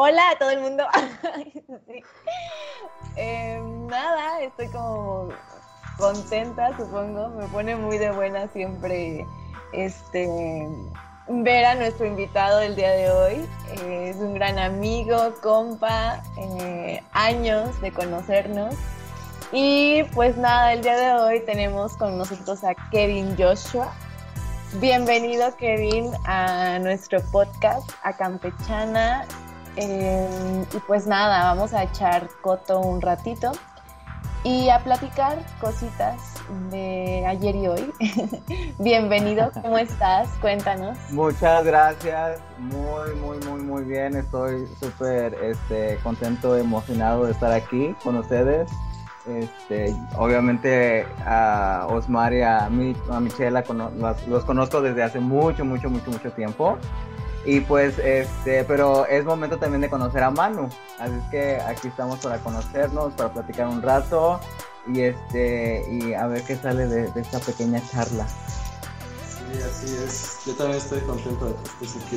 hola a todo el mundo. Eh, nada, estoy como contenta, supongo. Me pone muy de buena siempre este ver a nuestro invitado del día de hoy. Eh, es un gran amigo, compa, eh, años de conocernos. Y pues nada, el día de hoy tenemos con nosotros a Kevin Joshua. Bienvenido Kevin a nuestro podcast, a Campechana. Eh, y pues nada, vamos a echar coto un ratito y a platicar cositas de ayer y hoy. Bienvenido, ¿cómo estás? Cuéntanos. Muchas gracias, muy, muy, muy, muy bien. Estoy súper este, contento, emocionado de estar aquí con ustedes. Este, obviamente a Osmar y a, mi, a Michela los, los conozco desde hace mucho, mucho, mucho, mucho tiempo. Y pues, este, pero es momento también de conocer a Manu. Así es que aquí estamos para conocernos, para platicar un rato y este, y a ver qué sale de, esta pequeña charla. Sí, así es. Yo también estoy contento de que estés aquí,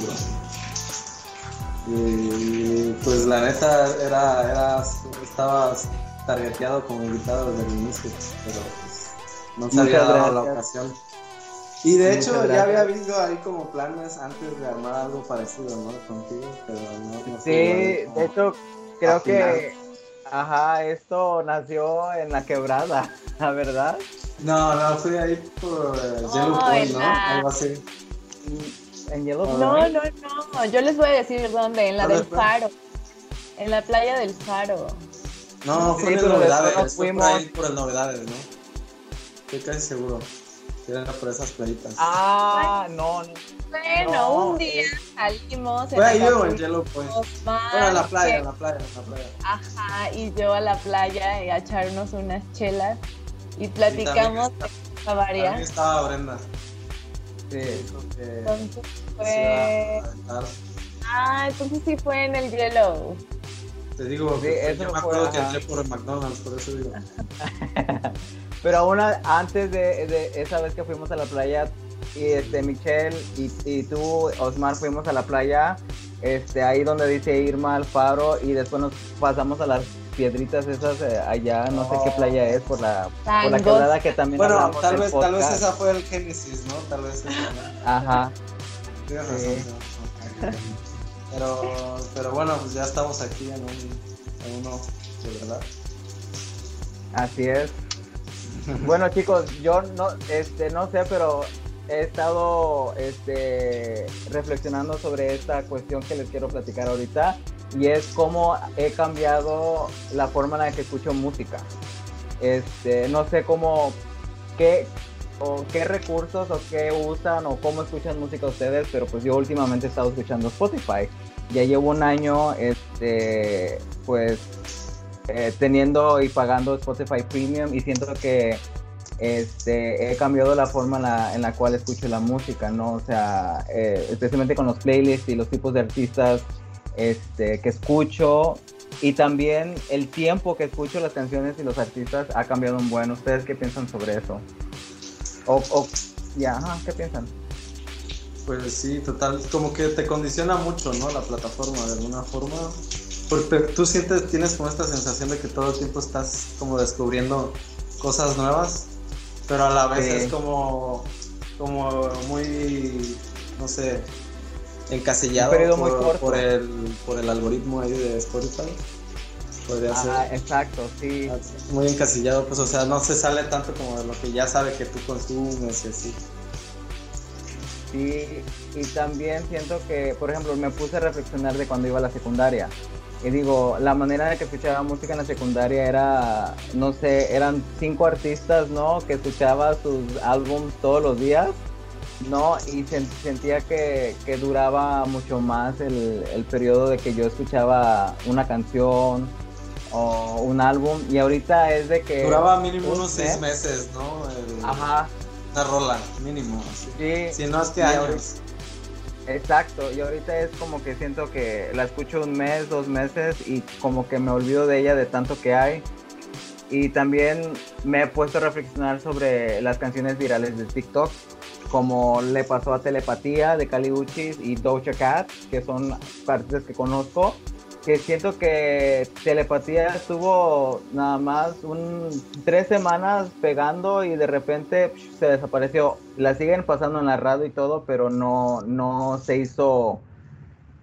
Y pues la neta era, era, estabas targeteado como invitado desde el inicio, pero pues no se había dado la ocasión. Y de hecho ya había habido ahí como planes antes de armar algo parecido, ¿no? Contigo, pero no. sí, de hecho creo que, ajá, esto nació en la quebrada, ¿la verdad? No, no, fui ahí por uh, Yellow Point, ¿no? Algo así. ¿En Yellow Point? No, no, no, yo les voy a decir dónde, en la del Faro, en la playa del Faro. No, fue en Novedades, fuimos... por ahí por el Novedades, ¿no? Estoy casi seguro. Era por esas playitas. Ah, no, no. Bueno, un día salimos. Fue ahí o en Yellow Point. Bueno, en la playa, en la playa, en la playa. Ajá, y yo a la playa y a echarnos unas chelas y platicamos a varias. También estaba Brenda. Sí. Entonces fue. Ah, entonces sí fue en el Yellow. Te digo, sí, eso yo me acuerdo que entré por el McDonald's, por eso digo. Pero aún antes de, esa vez que fuimos a la playa, y este Michelle y, tú, Osmar, fuimos a la playa, este ahí donde dice Irma al faro, y después nos pasamos a las piedritas esas eh, allá, no sé qué oh. playa es, por la, por la quebrada que también Bueno, tal vez, tal vez esa fue el Génesis, ¿no? Tal vez esa, Ajá. Tienes razón. Pero, pero bueno, pues ya estamos aquí en, un, en uno, de verdad. Así es. Bueno chicos, yo no, este, no sé, pero he estado este, reflexionando sobre esta cuestión que les quiero platicar ahorita y es cómo he cambiado la forma en la que escucho música. Este, no sé cómo, qué, o qué recursos o qué usan o cómo escuchan música ustedes, pero pues yo últimamente he estado escuchando Spotify. Ya llevo un año, este, pues eh, teniendo y pagando Spotify Premium y siento que este, he cambiado la forma en la, cual escucho la música, ¿no? O sea, eh, especialmente con los playlists y los tipos de artistas este, que escucho y también el tiempo que escucho las canciones y los artistas ha cambiado un buen. ¿Ustedes qué piensan sobre eso? O, o ya, ¿qué piensan? Pues sí, total, como que te condiciona mucho, ¿no? La plataforma de alguna forma porque tú sientes, tienes como esta sensación de que todo el tiempo estás como descubriendo cosas nuevas, pero a la vez es como, como muy, no sé, encasillado por, el, por el algoritmo ahí de Spotify. Podría ser. exacto, sí. Muy encasillado, pues, o sea, no se sale tanto como de lo que ya sabe que tú consumes y así. Sí, y también siento que, por ejemplo, me puse a reflexionar de cuando iba a la secundaria. Y digo, la manera de que escuchaba música en la secundaria era, no sé, eran cinco artistas, ¿no? Que escuchaba sus álbums todos los días, ¿no? Y sentía que, duraba mucho más el, el periodo de que yo escuchaba una canción o un álbum. Y ahorita es de que... Duraba mínimo unos seis meses, ¿no? Ajá. Una rola, mínimo. Sí. Si no es que años. Exacto, y ahorita es como que siento que la escucho un mes, dos meses y como que me olvido de ella de tanto que hay. Y también me he puesto a reflexionar sobre las canciones virales de TikTok, como le pasó a Telepatía de Cali Uchis y Doja Cat, que son artistas que conozco. Que siento que Telepatía estuvo nada más un tres semanas pegando y de repente se desapareció. La siguen pasando en la radio y todo, pero no, no se hizo,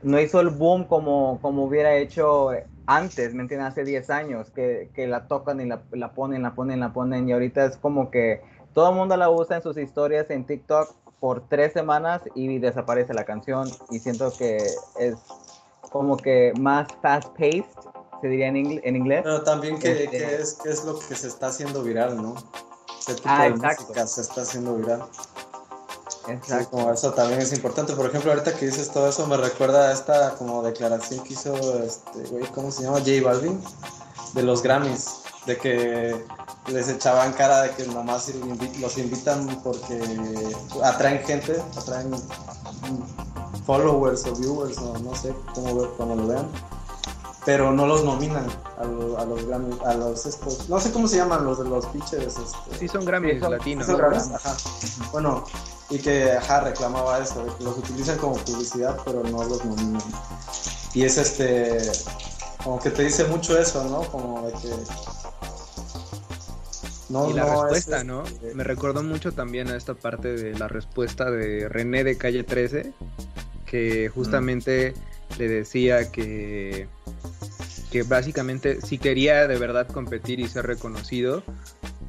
no hizo el boom como, como hubiera hecho antes, ¿me entiendes? Hace 10 años, que, que la tocan y la, la, ponen, la ponen, la ponen, y ahorita es como que todo el mundo la usa en sus historias en TikTok por tres semanas y desaparece la canción, y siento que es como que más fast-paced, se diría en, en, inglés. Pero también que, este que, es, que es lo que se está haciendo viral, ¿no? Ese tipo ah, de exacto. música se está haciendo viral. Exacto. Sí, como eso también es importante. Por ejemplo, ahorita que dices todo eso, me recuerda a esta como declaración que hizo este güey, ¿cómo se llama? J Balvin, de los Grammys, de que les echaban cara de que nomás los invitan porque atraen gente, atraen followers o viewers, o no sé cómo, cómo lo vean, pero no los nominan a, a los Grammys, a los estos, no sé cómo se llaman los de los pitchers. Este, sí, son Grammys latinos. Son Grammys, ajá. Bueno, y que ajá, reclamaba eso, de que los utilizan como publicidad, pero no los nominan. Y es este, como que te dice mucho eso, ¿no? Como de que no, y la respuesta, ¿no? Este Me recordó mucho también a esta parte de la respuesta de René de Calle 13, que justamente le decía que, que básicamente si quería de verdad competir y ser reconocido,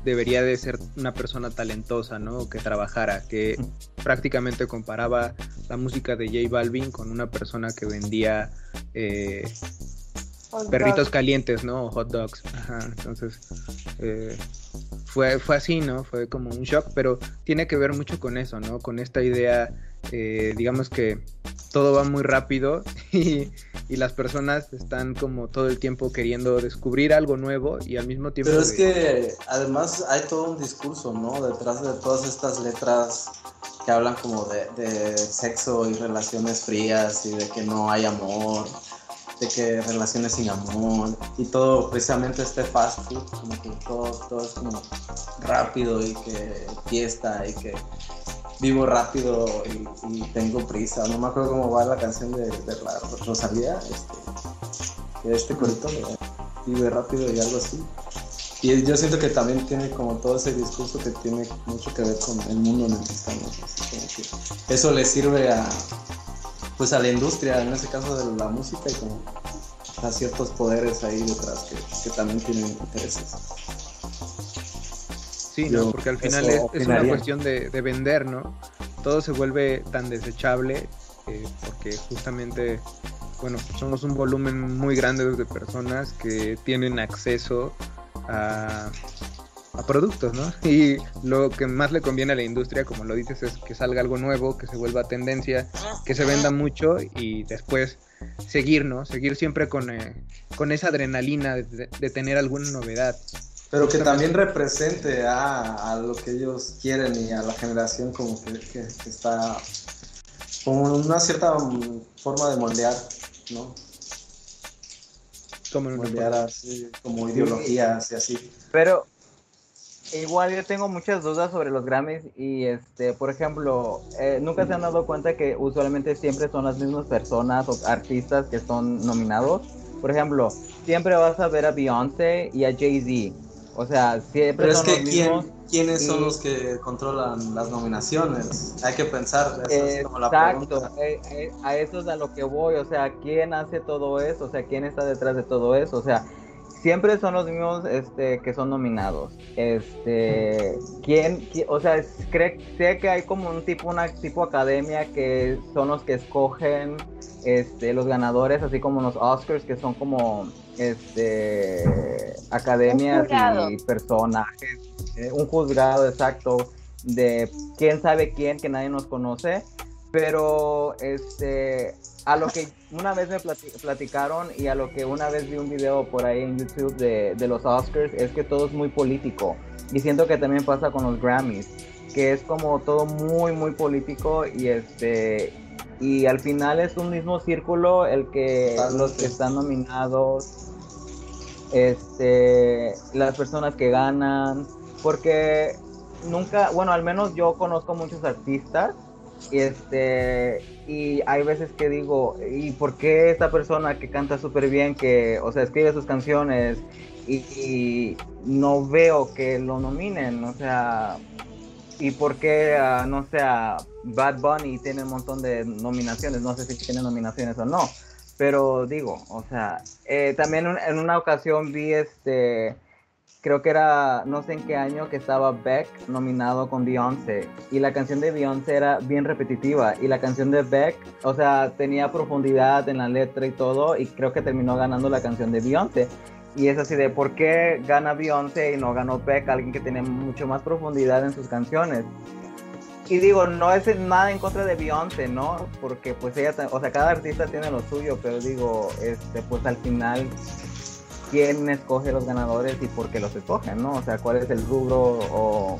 debería de ser una persona talentosa, ¿no? Que trabajara, que prácticamente comparaba la música de J Balvin con una persona que vendía eh, perritos calientes, ¿no? O hot dogs. Ajá, entonces eh, fue, fue así, ¿no? Fue como un shock, pero tiene que ver mucho con eso, ¿no? Con esta idea, eh, digamos que todo va muy rápido y, y, las personas están como todo el tiempo queriendo descubrir algo nuevo y al mismo tiempo... Pero es que además hay todo un discurso, ¿no? Detrás de todas estas letras que hablan como de, de sexo y relaciones frías y de que no hay amor de que relaciones sin amor y todo precisamente este fast food, como que todo, todo es como rápido y que fiesta y que vivo rápido y, tengo prisa. No me acuerdo cómo va la canción de, la Rosalía, este, este corito, vive rápido y algo así. Y yo siento que también tiene como todo ese discurso que tiene mucho que ver con el mundo en el que estamos. eso le sirve a, pues a la industria, en ese caso de la música y como a ciertos poderes ahí detrás que, también tienen intereses. Sí, no, porque al final es, una cuestión de, vender, ¿no? Todo se vuelve tan desechable eh, porque justamente, bueno, somos un volumen muy grande de personas que tienen acceso a a productos, ¿no? Y lo que más le conviene a la industria, como lo dices, es que salga algo nuevo, que se vuelva tendencia, que se venda mucho y después seguir, ¿no? Seguir siempre con, eh, con esa adrenalina de, tener alguna novedad. Pero que también represente a, lo que ellos quieren y a la generación como que, que, está como una cierta forma de moldear, ¿no? Como moldear así, como ideologías y así. Pero Igual yo tengo muchas dudas sobre los Grammys y este, por ejemplo, eh, nunca se han dado cuenta que usualmente siempre son las mismas personas o artistas que son nominados. Por ejemplo, siempre vas a ver a Beyoncé y a Jay-Z. O sea, siempre Pero es que ¿quién, ¿quiénes son los que controlan las nominaciones? Hay que pensar, es como la Exacto, eh, eh, a eso es a lo que voy, o sea, ¿quién hace todo eso? O sea, ¿quién está detrás de todo eso? O sea, siempre son los mismos este, que son nominados. Este, ¿quién, o sea, cree, sé que hay como un tipo, una tipo academia que son los que escogen este, los ganadores, así como los Oscars, que son como este, academias y personajes, eh, un juzgado exacto de quién sabe quién que nadie nos conoce, pero este a lo que una vez me platicaron y a lo que una vez vi un video por ahí en YouTube de, de, los Oscars es que todo es muy político. Y siento que también pasa con los Grammys, que es como todo muy, muy político y este... Y al final es un mismo círculo el que los que están nominados, este, las personas que ganan, porque nunca, bueno, al menos yo conozco muchos artistas Y este y hay veces que digo, ¿y por qué esta persona que canta súper bien, que, o sea, escribe sus canciones y, no veo que lo nominen? O sea, ¿y por qué, uh, no sé, Bad Bunny tiene un montón de nominaciones? No sé si tiene nominaciones o no, pero digo, o sea, eh, también en una ocasión vi este creo que era, no sé en qué año, que estaba Beck nominado con Beyoncé. Y la canción de Beyoncé era bien repetitiva. Y la canción de Beck, o sea, tenía profundidad en la letra y todo. Y creo que terminó ganando la canción de Beyoncé. Y es así de, ¿por qué gana Beyoncé y no ganó Beck, alguien que tiene mucho más profundidad en sus canciones? Y digo, no es nada en contra de Beyoncé, ¿no? Porque pues ella, o sea, cada artista tiene lo suyo, pero digo, este, pues al final quién escoge los ganadores y por qué los escogen, ¿no? O sea, cuál es el rubro o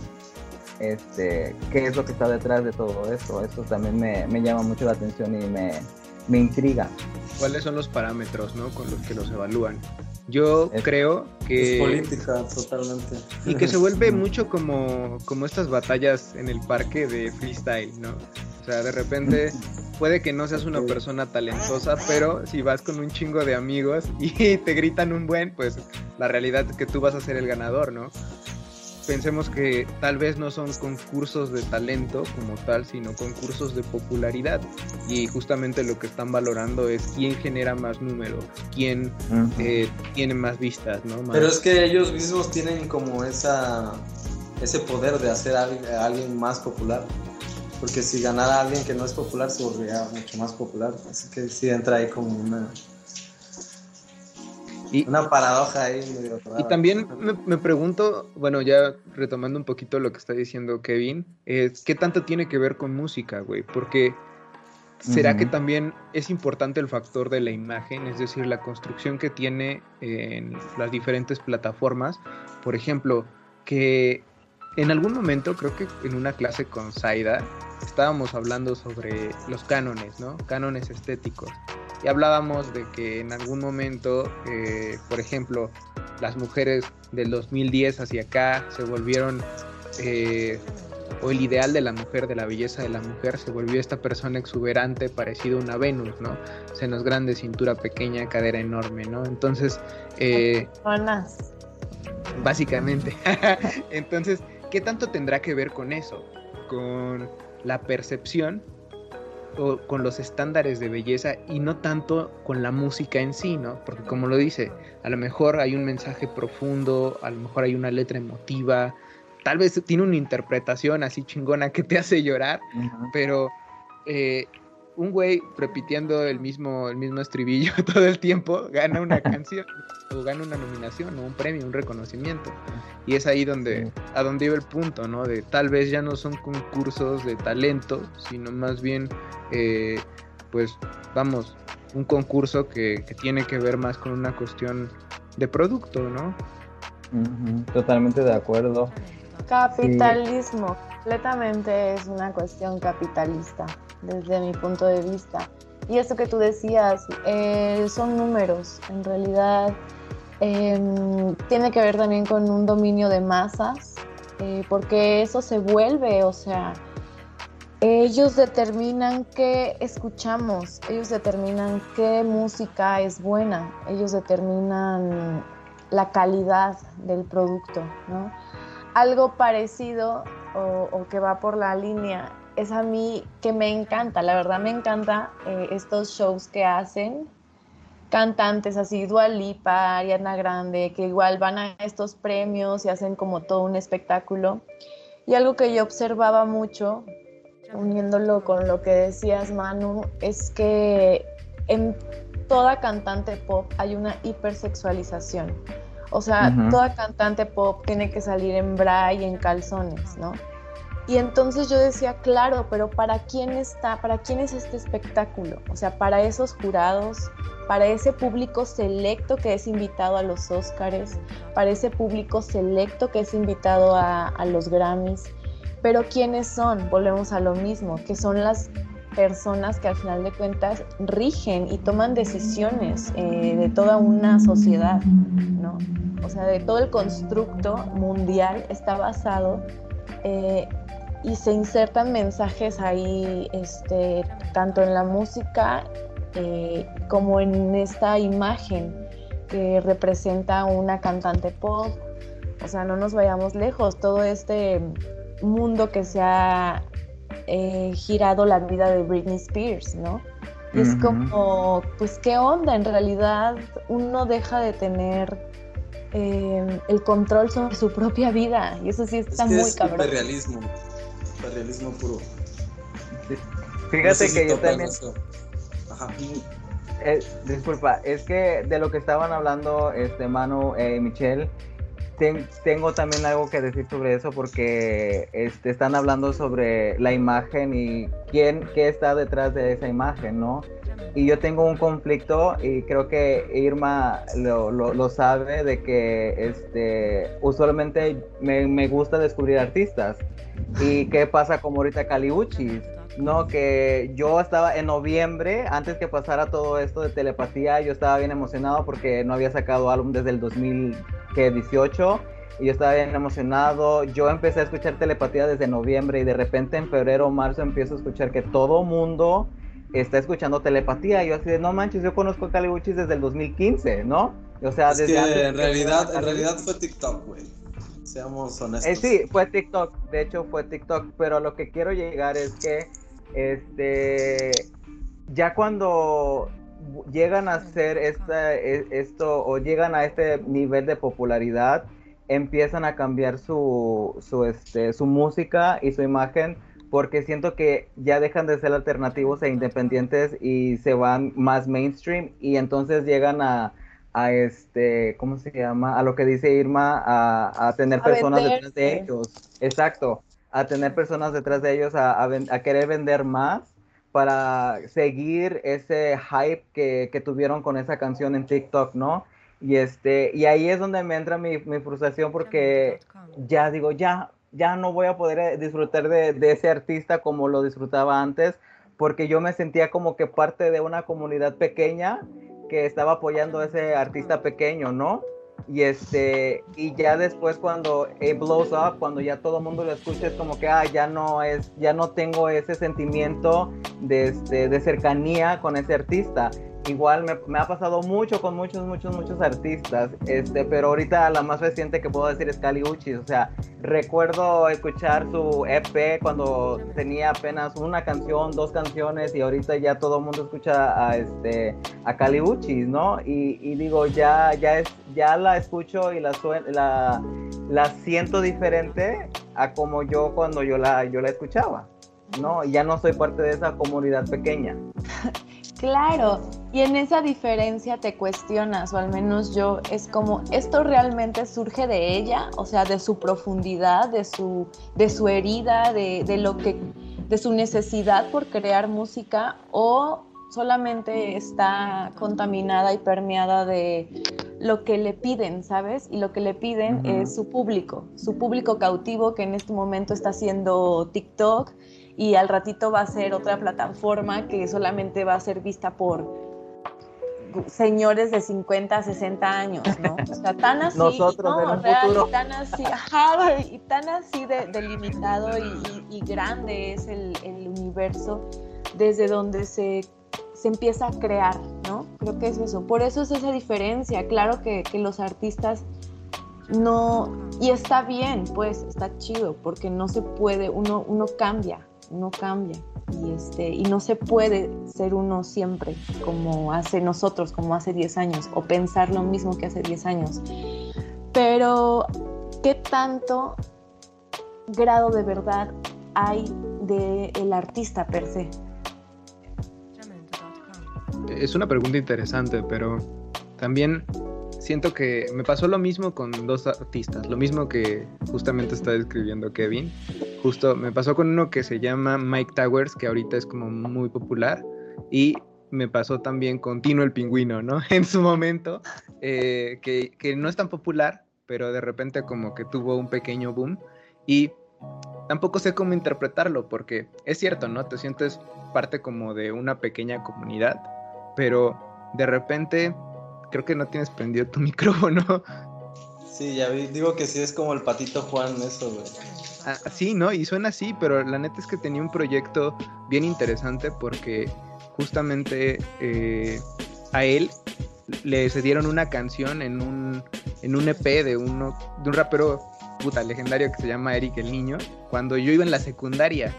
este, qué es lo que está detrás de todo esto. Esto también me, llama mucho la atención y me, intriga. ¿Cuáles son los parámetros, ¿no? Con los que los evalúan. Yo creo que... Es política, totalmente. Y que se vuelve mucho como, como estas batallas en el parque de freestyle, ¿no? O sea, de repente puede que no seas una persona talentosa, pero si vas con un chingo de amigos y te gritan un buen, pues la realidad es que tú vas a ser el ganador, ¿no? Pensemos que tal vez no son concursos de talento como tal, sino concursos de popularidad. Y justamente lo que están valorando es quién genera más números, quién eh, tiene más vistas, ¿no? Pero es que ellos mismos tienen como esa ese poder de hacer a alguien más popular porque si ganara alguien que no es popular se volvería mucho más popular. Así que sí entra ahí como una, y, una paradoja ahí Y también me, pregunto, bueno, ya retomando un poquito lo que está diciendo Kevin, es qué tanto tiene que ver con música, güey, porque ¿será que también es importante el factor de la imagen, es decir, la construcción que tiene en las diferentes plataformas? Por ejemplo, que en algún momento, creo que en una clase con Zaida, estábamos hablando sobre los cánones, ¿no? Cánones estéticos. Y hablábamos de que en algún momento, eh, por ejemplo, las mujeres del 2010 hacia acá se volvieron, eh, o el ideal de la mujer, de la belleza de la mujer, se volvió esta persona exuberante, parecido a una Venus, ¿no? Senos grandes, cintura pequeña, cadera enorme, ¿no? Entonces... Eh, básicamente. Entonces, ¿qué tanto tendrá que ver con eso? Con la percepción o con los estándares de belleza y no tanto con la música en sí, ¿no? Porque como lo dice, a lo mejor hay un mensaje profundo, a lo mejor hay una letra emotiva, tal vez tiene una interpretación así chingona que te hace llorar, pero eh, un güey repitiendo el mismo, el mismo estribillo todo el tiempo gana una canción o gana una nominación o un premio, un reconocimiento. Y es ahí donde, a donde iba el punto, ¿no? De tal vez ya no son concursos de talento, sino más bien, eh, pues, vamos, un concurso que, tiene que ver más con una cuestión de producto, ¿no? Totalmente de acuerdo. Capitalismo, completamente es una cuestión capitalista desde mi punto de vista. Y esto que tú decías, eh, son números, en realidad em, tiene que ver también con un dominio de masas, eh, porque eso se vuelve, o sea, ellos determinan qué escuchamos, ellos determinan qué música es buena, ellos determinan la calidad del producto, ¿no? Algo parecido o, o que va por la línea es a mí que me encanta, la verdad me encanta eh, estos shows que hacen cantantes así, Dua Lipa, Ariana Grande, que igual van a estos premios y hacen como todo un espectáculo. Y algo que yo observaba mucho, uniéndolo con lo que decías, Manu, es que en toda cantante pop hay una hipersexualización. O sea, toda cantante pop tiene que salir en bra y en calzones, ¿no? Y entonces yo decía, claro, pero ¿para quién está? ¿Para quién es este espectáculo? O sea, para esos jurados, para ese público selecto que es invitado a los Óscares, para ese público selecto que es invitado a, los Grammys. Pero ¿quiénes son? Volvemos a lo mismo, que son las personas que al final de cuentas rigen y toman decisiones eh, de toda una sociedad, ¿no? O sea, de todo el constructo mundial está basado eh, y se insertan mensajes ahí, este, tanto en la música eh, como en esta imagen que representa una cantante pop. O sea, no nos vayamos lejos, todo este mundo que se ha eh, girado la vida de Britney Spears, ¿no? Es como, pues, ¿qué onda? En realidad uno deja de tener eh, el control sobre su propia vida y eso sí está muy es cabrón. Realismo, realismo puro. Fíjate que yo también... Ajá. Eh, disculpa, es que de lo que estaban hablando este Manu y eh, Michelle, tengo también algo que decir sobre eso porque este, están hablando sobre la imagen y quién qué está detrás de esa imagen, ¿no? Y yo tengo un conflicto y creo que Irma lo, lo, sabe de que este, usualmente me, me, gusta descubrir artistas. ¿Y qué pasa como ahorita Caliuchis? No, que yo estaba en noviembre, antes que pasara todo esto de telepatía, yo estaba bien emocionado porque no había sacado álbum desde el 2018 y yo estaba bien emocionado. Yo empecé a escuchar telepatía desde noviembre y de repente en febrero o marzo empiezo a escuchar que todo mundo está escuchando telepatía. Y yo así de, no manches, yo conozco a Calibuchis desde el 2015, ¿no? O sea, desde que en realidad, en realidad fue TikTok, güey. Seamos honestos. Eh, sí, fue TikTok. De hecho, fue TikTok. Pero lo que quiero llegar es que este, ya cuando llegan a hacer esta, e, esto o llegan a este nivel de popularidad, empiezan a cambiar su, su, este, su música y su imagen porque siento que ya dejan de ser alternativos e independientes y se van más mainstream y entonces llegan a, a este, ¿cómo se llama? A lo que dice Irma, a, a tener personas detrás de ellos. Exacto a tener personas detrás de ellos, a, querer vender más para seguir ese hype que, tuvieron con esa canción en TikTok, ¿no? Y, este, y ahí es donde me entra mi, frustración porque ya digo, ya, ya no voy a poder eh, disfrutar de, de, ese artista como lo disfrutaba antes, porque yo me sentía como que parte de una comunidad pequeña que estaba apoyando a ese artista pequeño, ¿no? Y este, y ya después cuando it blows up, cuando ya todo el mundo lo escucha, es como que ah, ya no es, ya no tengo ese sentimiento de, este, de cercanía con ese artista. Igual me, ha pasado mucho con muchos, muchos, muchos artistas, este, pero ahorita la más reciente que puedo decir es Cali Uchis. O sea, recuerdo escuchar su EP cuando tenía apenas una canción, dos canciones, y ahorita ya todo el mundo escucha a, este, a Cali Uchis, ¿no? Y, digo, ya, ya, es, ya la escucho y la, la, la siento diferente a como yo cuando yo la, yo la escuchaba, ¿no? Ya no soy parte de esa comunidad pequeña. Claro, y en esa diferencia te cuestionas, o al menos yo, es como, ¿esto realmente surge de ella? O sea, de su profundidad, de su, de su herida, de, de lo que, de su necesidad por crear música, o solamente está contaminada y permeada de lo que le piden, ¿sabes? Y lo que le piden es su público, su público cautivo que en este momento está haciendo TikTok, y al ratito va a ser otra plataforma que solamente va a ser vista por señores de 50, 60 años, ¿no? O sea, tan así, Nosotros no, real, tan así, ajá, y tan así de, delimitado y, grande es el, universo desde donde se, se, empieza a crear, ¿no? Creo que es eso. Por eso es esa diferencia. Claro que, que los artistas no, y está bien, pues, está chido, porque no se puede, uno, uno cambia, no cambia y, este, y no se puede ser uno siempre como hace nosotros, como hace 10 años, o pensar lo mismo que hace 10 años. Pero, ¿qué tanto grado de verdad hay del el artista per se? Es una pregunta interesante, pero también siento que me pasó lo mismo con dos artistas, lo mismo que justamente está describiendo Kevin. Justo me pasó con uno que se llama Mike Towers, que ahorita es como muy popular, y me pasó también con Tino el Pingüino, ¿no? En su momento, eh, que, que no es tan popular, pero de repente como que tuvo un pequeño boom y tampoco sé cómo interpretarlo, porque es cierto, ¿no? Te sientes parte como de una pequeña comunidad, pero de repente creo que no tienes prendido tu micrófono. Sí, ya digo que sí es como el patito Juan eso, güey. Ah, sí, ¿no? Y suena así, pero la neta es que tenía un proyecto bien interesante porque justamente eh, a él le cedieron una canción en un, en un EP de, uno, de un rapero puta legendario que se llama Eric el Niño, cuando yo iba en la secundaria.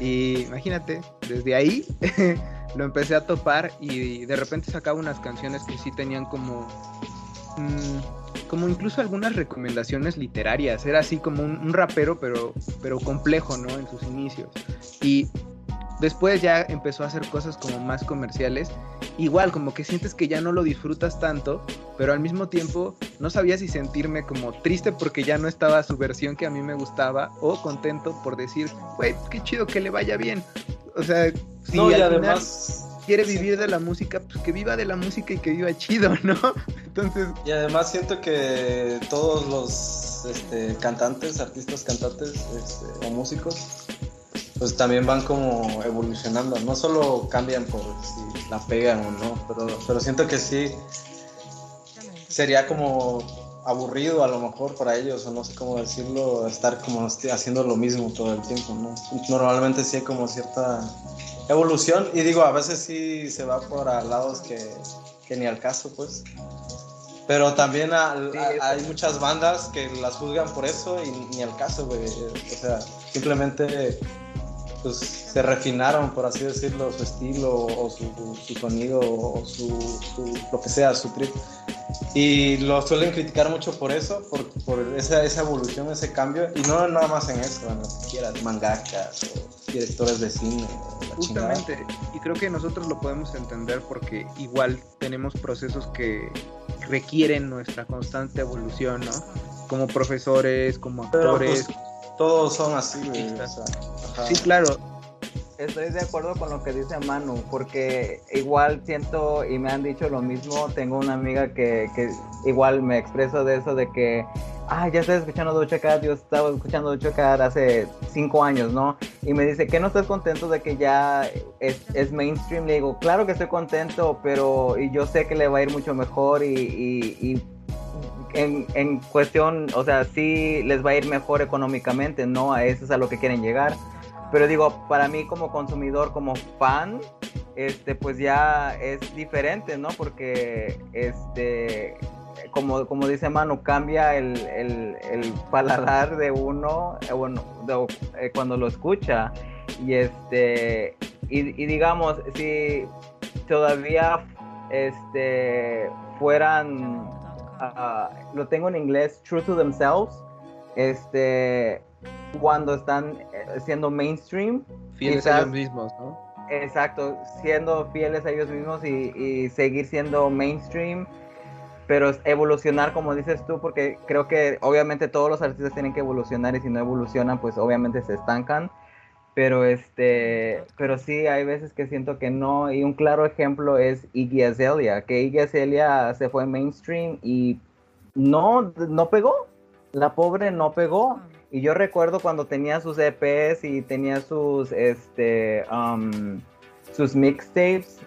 Y imagínate, desde ahí lo empecé a topar y de repente sacaba unas canciones que sí tenían como... como incluso algunas recomendaciones literarias. Era así como un, rapero, pero, pero complejo, ¿no? En sus inicios. Y después ya empezó a hacer cosas como más comerciales. Igual, como que sientes que ya no lo disfrutas tanto, pero al mismo tiempo no sabía si sentirme como triste porque ya no estaba su versión que a mí me gustaba o contento por decir, güey, qué chido que le vaya bien. O sea, si no, y además quiere vivir de la música, pues que viva de la música y que viva chido, ¿no? Entonces. Y además siento que todos los este, cantantes, artistas cantantes este, o músicos, pues también van como evolucionando. No solo cambian por si la pegan o no, pero, pero siento que sí sería como aburrido a lo mejor para ellos, o no sé cómo decirlo, estar como haciendo lo mismo todo el tiempo, ¿no? Normalmente sí hay como cierta evolución y digo, a veces sí se va por a lados que, que ni al caso, pues. Pero también hay muchas bandas que las juzgan por eso y ni al caso, güey. O sea, simplemente pues se refinaron, por así decirlo, su estilo o su, su sonido o su, su, lo que sea, su trip. Y lo suelen criticar mucho por eso, por, por esa, esa, evolución, ese cambio. Y no nada más en eso, en lo que quieras, mangakas o directores de cine. Justamente, y creo que nosotros lo podemos entender porque igual tenemos procesos que requieren nuestra constante evolución, ¿no? Como profesores, como actores. Pues, todos son así, güey. Sí, claro. Estoy de acuerdo con lo que dice Manu, porque igual siento y me han dicho lo mismo. Tengo una amiga que, que igual me expreso de eso, de que, ah, ya estoy escuchando Ducha Cat, yo estaba escuchando Ducha Cat hace cinco años, ¿no? Y me dice, ¿que no estás contento de que ya es, es, mainstream? Le digo, claro que estoy contento, pero y yo sé que le va a ir mucho mejor y, y en, en, cuestión, o sea, sí les va a ir mejor económicamente, ¿no? A eso es a lo que quieren llegar. Pero digo, para mí como consumidor, como fan, este, pues ya es diferente, ¿no? Porque, este, como, como dice Manu, cambia el, el, el paladar de uno, eh, bueno, eh, cuando lo escucha. Y este, y, digamos, si todavía, este, fueran lo tengo en inglés, True to Themselves, este, cuando están eh, siendo mainstream. Fieles a ellos mismos, ¿no? Exacto, siendo fieles a ellos mismos y, seguir siendo mainstream, pero evolucionar como dices tú, porque creo que obviamente todos los artistas tienen que evolucionar y si no evolucionan, pues obviamente se estancan pero este pero sí hay veces que siento que no y un claro ejemplo es Iggy Azalea que Iggy Azalea se fue mainstream y no no pegó la pobre no pegó y yo recuerdo cuando tenía sus EPs y tenía sus este um, sus mixtapes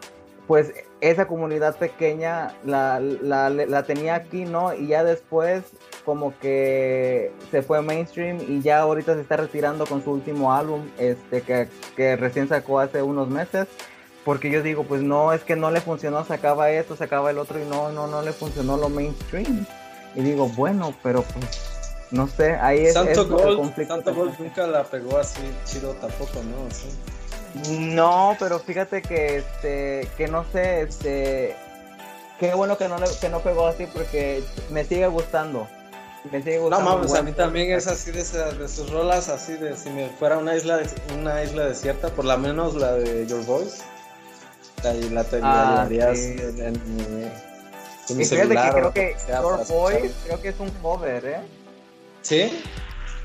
pues esa comunidad pequeña la, la, la, tenía aquí, ¿no? Y ya después como que se fue mainstream y ya ahorita se está retirando con su último álbum, este, que, que recién sacó hace unos meses. Porque yo digo, pues no, es que no le funcionó, sacaba esto, sacaba el otro y no, no, no le funcionó lo mainstream. Y digo, bueno, pero pues, no sé, ahí es, Santo Gold, Santo Gold nunca la pegó así chido tampoco, ¿no? Sí. No, pero fíjate que este, que no sé, este, qué bueno que no que no pegó así porque me sigue gustando. Me sigue gustando. No mames, a mí también es así de, de sus rolas, así de si me fuera una isla una isla desierta, por lo menos la de Your Voice. La, la te ah, en, mi, y fíjate que creo que Your Voice creo que es un cover, ¿eh? ¿Sí?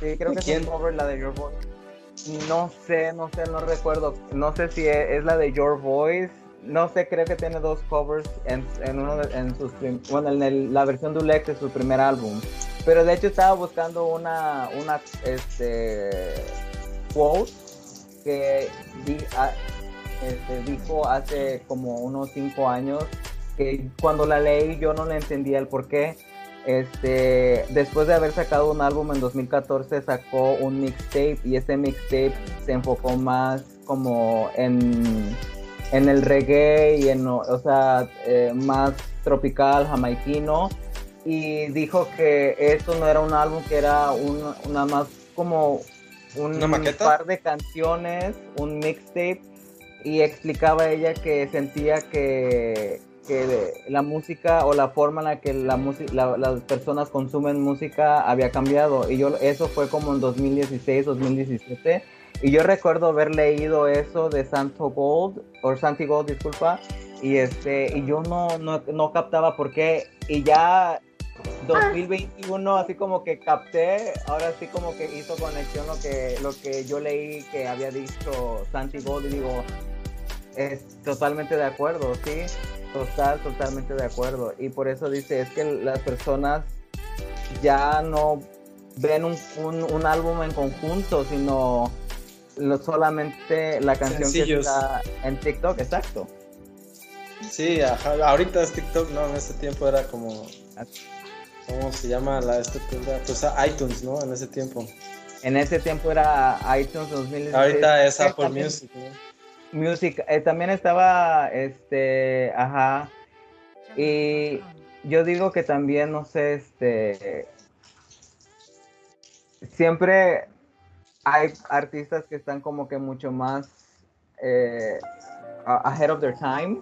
Sí, creo que es un cover la de Your Voice. No sé, no sé, no recuerdo. No sé si es, la de Your Voice. No sé, creo que tiene dos covers en, uno de, en sus bueno, en la versión de su primer álbum. Pero de hecho estaba buscando una una este quote que este, dijo hace como unos cinco años que cuando la leí yo no le entendía el por qué este, después de haber sacado un álbum en 2014, sacó un mixtape y ese mixtape se enfocó más como en, en el reggae y en, o sea, eh, más tropical, jamaiquino. Y dijo que esto no era un álbum, que era un, una más como un par de canciones, un mixtape. Y explicaba ella que sentía que que la música o la forma en la que la, las personas consumen música había cambiado. Y yo eso fue como en 2016, 2017. Y yo recuerdo haber leído eso de Santo Gold, o Santi Gold, disculpa, y este y yo no, no, no captaba por qué. Y ya 2021 así como que capté, ahora sí como que hizo conexión lo que, lo que yo leí que había dicho Santi Gold y digo, es totalmente de acuerdo, sí. Total, totalmente de acuerdo. Y por eso dice, es que las personas ya no ven un, un, álbum en conjunto, sino solamente la canción que está en TikTok, exacto. Sí, ahorita es TikTok, no, en ese tiempo era como... ¿Cómo se llama la este Pues iTunes, ¿no? En ese tiempo. En ese tiempo era iTunes 2016. Ahorita es Apple Music, Music, eh, también estaba, este, ajá, y yo digo que también, no sé, este, siempre hay artistas que están como que mucho más eh, ahead of their time,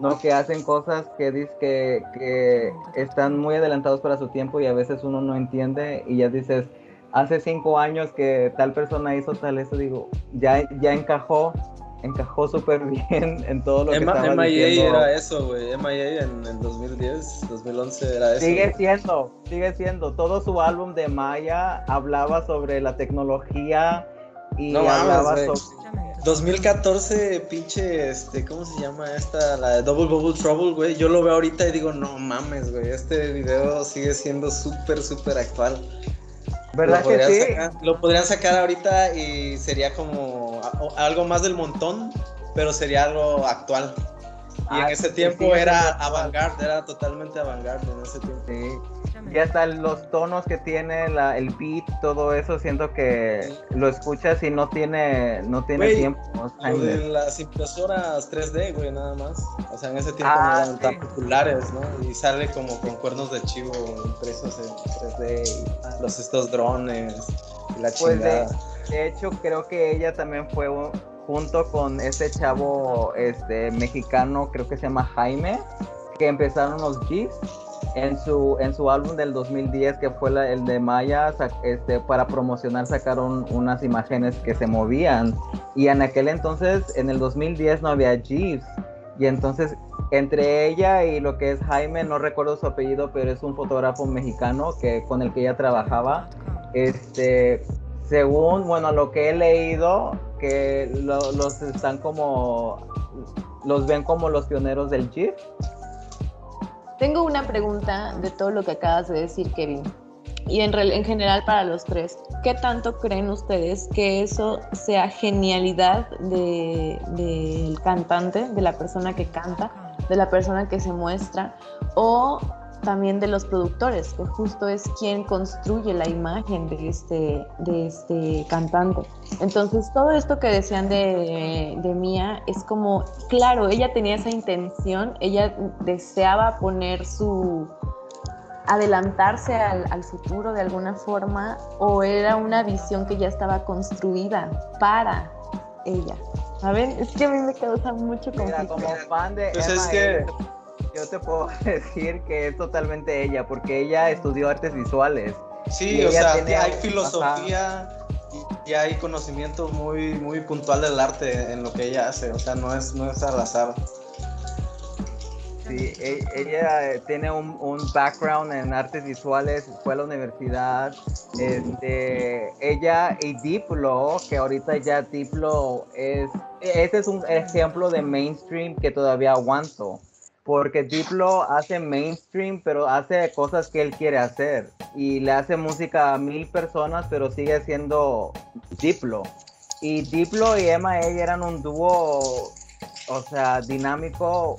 ¿no? Que hacen cosas que, que, que están muy adelantados para su tiempo y a veces uno no entiende y ya dices, hace cinco años que tal persona hizo tal eso, digo, ya, ya encajó encajó súper bien en todo lo que estaba MIA era eso, güey. MIA en, el 2010, 2011 era eso. Sigue siendo, sigue siendo. Todo su álbum de Maya hablaba sobre la tecnología y no hablaba sobre... 2014, pinche, este, ¿cómo se llama esta? La de Double Bubble Trouble, güey. Yo lo veo ahorita y digo, no mames, güey. Este video sigue siendo súper, súper actual. ¿Verdad que sí? lo podrían sacar ahorita y sería como algo más del montón, pero sería algo actual. Y en ah, ese tiempo era avant-garde, era totalmente avant-garde en ese tiempo. Sí. Y hasta los tonos que tiene la, el beat, todo eso, siento que lo escuchas y no tiene, no tiene tiempo. las impresoras 3D, güey, nada más. O sea, en ese tiempo no ah, eran tan populares, ¿no? Y sale como con cuernos de chivo impresos en 3D y los estos drones y la pues De, de hecho, creo que ella también fue junto con ese chavo este mexicano, creo que se llama Jaime, que empezaron los GIFs en su, en su álbum del 2010, que fue el de Maya, este, para promocionar sacaron unas imágenes que se movían. Y en aquel entonces, en el 2010, no había GIFs. Y entonces, entre ella y lo que es Jaime, no recuerdo su apellido, pero es un fotógrafo mexicano que, con el que ella trabajaba. Este, según, bueno, lo que he leído, que los están como, los ven como los pioneros del GIF tengo una pregunta de todo lo que acabas de decir, Kevin. Y en, en general para los tres, ¿qué tanto creen ustedes que eso sea genialidad del cantante, de la persona que canta, de la persona que se muestra, o también de los productores, que justo es quien construye la imagen de este, de este cantante. Entonces, todo esto que decían de, de Mía es como, claro, ella tenía esa intención, ella deseaba poner su, adelantarse al, al, futuro de alguna forma o era una visión que ya estaba construida para ella. A ver, es que a mí me causa mucho conflicto. como fan de pues es que yo te puedo decir que es totalmente ella, porque ella estudió artes visuales. Sí, o sea, hay filosofía y, hay conocimiento muy, muy puntual del arte en lo que ella hace, o sea, no es, no es al azar. Sí, e, ella eh, tiene un, un, background en artes visuales, fue a la universidad. Este, ella y Diplo, que ahorita ya Diplo es, ese es un ejemplo de mainstream que todavía aguanto porque Diplo hace mainstream, pero hace cosas que él quiere hacer. Y le hace música a mil personas, pero sigue siendo Diplo. Y Diplo y Emma eran un dúo, o sea, dinámico,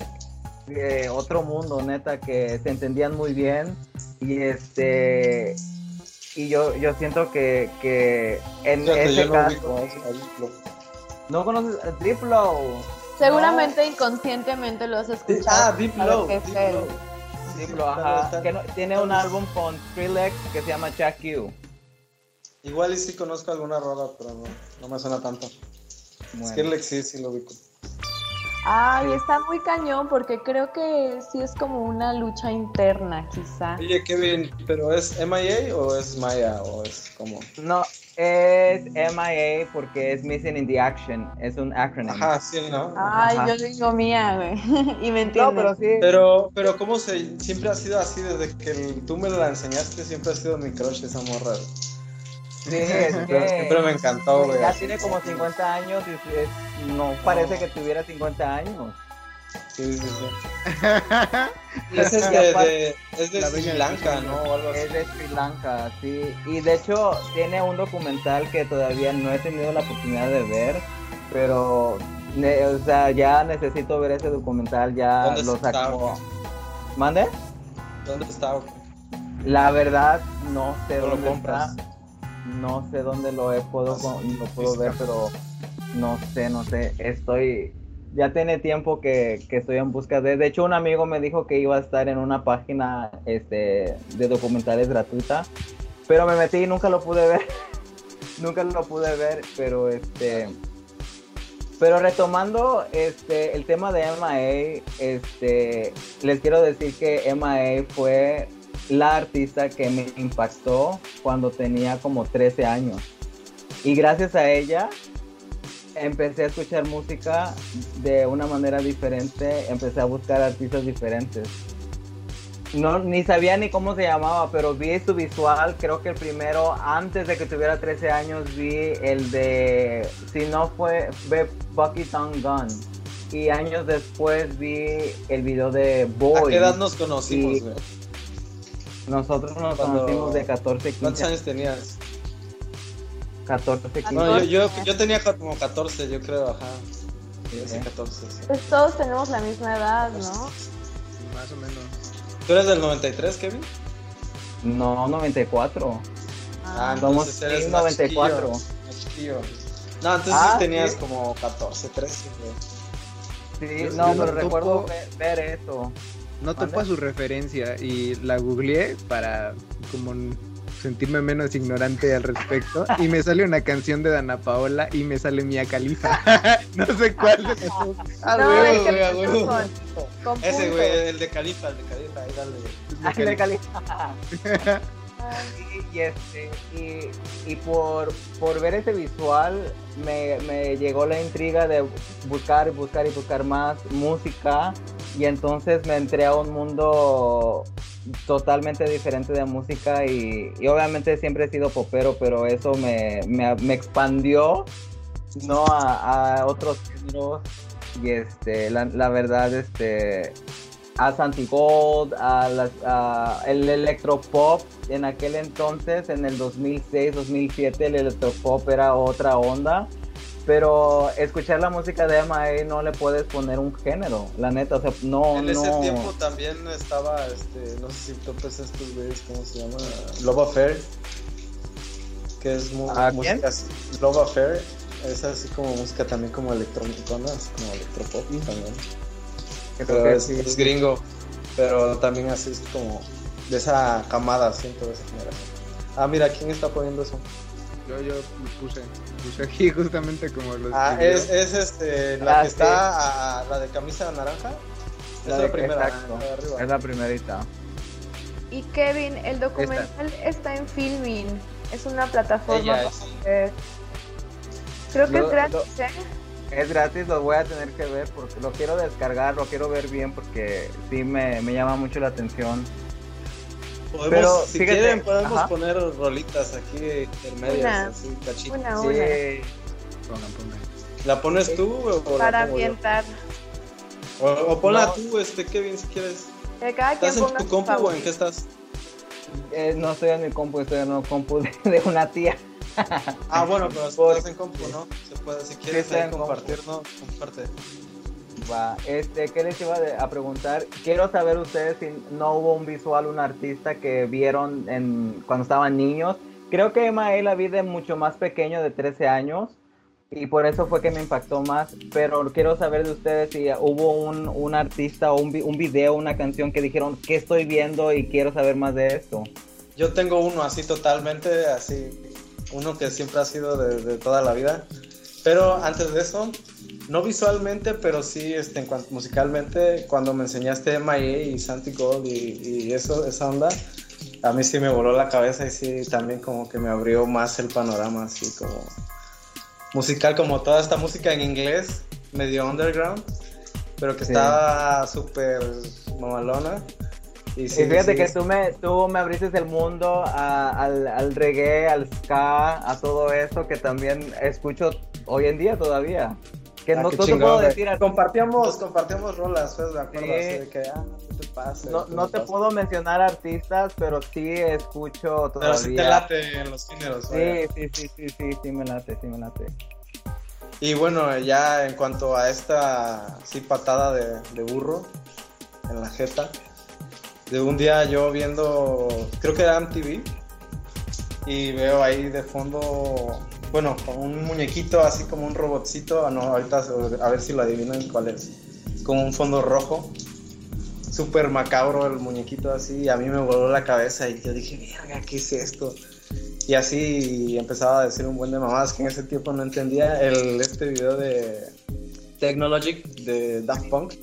otro mundo, neta, que se entendían muy bien. Y este y yo, yo siento que, que en Fíjate, ese no caso no conoces a Diplo. Seguramente inconscientemente lo has escuchado. Ah, Deep Low. Deep. Low. Ajá, está- que no- tiene un álbum con Skrillex que se llama Chuck You. Igual y sí conozco alguna rola, pero no, no me suena tanto. Bueno. Skrillex sí, sí lo ubico. Ay, está muy cañón porque creo que sí es como una lucha interna, quizá. Oye, Kevin, ¿pero es MIA o es Maya o es como...? No, es MIA porque es Missing in the Action, es un acronym. Ajá, sí, ¿no? Ay, Ajá. yo digo mía, güey. y me No, entiendes. pero sí. Pero, pero ¿cómo se...? Siempre ha sido así, desde que tú me la enseñaste, siempre ha sido mi crush esa morra. Sí, es Siempre, que siempre me encantó, güey. ya tiene como 50 años y es- no parece que tuviera 50 años. Sí, sí, sí. Es, de, es de Sri Lanka, ¿no? O algo así. Es de Sri Lanka, sí. Y de hecho tiene un documental que todavía no he tenido la oportunidad de ver, pero o sea, ya necesito ver ese documental, ya ¿Dónde lo está? sacó. ¿Mande? ¿Dónde está? La verdad no sé ¿No lo dónde compras? está. No sé dónde lo he puedo lo puedo ver, pero no sé, no sé. Estoy ya tiene tiempo que, que estoy en busca de. De hecho, un amigo me dijo que iba a estar en una página este, de documentales gratuita, pero me metí y nunca lo pude ver. nunca lo pude ver, pero este. Pero retomando este, el tema de MIA, este, les quiero decir que MIA fue la artista que me impactó cuando tenía como 13 años. Y gracias a ella empecé a escuchar música de una manera diferente, empecé a buscar artistas diferentes. No, ni sabía ni cómo se llamaba, pero vi su visual, creo que el primero, antes de que tuviera 13 años, vi el de, si no fue, ve Bucky Tongue Gun. Y años después vi el video de ¿A Boy. qué edad nos conocimos, Y-? Nosotros nos Cuando- conocimos de 14, ¿Cuántos 15, años tenías? 14, 15. No, yo, yo, yo tenía como 14, yo creo, ajá. Sí, sí, Ok. 14, sí. Pues todos tenemos la misma edad, ¿no? Más o menos. ¿Tú eres del 93, Kevin? No, 94. Ah, Somos entonces eres Team más 94. chiquillo, más chiquillo. No, entonces Ah, sí tenías sí. como 14, 13, güey. Sí, Yo- no, pero recuerdo ver, ver eso. No topo a su referencia y la googleé para como sentirme menos ignorante al respecto y me sale una canción de Dana Paola y me sale Mia Khalifa. no sé cuál de las dos. Ah, No, güey, el güey, güey. Ese, güey, el de Califa, el de Califa, ahí dale. Ah, de Cali- Ah, y, este, y, y por, por ver ese visual me, me llegó la intriga de buscar, buscar y buscar más música. Y entonces me entré a un mundo totalmente diferente de música y, obviamente siempre he sido popero, pero eso me, me, me expandió no a, a otros géneros. Y este la verdad este a Santigold, a, las, a el electropop en aquel entonces, en el 2006, 2007, el electropop era otra onda. Pero escuchar la música de MIA no le puedes poner un género, la neta, o sea, no, en ese no. tiempo también estaba, este, no sé si topes estos güeyes, ¿cómo se llama? Love Affair. Que es mu- ¿A música quién? así. Love Affair. Es así como música también como electrónica, ¿no? Así como electropop también. Que Pero creo que es, sí. es gringo. Pero también así es como de esa camada, siento, de esa generación. Ah, mira, ¿quién está poniendo eso? Yo, yo puse, puse aquí justamente como los Ah, es, es este, la Ah, que sí. está, a- la de camisa naranja. Es la, primera, exacto, la de arriba. es la primerita. Y Kevin, el documental está en Filmin. Es una plataforma Ella para. Creo que Lo- es gratis, ¿eh? Es gratis, lo voy a tener que ver porque lo quiero descargar, lo quiero ver bien porque sí me, me llama mucho la atención. Podemos, Pero, si fíjate, quieren, podemos ajá. poner rolitas aquí intermedias, Una. así, cachitos. Una, Sí, una. Pongan, pongan. ¿La pones tú o la Para pongo yo? ambientar. O, o ponla No. tú, este, Kevin, si quieres. Que cada quien ¿Estás en tu compu o en qué estás? eh, no estoy en mi compu, estoy en un compu de, de una tía. Ah, bueno, pero si estás en compu, ¿no? Se puede, si quieres ahí compu. compartir, ¿no? Comparte. Va, este, ¿qué les iba a preguntar? Quiero saber ustedes si no hubo un visual, un artista que vieron en, cuando estaban niños. Creo que Emael la vi de mucho más pequeño, de 13 años, y por eso fue que me impactó más. Pero quiero saber de ustedes si hubo un, un artista o un, un video, una canción que dijeron, ¿qué estoy viendo y quiero saber más de esto? Yo tengo uno así totalmente, así, uno que siempre ha sido de, de toda la vida. Pero antes de eso, no visualmente, pero sí este, en cuanto, musicalmente, cuando me enseñaste MIA y Santi Gold y, y, eso, esa onda, a mí sí me voló la cabeza y sí también como que me abrió más el panorama, así como musical, como toda esta música en inglés, medio underground, pero que sí. estaba súper mamalona. Y, sí, fíjate sí. que tú me, tú me abriste el mundo a, al, al reggae, al ska, a todo eso que también escucho hoy en día todavía. Que ah, no, no te puedo decir a compartíamos, compartíamos rolas, pues, de acuerdo, sí. así de que, ah, no te pasa. No, no te, te puedo mencionar artistas, pero sí escucho todavía. Pero sí te late en los géneros. Sí, sí, sí, sí, sí, sí me late, sí me late. Y bueno, ya en cuanto a esta, sí, patada de, de burro en la jeta, de un día yo viendo, creo que era MTV, y veo ahí de fondo bueno, un muñequito así como un robotcito, no, ahorita a ver si lo adivinan cuál es, con un fondo rojo, súper macabro el muñequito así, y a mí me voló la cabeza y yo dije, verga, ¿qué es esto? Y así empezaba a decir un buen de mamadas que en ese tiempo no entendía el, este video de Technologic de Daft Punk.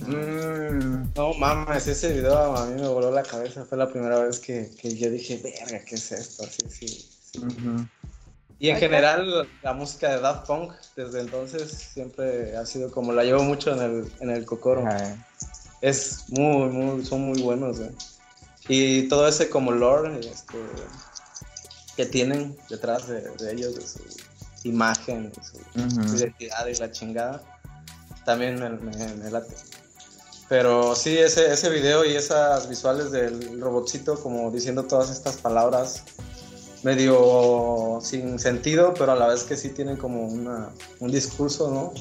Mm. No mames, ese video a mí me voló la cabeza, fue la primera vez que, que yo dije, verga, ¿qué es esto? Sí. sí. Uh -huh. Y en general la música de Daft Punk desde entonces siempre ha sido como la llevo mucho en el, en el cocoro. Es muy, muy, son muy buenos. ¿eh? Y todo ese como lore este, que tienen detrás de, de, ellos, de su imagen, de su, uh -huh. su, identidad y la chingada, también me, me, me late. Pero sí, ese, ese video y esas visuales del robotcito como diciendo todas estas palabras medio sin sentido, pero a la vez que sí tienen como una, un discurso, ¿no?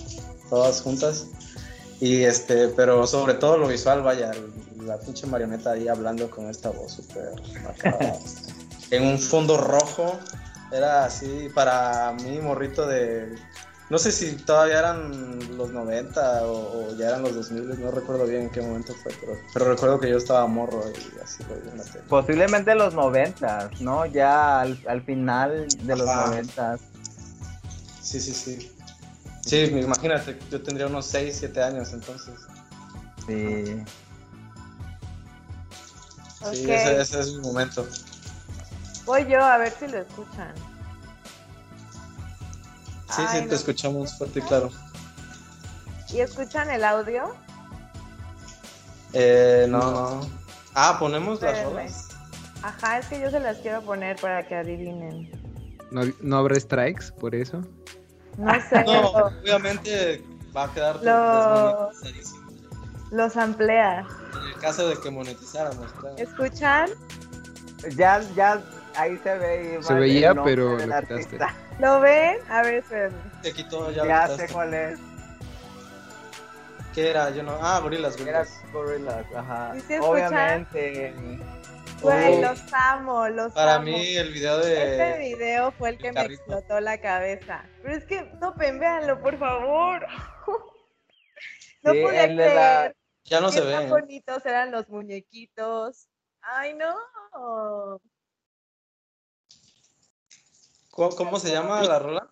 Todas juntas. Y este, pero sobre todo lo visual, vaya, la pinche marioneta ahí hablando con esta voz súper en un fondo rojo, era así para mí, morrito de no sé si todavía eran los 90 o, o, ya eran los 2000, no recuerdo bien en qué momento fue, pero, pero recuerdo que yo estaba morro y así lo vi en la tele. Posiblemente los 90, ¿no? Ya al, al final de los Ajá. 90. Sí, sí, sí. Sí, imagínate, yo tendría unos 6, 7 años entonces. Sí. Sí, okay. ese, ese es mi momento. Voy yo a ver si lo escuchan. Sí, Ay, sí, te escuchamos fuerte y claro. ¿Y escuchan el audio? Eh, no, no. Ah, ponemos las rolas. Ajá, es que yo se las quiero poner para que adivinen. ¿No, ¿no habrá strikes por eso? No sé. No, obviamente va a quedar Lo... Los amplía. En el caso de que monetizáramos, claro. ¿Escuchan? Ya, ya, ahí se ve. Se veía, pero lo quitaste. ¿Lo ven? A ver, espérenme. Te quitó ya. Ya sé cuál es. ¿Qué era? Yo no. Ah, gorilas, gorilas. Era gorilas, ajá. ¿Sí Obviamente. Güey, los amo, los Para amo. mí el video de... Este video fue el que el me explotó la cabeza. Pero es que, no, pen, véanlo, por favor. no sí, pude creer. La... Ya no se ve. Qué bonitos eran los muñequitos. Ay, no. ¿Cómo, cómo se llama la rola?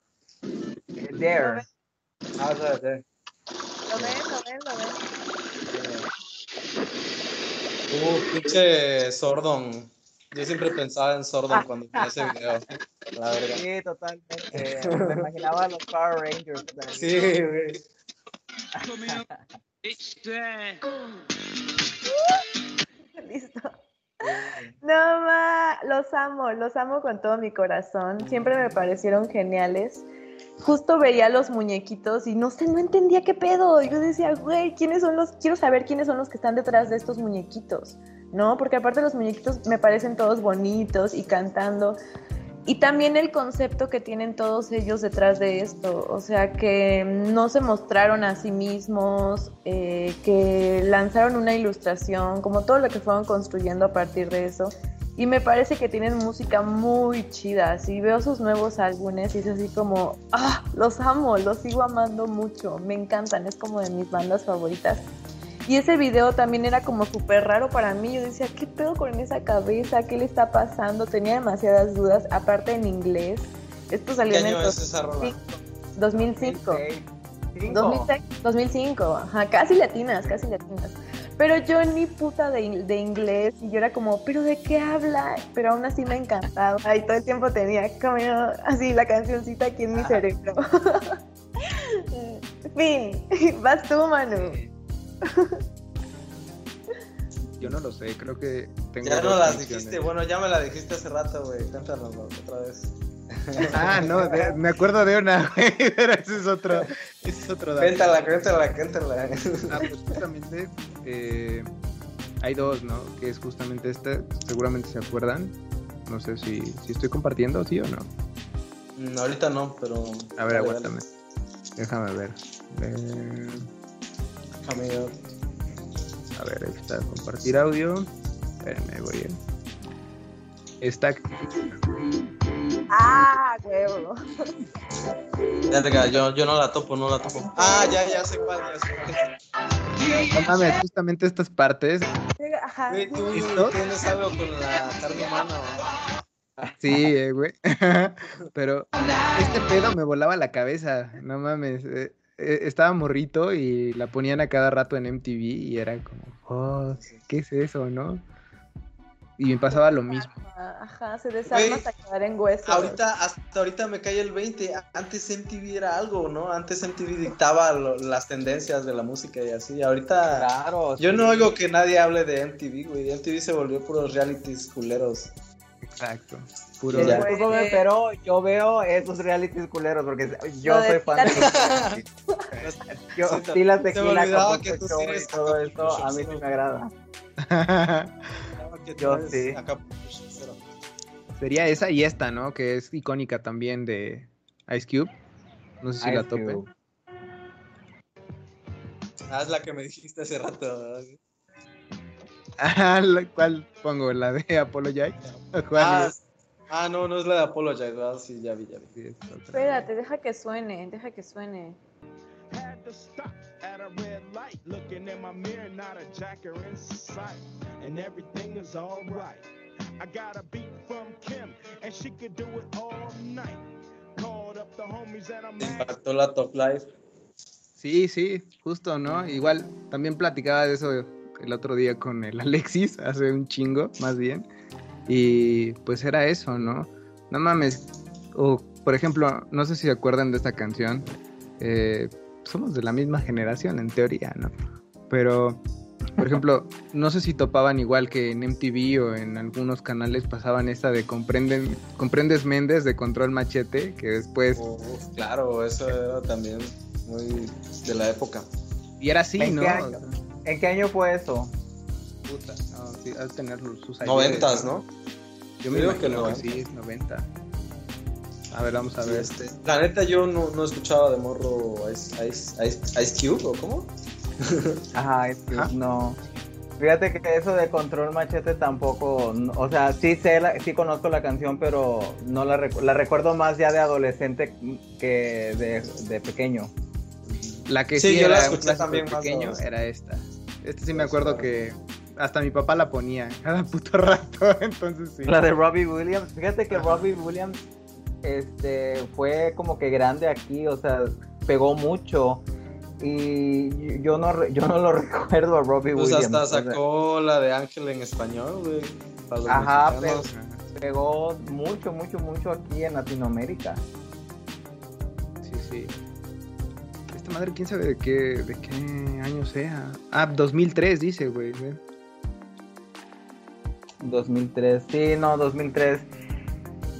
There. Ah, o sea, there. ¿Lo ven? ¿Lo ven? ¿Lo ven? Uh, pinche Sordon. Yo siempre pensaba en Sordon cuando vi ese video. La verdad. Sí, totalmente. Me imaginaba a los Power Rangers. Sí, güey. Listo. No, ma, los amo, los amo con todo mi corazón. Siempre me parecieron geniales. Justo veía los muñequitos y no sé, no entendía qué pedo. Yo decía, güey, ¿quiénes son los? Quiero saber quiénes son los que están detrás de estos muñequitos, ¿no? Porque aparte los muñequitos me parecen todos bonitos y cantando. Y también el concepto que tienen todos ellos detrás de esto, o sea, que no se mostraron a sí mismos, eh, que lanzaron una ilustración, como todo lo que fueron construyendo a partir de eso. Y me parece que tienen música muy chida. Si veo sus nuevos álbumes y es así como, ah, los amo, los sigo amando mucho, me encantan, es como de mis bandas favoritas. Y ese video también era como súper raro para mí. Yo decía, ¿qué pedo con esa cabeza? ¿Qué le está pasando? Tenía demasiadas dudas, aparte en inglés. Esto salió en el 2005. 2005. 2005. 2005. Ajá, casi latinas, casi latinas. Pero yo ni puta de, de, inglés y yo era como, ¿pero de qué habla? Pero aún así me encantaba y todo el tiempo tenía como así la cancioncita aquí en mi cerebro. fin, vas tú, Manu. Yo no lo sé, creo que tengo. Ya no las dijiste, bueno, ya me la dijiste hace rato, güey. Cántalo otra vez. Ah, no, me acuerdo de una, güey, pero ese es otro, ese es otro dato. Cuéntala, cuéntala, cuéntala. Ah, pues justamente eh, hay dos, ¿no? Que es justamente esta, seguramente se acuerdan. No sé si, si estoy compartiendo, sí o no. Mm, ahorita no, pero. A ver, aguántame. Déjame ver. Eh... A ver, ahí está, compartir audio. Espérenme, voy bien. Está. Ah, huevo. Ya yo, yo no la topo, no la topo. Ah, ya, ya sé cuál, ya sé cuál. No justamente estas partes. Ajá. ¿tú tienes algo con la carne humana Sí, eh, güey. Pero este pedo me volaba la cabeza. No mames. Eh, estaba morrito y la ponían a cada rato en MTV y era como, oh, ¿qué es eso, no? Y me pasaba lo mismo. Ajá, se desarma hasta quedar en hueso. Ahorita, hasta ahorita me cae el 20. Antes MTV era algo, ¿no? Antes MTV dictaba las tendencias de la música y así. Ahorita. Claro. Yo no oigo que nadie hable de MTV, güey. MTV se volvió puros realities culeros. Exacto. Puro pero yo veo esos realities culeros porque yo soy fan de yo, sí, la tequila, que tú y todo esto, a mí sí me agrada. yo sí. Sería esa y esta, ¿no? Que es icónica también de Ice Cube. No sé si la tope. Ah, es la que me dijiste hace rato. Ah, ¿cuál pongo? ¿La de Apologize? Ah, ah, no, no es la de Apologize, ¿verdad? Sí, ya vi, ya vi. Espérate, deja que suene, deja que suene. I got a beat from Kim, and she could do it all night. Called up the homies and I'm Impactó la top life. Sí, sí, justo, ¿no? Igual también platicaba de eso el otro día con el Alexis, hace un chingo, más bien. Y pues era eso, ¿no? No mames. O, por ejemplo, no sé si se acuerdan de esta canción. Eh, somos de la misma generación, en teoría, ¿no? Pero, por ejemplo, no sé si topaban igual que en MTV o en algunos canales pasaban esta de Comprenden, Comprendes Méndez de Control Machete, que después... claro, eso era también muy de la época. Y era así, ¿no? ¿En qué año fue eso? Puta, no, sí, al tener sus años. Noventas, ¿no? Yo me digo que, no, que sí, 90. A ver, vamos a ver. Este, la neta, yo no, no escuchaba de morro Ice, Ice, Ice, Ice Cube, ¿o cómo? Ajá, Ice Cube, no. Fíjate que eso de Control Machete tampoco, o sea, sí sé, sí conozco la canción, pero no la, la recuerdo más ya de adolescente que de, de pequeño. La que sí, yo era la escuché también pequeño era esta. Este sí me acuerdo que hasta mi papá la ponía cada puto rato, entonces sí. La de Robbie Williams, fíjate que Robbie Williams este fue como que grande aquí, o sea, pegó mucho y yo no yo no lo recuerdo a Robbie pues Williams. hasta sacó la de Ángel en español, güey. Ajá, pero pegó mucho, mucho, mucho aquí en Latinoamérica. Sí, sí madre, quién sabe de qué, de qué año sea. Ah, 2003 dice, güey. 2003, sí, no, 2003.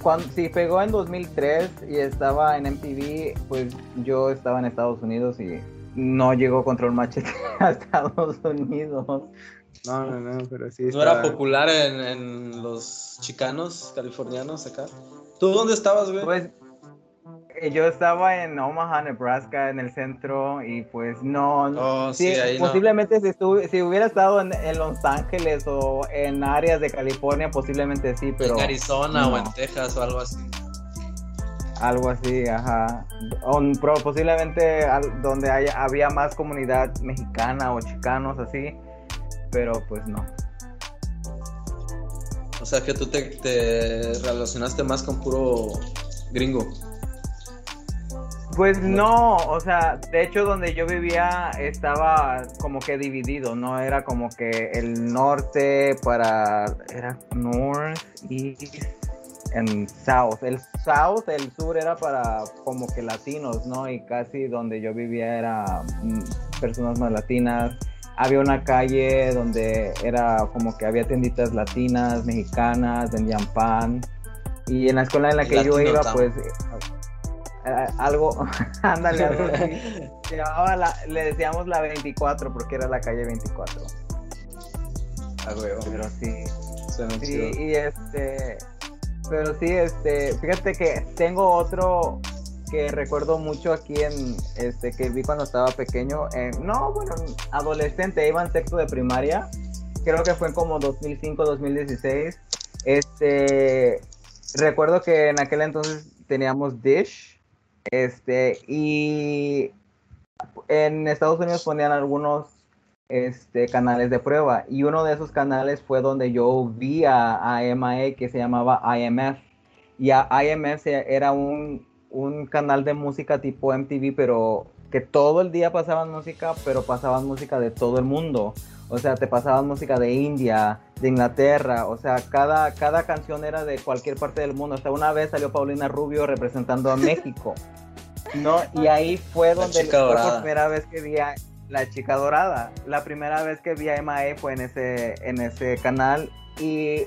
Cuando, si pegó en 2003 y estaba en MTV, pues yo estaba en Estados Unidos y no llegó Control Machete a Estados Unidos. No, no, no, pero sí. ¿No era popular en, en los chicanos californianos acá? ¿Tú dónde estabas, güey? Pues yo estaba en Omaha, Nebraska, en el centro, y pues no, Oh, sí, sí, ahí no. posiblemente si, estuve- si hubiera estado en, en Los Ángeles o en áreas de California, posiblemente sí, pero en Arizona no. o en Texas o algo así. algo así, ajá. Pero posiblemente al- donde haya, había más comunidad mexicana o chicanos así, pero pues no. O sea que tú te, te relacionaste más con puro gringo. Pues no, o sea, de hecho donde yo vivía estaba como que dividido, no era como que el norte para era north, east and south. El south, el sur era para como que latinos, ¿no? Y casi donde yo vivía era mm, personas más latinas. Había una calle donde era como que había tienditas latinas, mexicanas, vendían pan. Y en la escuela en la que yo iba, Town. pues algo, ándale, algo así. La- le decíamos la 24 porque era la calle 24. Ah, güey, Pero sí, suena sí, chido. y este, pero sí, este, fíjate que tengo otro que recuerdo mucho aquí en, este, que vi cuando estaba pequeño, en- no, bueno, adolescente, iba en sexto de primaria, creo que fue en como 2005, 2016, este, recuerdo que en aquel entonces teníamos Dish, este, y en Estados Unidos ponían algunos este, canales de prueba. Y uno de esos canales fue donde yo vi a, a que se llamaba IMF. Y a IMF era un, un canal de música tipo MTV, pero que todo el día pasaban música, pero pasaban música de todo el mundo. O sea, te pasaban música de India, de Inglaterra, o sea, cada, cada canción era de cualquier parte del mundo. Hasta una vez salió Paulina Rubio representando a México. ¿no? Y ahí fue donde fue por primera vez que vi a la chica dorada. La primera vez que vi a MAE fue en ese, en ese canal y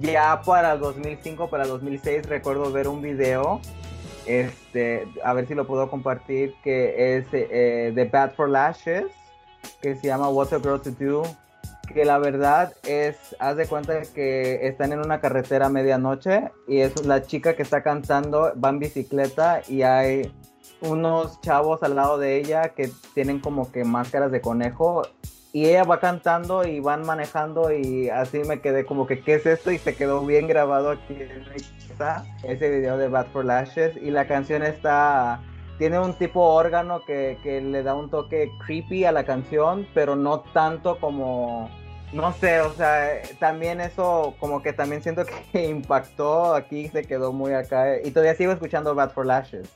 ya para el 2005, para el 2006 recuerdo ver un video, este, a ver si lo puedo compartir, que es eh, de Bad for Lashes, que se llama What's a Girl to Do, que la verdad es, haz de cuenta que están en una carretera a medianoche y es la chica que está cantando, va en bicicleta y hay unos chavos al lado de ella que tienen como que máscaras de conejo y ella va cantando y van manejando y así me quedé como que qué es esto y se quedó bien grabado aquí en cabeza, ese video de Bad for Lashes y la canción está tiene un tipo órgano que, que le da un toque creepy a la canción pero no tanto como no sé, o sea, también eso como que también siento que impactó aquí, se quedó muy acá y todavía sigo escuchando Bad for Lashes.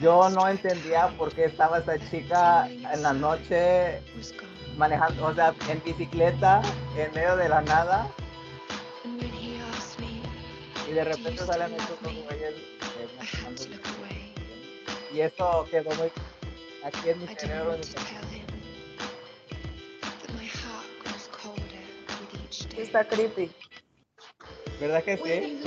Yo no entendía por qué estaba esta chica en la noche manejando, o sea, en bicicleta, en medio de la nada, y de repente salen estos dos güeyes I had manejando. to look away. Y eso quedó muy aquí en mi I didn't cerebro. Está creepy. ¿Verdad que sí?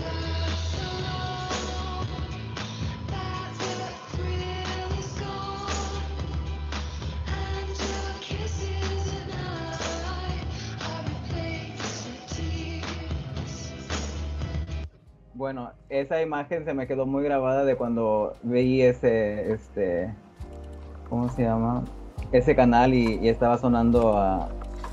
Bueno, esa imagen se me quedó muy grabada de cuando veí ese, este, ¿cómo se llama? Ese canal y, estaba sonando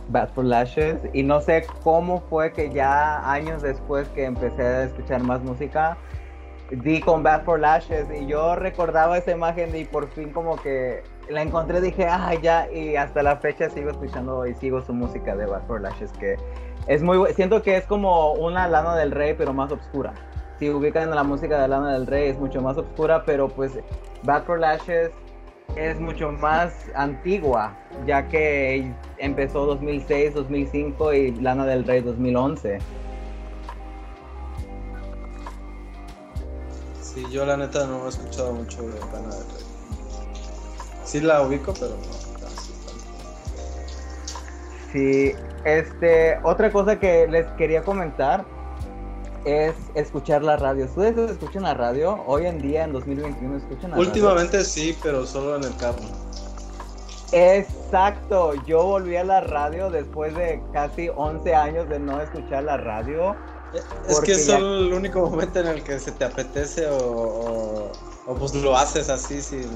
Bad for Lashes. Y no sé cómo fue que ya años después que empecé a escuchar más música di con Bad for Lashes. Y yo recordaba esa imagen y por fin como que la encontré dije ah ya y hasta la fecha sigo escuchando y sigo su música de Bad for Lashes que es muy siento que es como una Lana del Rey pero más oscura si ubican la música de Lana del Rey es mucho más oscura pero pues Bad for Lashes es mucho más antigua, ya que empezó 2006, 2005 y Lana del Rey 2011. Sí, yo la neta no he escuchado mucho de Lana del Rey. Sí la ubico, pero no. Sí, este, otra cosa que les quería comentar es escuchar la radio. ¿Ustedes escuchan la radio? Hoy en día, en 2021, escuchan la radio. Últimamente sí, pero solo en el carro. Exacto, yo volví a la radio después de casi 11 años de no escuchar la radio. Es que es ya- el único momento en el que se te apetece o, o, o pues lo haces así sin,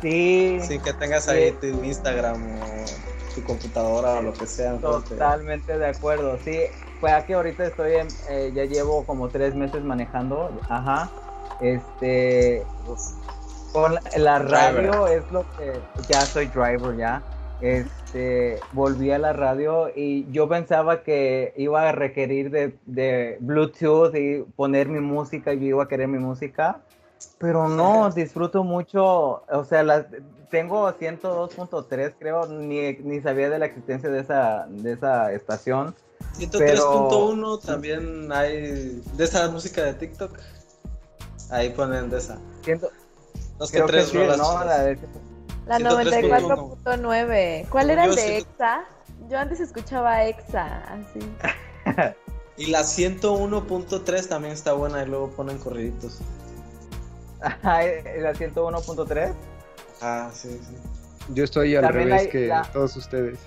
Sí, sin que tengas ahí tu Instagram o tu computadora o lo que sea. totalmente de acuerdo. Sí, fue aquí ahorita estoy, en- eh, ya llevo como tres meses manejando. Ajá. Este, con la, la radio es lo que ya soy driver ya. Este, volví a la radio y yo pensaba que iba a requerir de, de Bluetooth y poner mi música y yo iba a querer mi música, pero no, disfruto mucho, o sea, las, tengo 102.3 creo, ni, ni sabía de la existencia de esa, de esa estación. 103.1 también hay de esa música de TikTok. Ahí ponen de esa. Siento, Los que creo que tres sí, rolas ¿no? La de- La 103.1. 94.9. ¿Cuál era el Yo de EXA? Yo antes escuchaba EXA, así. Y la 101.3 también está buena y luego ponen corriditos. Ajá, la 101.3. Ah, sí, sí. Yo estoy al También revés que la- todos ustedes.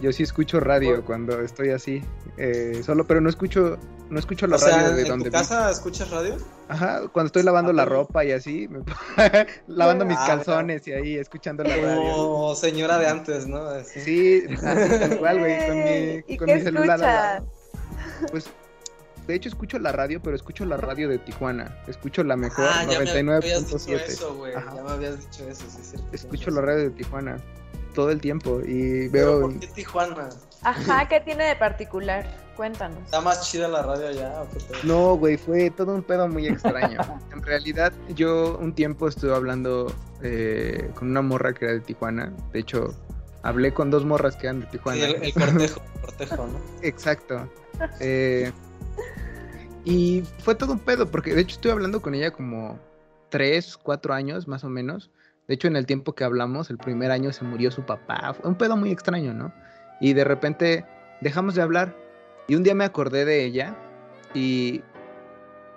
Yo sí escucho radio Por- cuando estoy así, eh, solo, pero no escucho, no escucho la O sea, radio de ¿en donde tu vi- casa escuchas radio? Ajá, cuando estoy lavando Ah, la ropa y así, me- lavando mis Ah, calzones y ahí escuchando la radio. Como señora de antes, ¿no? Así. Sí, así tal cual, güey, con mi, ¿Y con qué mi celular. Pues, de hecho escucho la radio, pero escucho la radio de Tijuana. Escucho la mejor, Ah, ya me habías dicho 99.7. eso, güey. Ajá. Ya me habías dicho eso, sí, es cierto. Escucho la radio de Tijuana todo el tiempo y Pero veo... ¿por qué Tijuana? Ajá, ¿qué tiene de particular? Cuéntanos. ¿Está más chida la radio allá? No, güey, fue todo un pedo muy extraño. en realidad, yo un tiempo estuve hablando eh, con una morra que era de Tijuana. De hecho, hablé con dos morras que eran de Tijuana. Sí, el, el cortejo, cortejo, ¿no? Exacto. Eh, y fue todo un pedo, porque de hecho estuve hablando con ella como tres, cuatro años más o menos. De hecho, en el tiempo que hablamos, el primer año se murió su papá. Fue un pedo muy extraño, ¿no? Y de repente dejamos de hablar. Y un día me acordé de ella y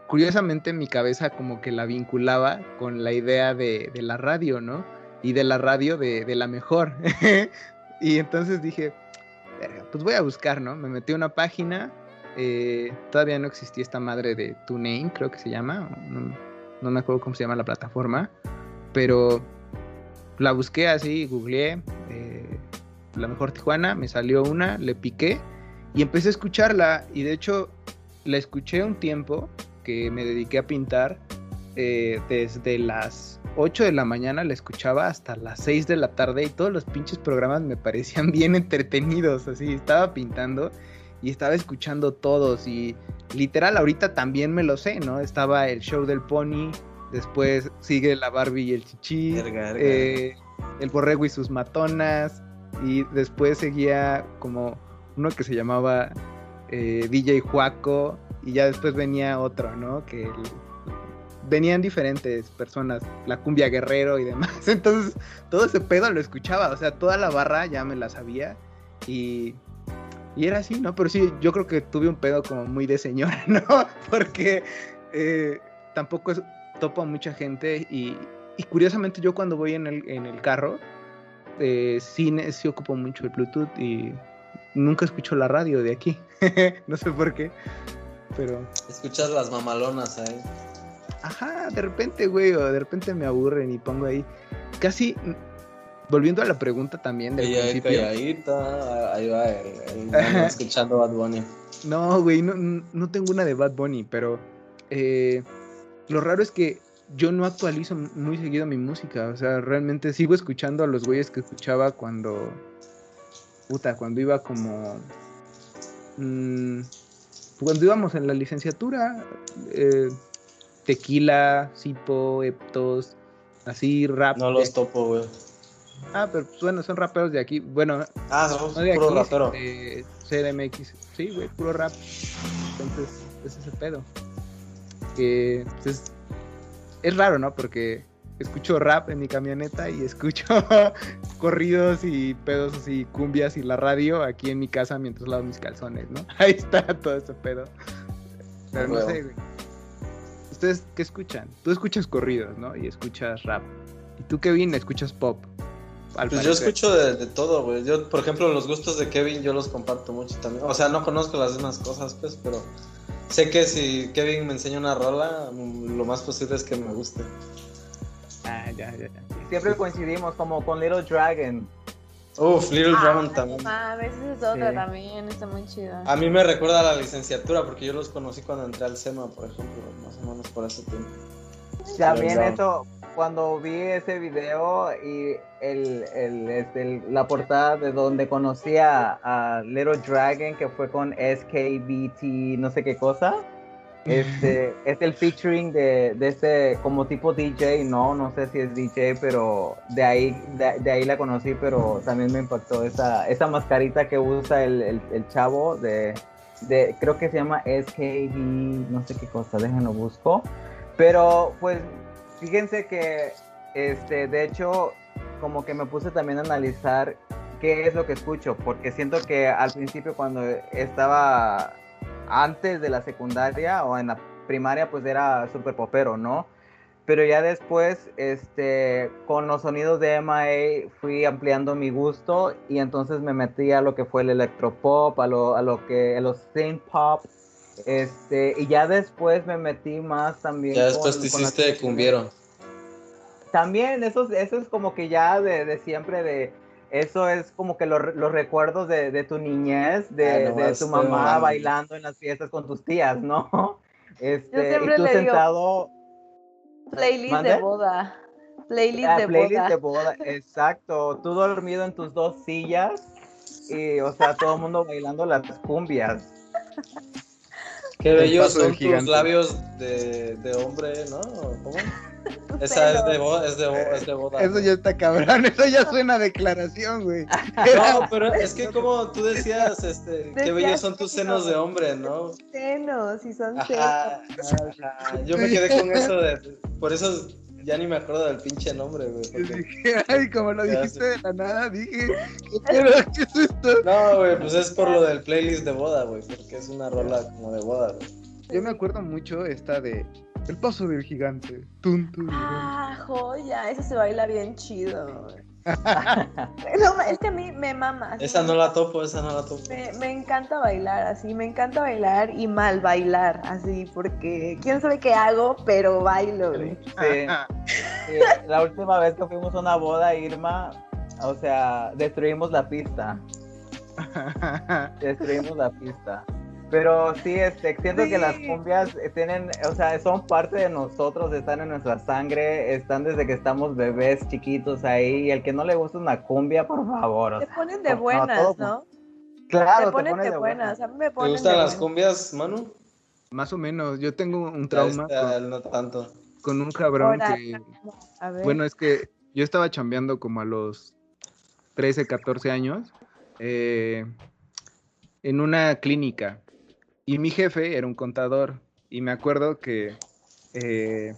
curiosamente mi cabeza como que la vinculaba con la idea de, la radio, ¿no? Y de la radio de, la mejor. y entonces dije, "Verga, pues voy a buscar, ¿no? Me metí a una página, eh, todavía no existía esta madre de TuneIn, creo que se llama, no, no me acuerdo cómo se llama la plataforma, pero la busqué así, googleé, eh, la mejor Tijuana, me salió una, le piqué y empecé a escucharla y de hecho la escuché un tiempo que me dediqué a pintar eh, desde las 8 de la mañana la escuchaba hasta las 6 de la tarde y todos los pinches programas me parecían bien entretenidos, así estaba pintando y estaba escuchando todos y literal ahorita también me lo sé, ¿no? Estaba el show del pony, después sigue la Barbie y el chichi, Verga, verga. eh, el borrego y sus matonas y después seguía como uno que se llamaba eh, DJ Juaco y ya después venía otro, ¿no? Que el- venían diferentes personas, la cumbia guerrero y demás. Entonces, todo ese pedo lo escuchaba, o sea, toda la barra ya me la sabía y, y era así, ¿no? Pero sí, yo creo que tuve un pedo como muy de señora, ¿no? Porque eh, tampoco es, topo a mucha gente y, y curiosamente yo cuando voy en el, en el carro, eh, sí, sí ocupo mucho el Bluetooth y nunca escucho la radio de aquí. no sé por qué, pero... Escuchas las mamalonas ahí. Ajá, de repente, güey, o de repente me aburren y pongo ahí. Casi, mm, volviendo a la pregunta también del principio. calladita, ahí va el, el mono escuchando Bad Bunny. No, güey, no, no tengo una de Bad Bunny, pero eh, lo raro es que yo no actualizo muy seguido mi música. O sea, realmente sigo escuchando a los güeyes que escuchaba cuando. Puta, cuando iba como. mm, cuando íbamos en la licenciatura. eh, tequila, Sipo, Eptos, así rap. No los topo, güey. Ah, pero pues, bueno, son raperos de aquí. Bueno, Ah, no, no de puro aquí, rapero. de CDMX. Sí, güey, puro rap. Entonces, es ese pedo. Que pues, es, es raro, ¿no? Porque escucho rap en mi camioneta y escucho corridos y pedos así, cumbias y la radio aquí en mi casa mientras lavo mis calzones, ¿no? Ahí está todo ese pedo. Pero no sé, güey. ¿Ustedes qué escuchan? Tú escuchas corridos, ¿no? Y escuchas rap. ¿Y tú, Kevin, escuchas pop? al Pues yo escucho de, de todo, güey. Yo, por ejemplo, los gustos de Kevin yo los comparto mucho también. O sea, no conozco las mismas cosas, pues, pero sé que si Kevin me enseña una rola, lo más posible es que me guste. Ah, ya, ya, ya. Siempre coincidimos como con Little Dragon. Uf, Little Ah, Dragon no también. mames, esa es otra Sí. también, está muy chida. A mí me recuerda a la licenciatura porque yo los conocí cuando entré al SEMA, por ejemplo, más o menos por ese tiempo. También eso, cuando vi ese video y el, el, este, el- la portada de donde conocí a, a Little Dragon, que fue con SKBT, no sé qué cosa. Este, es el featuring de, de ese como tipo DJ, no, no sé si es DJ, pero de ahí, de, de ahí la conocí, pero también me impactó esa, esa mascarita que usa el, el, el chavo de, de, creo que se llama SKB, no sé qué cosa, déjenlo busco. Pero pues fíjense que, este, de hecho, como que me puse también a analizar qué es lo que escucho, porque siento que al principio cuando estaba antes de la secundaria o en la primaria, pues era súper popero, ¿no? Pero ya después, este, con los sonidos de MIA fui ampliando mi gusto y entonces me metí a lo que fue el electropop, a lo, a lo que, a los synth pop, este, y ya después me metí más también. Ya después con- te hiciste canciones. cumbiero. También, eso, es- eso es como que ya de, de siempre, de eso es como que los, los recuerdos de, de tu niñez, de, Ah, no, de tu estoy mamá mamando. bailando en las fiestas con tus tías, ¿no? Este, siempre y tú le digo, sentado Playlist ¿Mande? de boda. Playlist a de playlist boda. de boda, exacto, tú dormido en tus dos sillas y, o sea, todo el mundo bailando las cumbias. Qué El bellos son tus gigante. labios de, de hombre, ¿no? ¿Cómo? Esa es de, boda, es, de, bo- es de boda. Eso ya está cabrón, eso ya suena a declaración, güey. No, pero es que como tú decías, este, qué bellos son tus senos. senos de hombre, ¿no? Senos, y son senos. Ajá, ajá. Yo me quedé con eso de, por eso ya ni me acuerdo del pinche nombre, güey. Porque- dije, ay, como lo dijiste de la nada, dije, ¿qué es esto? No, güey, pues es por lo del playlist de boda, güey, porque es una rola como de boda, güey. Yo me acuerdo mucho esta de El paso del gigante. Tun, tururún. Ah, joya, eso se baila bien chido. No, es que a mí me mama. Esa no la topo, esa no la topo. Me, me encanta bailar, así, me encanta bailar y mal bailar, así, porque quién sabe qué hago, pero bailo. Sí. Sí, la última vez que fuimos a una boda, Irma, o sea, destruimos la pista. Destruimos la pista. Pero sí, este, siento que las cumbias eh, tienen, o sea, son parte de nosotros, están en nuestra sangre, están desde que estamos bebés chiquitos ahí. Y el que no le gusta una cumbia, por favor. Te ponen de no, buenas, todo- ¿no? Claro, te ponen de buenas, a mí me ¿Te ponen gustan de las buenas. cumbias, Manu? Más o menos, yo tengo un trauma Ah, con, no tanto. con un cabrón Ahora, que, A ver. bueno, es que yo estaba chambeando como a los 13, 14 años eh, en una clínica y mi jefe era un contador y me acuerdo que eh,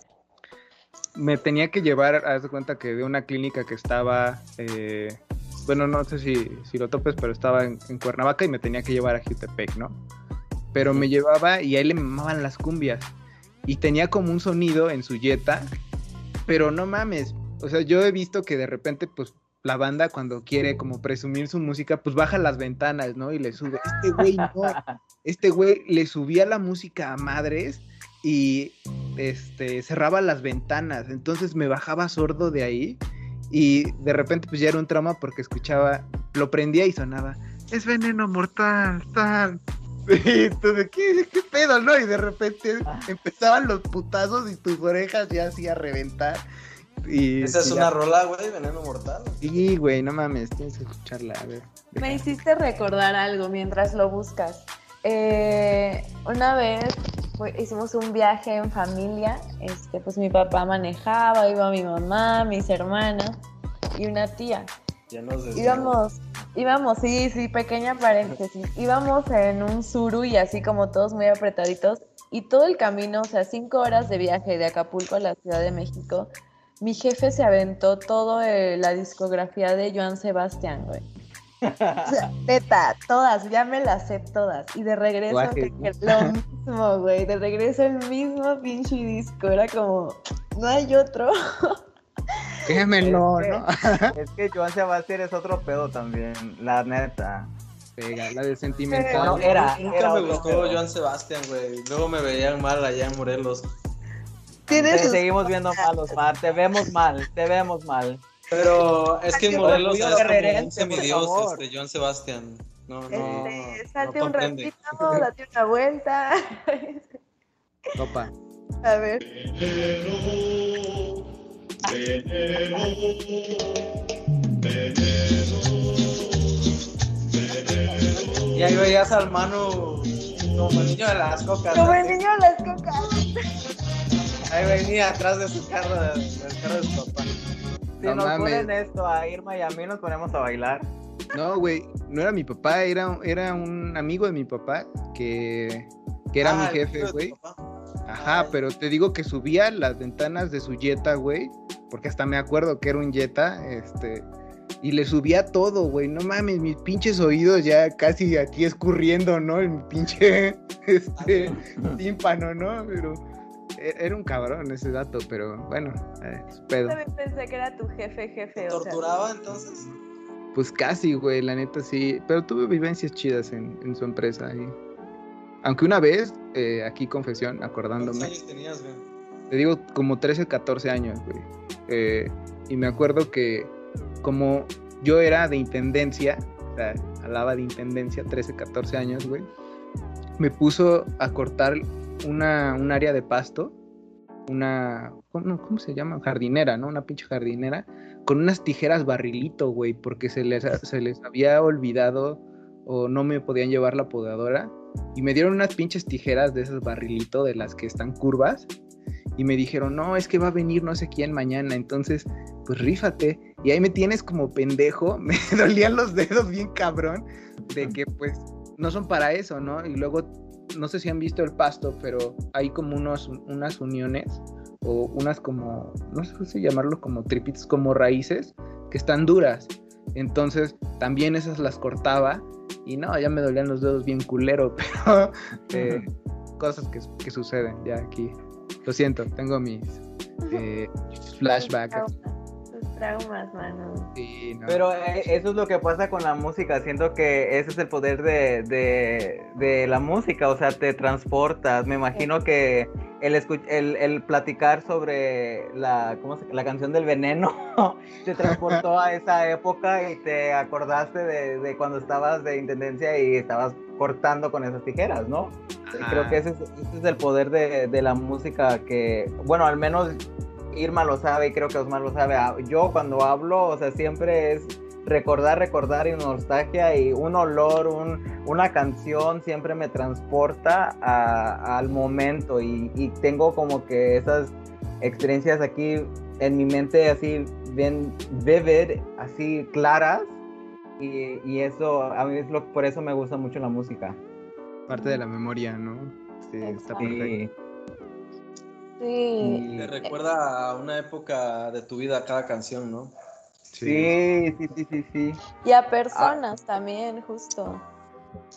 me tenía que llevar, haz de cuenta que de una clínica que estaba, eh, bueno, no sé si, si lo topes, pero estaba en, en Cuernavaca y me tenía que llevar a Jutepec, ¿no? Pero me llevaba y ahí le mamaban las cumbias y tenía como un sonido en su Jetta, pero no mames, o sea, yo he visto que de repente, pues, la banda cuando quiere como presumir su música, pues baja las ventanas, ¿no? Y le sube. Este güey no, este güey le subía la música a madres y este cerraba las ventanas, entonces me bajaba sordo de ahí y de repente pues ya era un trauma porque escuchaba, lo prendía y sonaba, es veneno mortal, tal. Y de ¿qué, qué pedo, ¿no? Y de repente empezaban los putazos y tus orejas ya así a reventar. Y, Esa es y una ya- rola, güey, veneno mortal. Sí, güey, no mames, tienes que escucharla, a ver. Me hiciste recordar algo mientras lo buscas. Eh, una vez hicimos un viaje en familia, este, pues mi papá manejaba, iba mi mamá, mis hermanas y una tía. Ya nos. Íbamos, íbamos, sí, sí, pequeña paréntesis. Íbamos en un suru y así como todos muy apretaditos. Y todo el camino, o sea, cinco horas de viaje de Acapulco a la Ciudad de México, mi jefe se aventó toda la discografía de Joan Sebastián, güey. O sea, neta, todas, ya me las sé todas. Y de regreso, que- que lo mismo, güey. De regreso el mismo pinche disco. Era como, no hay otro. Es que- ¿no? Es que Joan Sebastián es otro pedo también, la neta. Pega, la de sentimental. No, era, Nunca era me gustó pedo. Joan Sebastián, güey. Luego me veían mal allá en Morelos. Tienes Te sus- seguimos viendo mal, Osmar, te vemos mal, te vemos mal. Pero es que en Morelos es como un por semidios, este, Joan Sebastián. No, no, Este, no salte un comprende. ratito, date una vuelta. Copa. A ver. Y ahí veías al Manu como el niño de las cocas. Como ¿no? el niño de las cocas. Ahí venía atrás de su carro, de- del carro de su papá. Si No nos mames. ponen esto a Irma y a mí, nos ponemos a bailar. No, güey, no era mi papá, era, era un amigo de mi papá que, que era Ah, mi el jefe, güey. Ajá, Ay. pero te digo que subía las ventanas de su Jetta, güey, porque hasta me acuerdo que era un Jetta, este, y le subía todo, güey, no mames, mis pinches oídos ya casi aquí escurriendo, ¿no? En mi pinche, este, tímpano, ¿no? Pero era un cabrón ese dato, pero bueno, eh, pedo. También pensé que era tu jefe, jefe. ¿Te o sea, torturaba entonces? Pues casi, güey, la neta sí. Pero tuve vivencias chidas en, en su empresa. Y... Aunque una vez, eh, aquí confesión, ¿Cuántos acordándome, años tenías, güey? te digo como 13, 14 años, güey. Eh, y me acuerdo que como yo era de intendencia, o sea, alaba de intendencia, 13, 14 años, güey, me puso a cortar una, un área de pasto, una, ¿cómo, cómo se llama? Jardinera, ¿no? Una pinche jardinera, con unas tijeras barrilito, güey, porque se les, se les había olvidado o no me podían llevar la podadora. Y me dieron unas pinches tijeras de esas barrilito, de las que están curvas. Y me dijeron, no, es que va a venir no sé quién mañana, entonces, pues rífate. Y ahí me tienes como pendejo, me dolían los dedos bien cabrón, de que pues no son para eso, ¿no? Y luego, no sé si han visto el pasto, pero hay como unos, unas uniones o unas como, no sé si llamarlo como tripitos, como raíces, que están duras. Entonces, también esas las cortaba y no, ya me dolían los dedos bien culero, pero eh, cosas que, que suceden ya aquí. Lo siento, tengo mis eh, flashbacks. Traumas, mano. Sí, no. Pero eh, eso es lo que pasa con la música. Siento que ese es el poder de, de, de la música. O sea, te transportas. Me imagino que el, escu- el, el platicar sobre la, ¿cómo se- la canción del veneno te transportó a esa época y te acordaste de, de cuando estabas de intendencia y estabas cortando con esas tijeras, ¿no? Creo que ese es, ese es el poder de, de la música que, bueno, al menos Irma lo sabe y creo que Osmar lo sabe. Ah, Yo cuando hablo, o sea, siempre es recordar, recordar y nostalgia y un olor, un, una canción siempre me transporta a- al momento y, y tengo como que esas experiencias aquí en mi mente así bien vivid, así claras y, y eso, a mí es lo, por eso me gusta mucho la música. Parte de la memoria, ¿no? Sí, está perfecto. Sí. Sí. Y- Te recuerda a una época de tu vida cada canción, ¿no? Sí, sí, sí, sí, sí. Y a personas también, justo.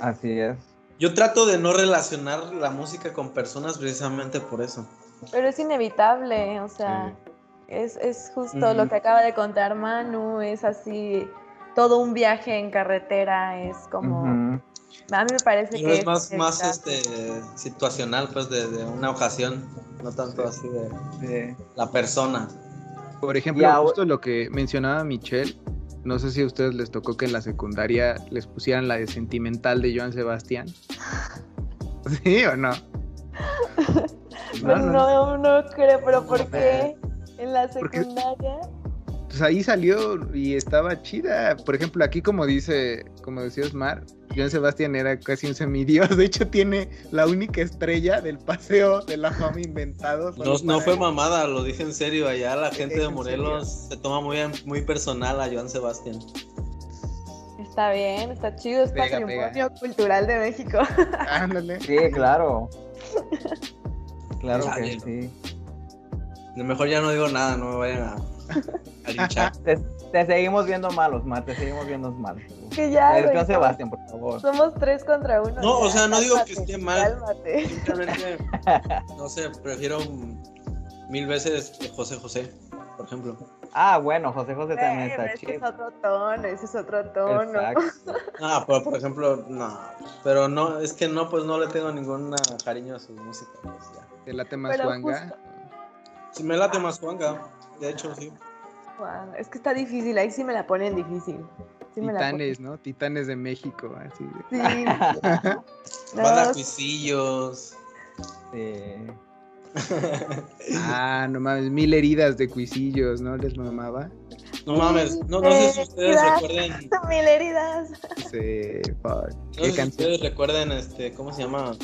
Así es. Yo trato de no relacionar la música con personas precisamente por eso. Pero es inevitable, o sea, es, es justo lo que acaba de contar Manu, es así, todo un viaje en carretera, es como. A mí me parece Pero que es más, más este, situacional, pues, de, de una ocasión, no tanto así de la persona. Por ejemplo, Ya, justo lo que mencionaba Michelle, no sé si a ustedes les tocó que en la secundaria les pusieran la de sentimental de Joan Sebastián. ¿Sí o no? Pues no, no creo, pero ¿por qué? En la Porque- secundaria. Pues ahí salió y estaba chida. Por ejemplo, aquí como dice, como decía Osmar, Joan Sebastián era casi un semidios. De hecho, tiene la única estrella del paseo de la fama inventado. No, fue él. mamada, lo dije en serio. Allá la gente ¿Es de Morelos se toma muy, muy personal a Joan Sebastián. Está bien, está chido, es Pega, patrimonio cultural de México. Ándale. Sí, claro. Claro que sí. A lo mejor ya no digo nada, no me vayan a. Te, te seguimos viendo mal, Osmar, te seguimos viendo mal. que ya, Es güey, Joan somos- Sebastián, por favor. Somos tres contra uno. No, o sea, no digo que esté mal. Cálmate. Simplemente, no sé, prefiero mil veces José José, por ejemplo. Ah, bueno, José José también Eh, está ese es chido. otro tono, ese es otro tono. Exacto. Ah, pero por ejemplo, no. Pero no, es que no, pues no le tengo ningún cariño a su música. pues, ya. ¿Te late más Juanga? justo- Sí, me late más Juanga. De hecho, sí. Es que está difícil, ahí sí me la ponen difícil. Sí. Titanes, ¿no? Titanes de México, así. de- Sí. Cuisillos. Sí. Ah, no mames, mil heridas de cuisillos, ¿no? Les mamaba. No mames, no, no sé si ustedes recuerden. mil heridas. Sí, fuck. No ¿Qué sé si ustedes recuerden, este, ¿cómo se llama?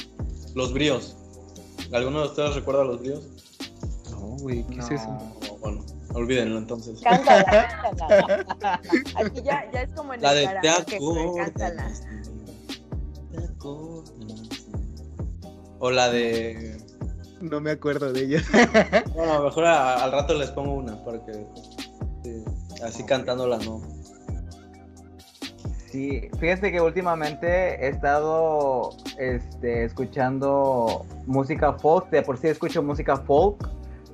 Los bríos. ¿Alguno de ustedes recuerda los bríos? No, güey, ¿qué es eso? No, bueno, olvídenlo entonces. Cántala, cántala. Aquí ya, ya es como en La el de te cántala. Te. O la de. No me acuerdo de ella. Bueno, a lo mejor a- al rato les pongo una para que. sí, así cantándola, no. Sí, fíjate que últimamente he estado este, escuchando música folk, de por sí escucho música folk,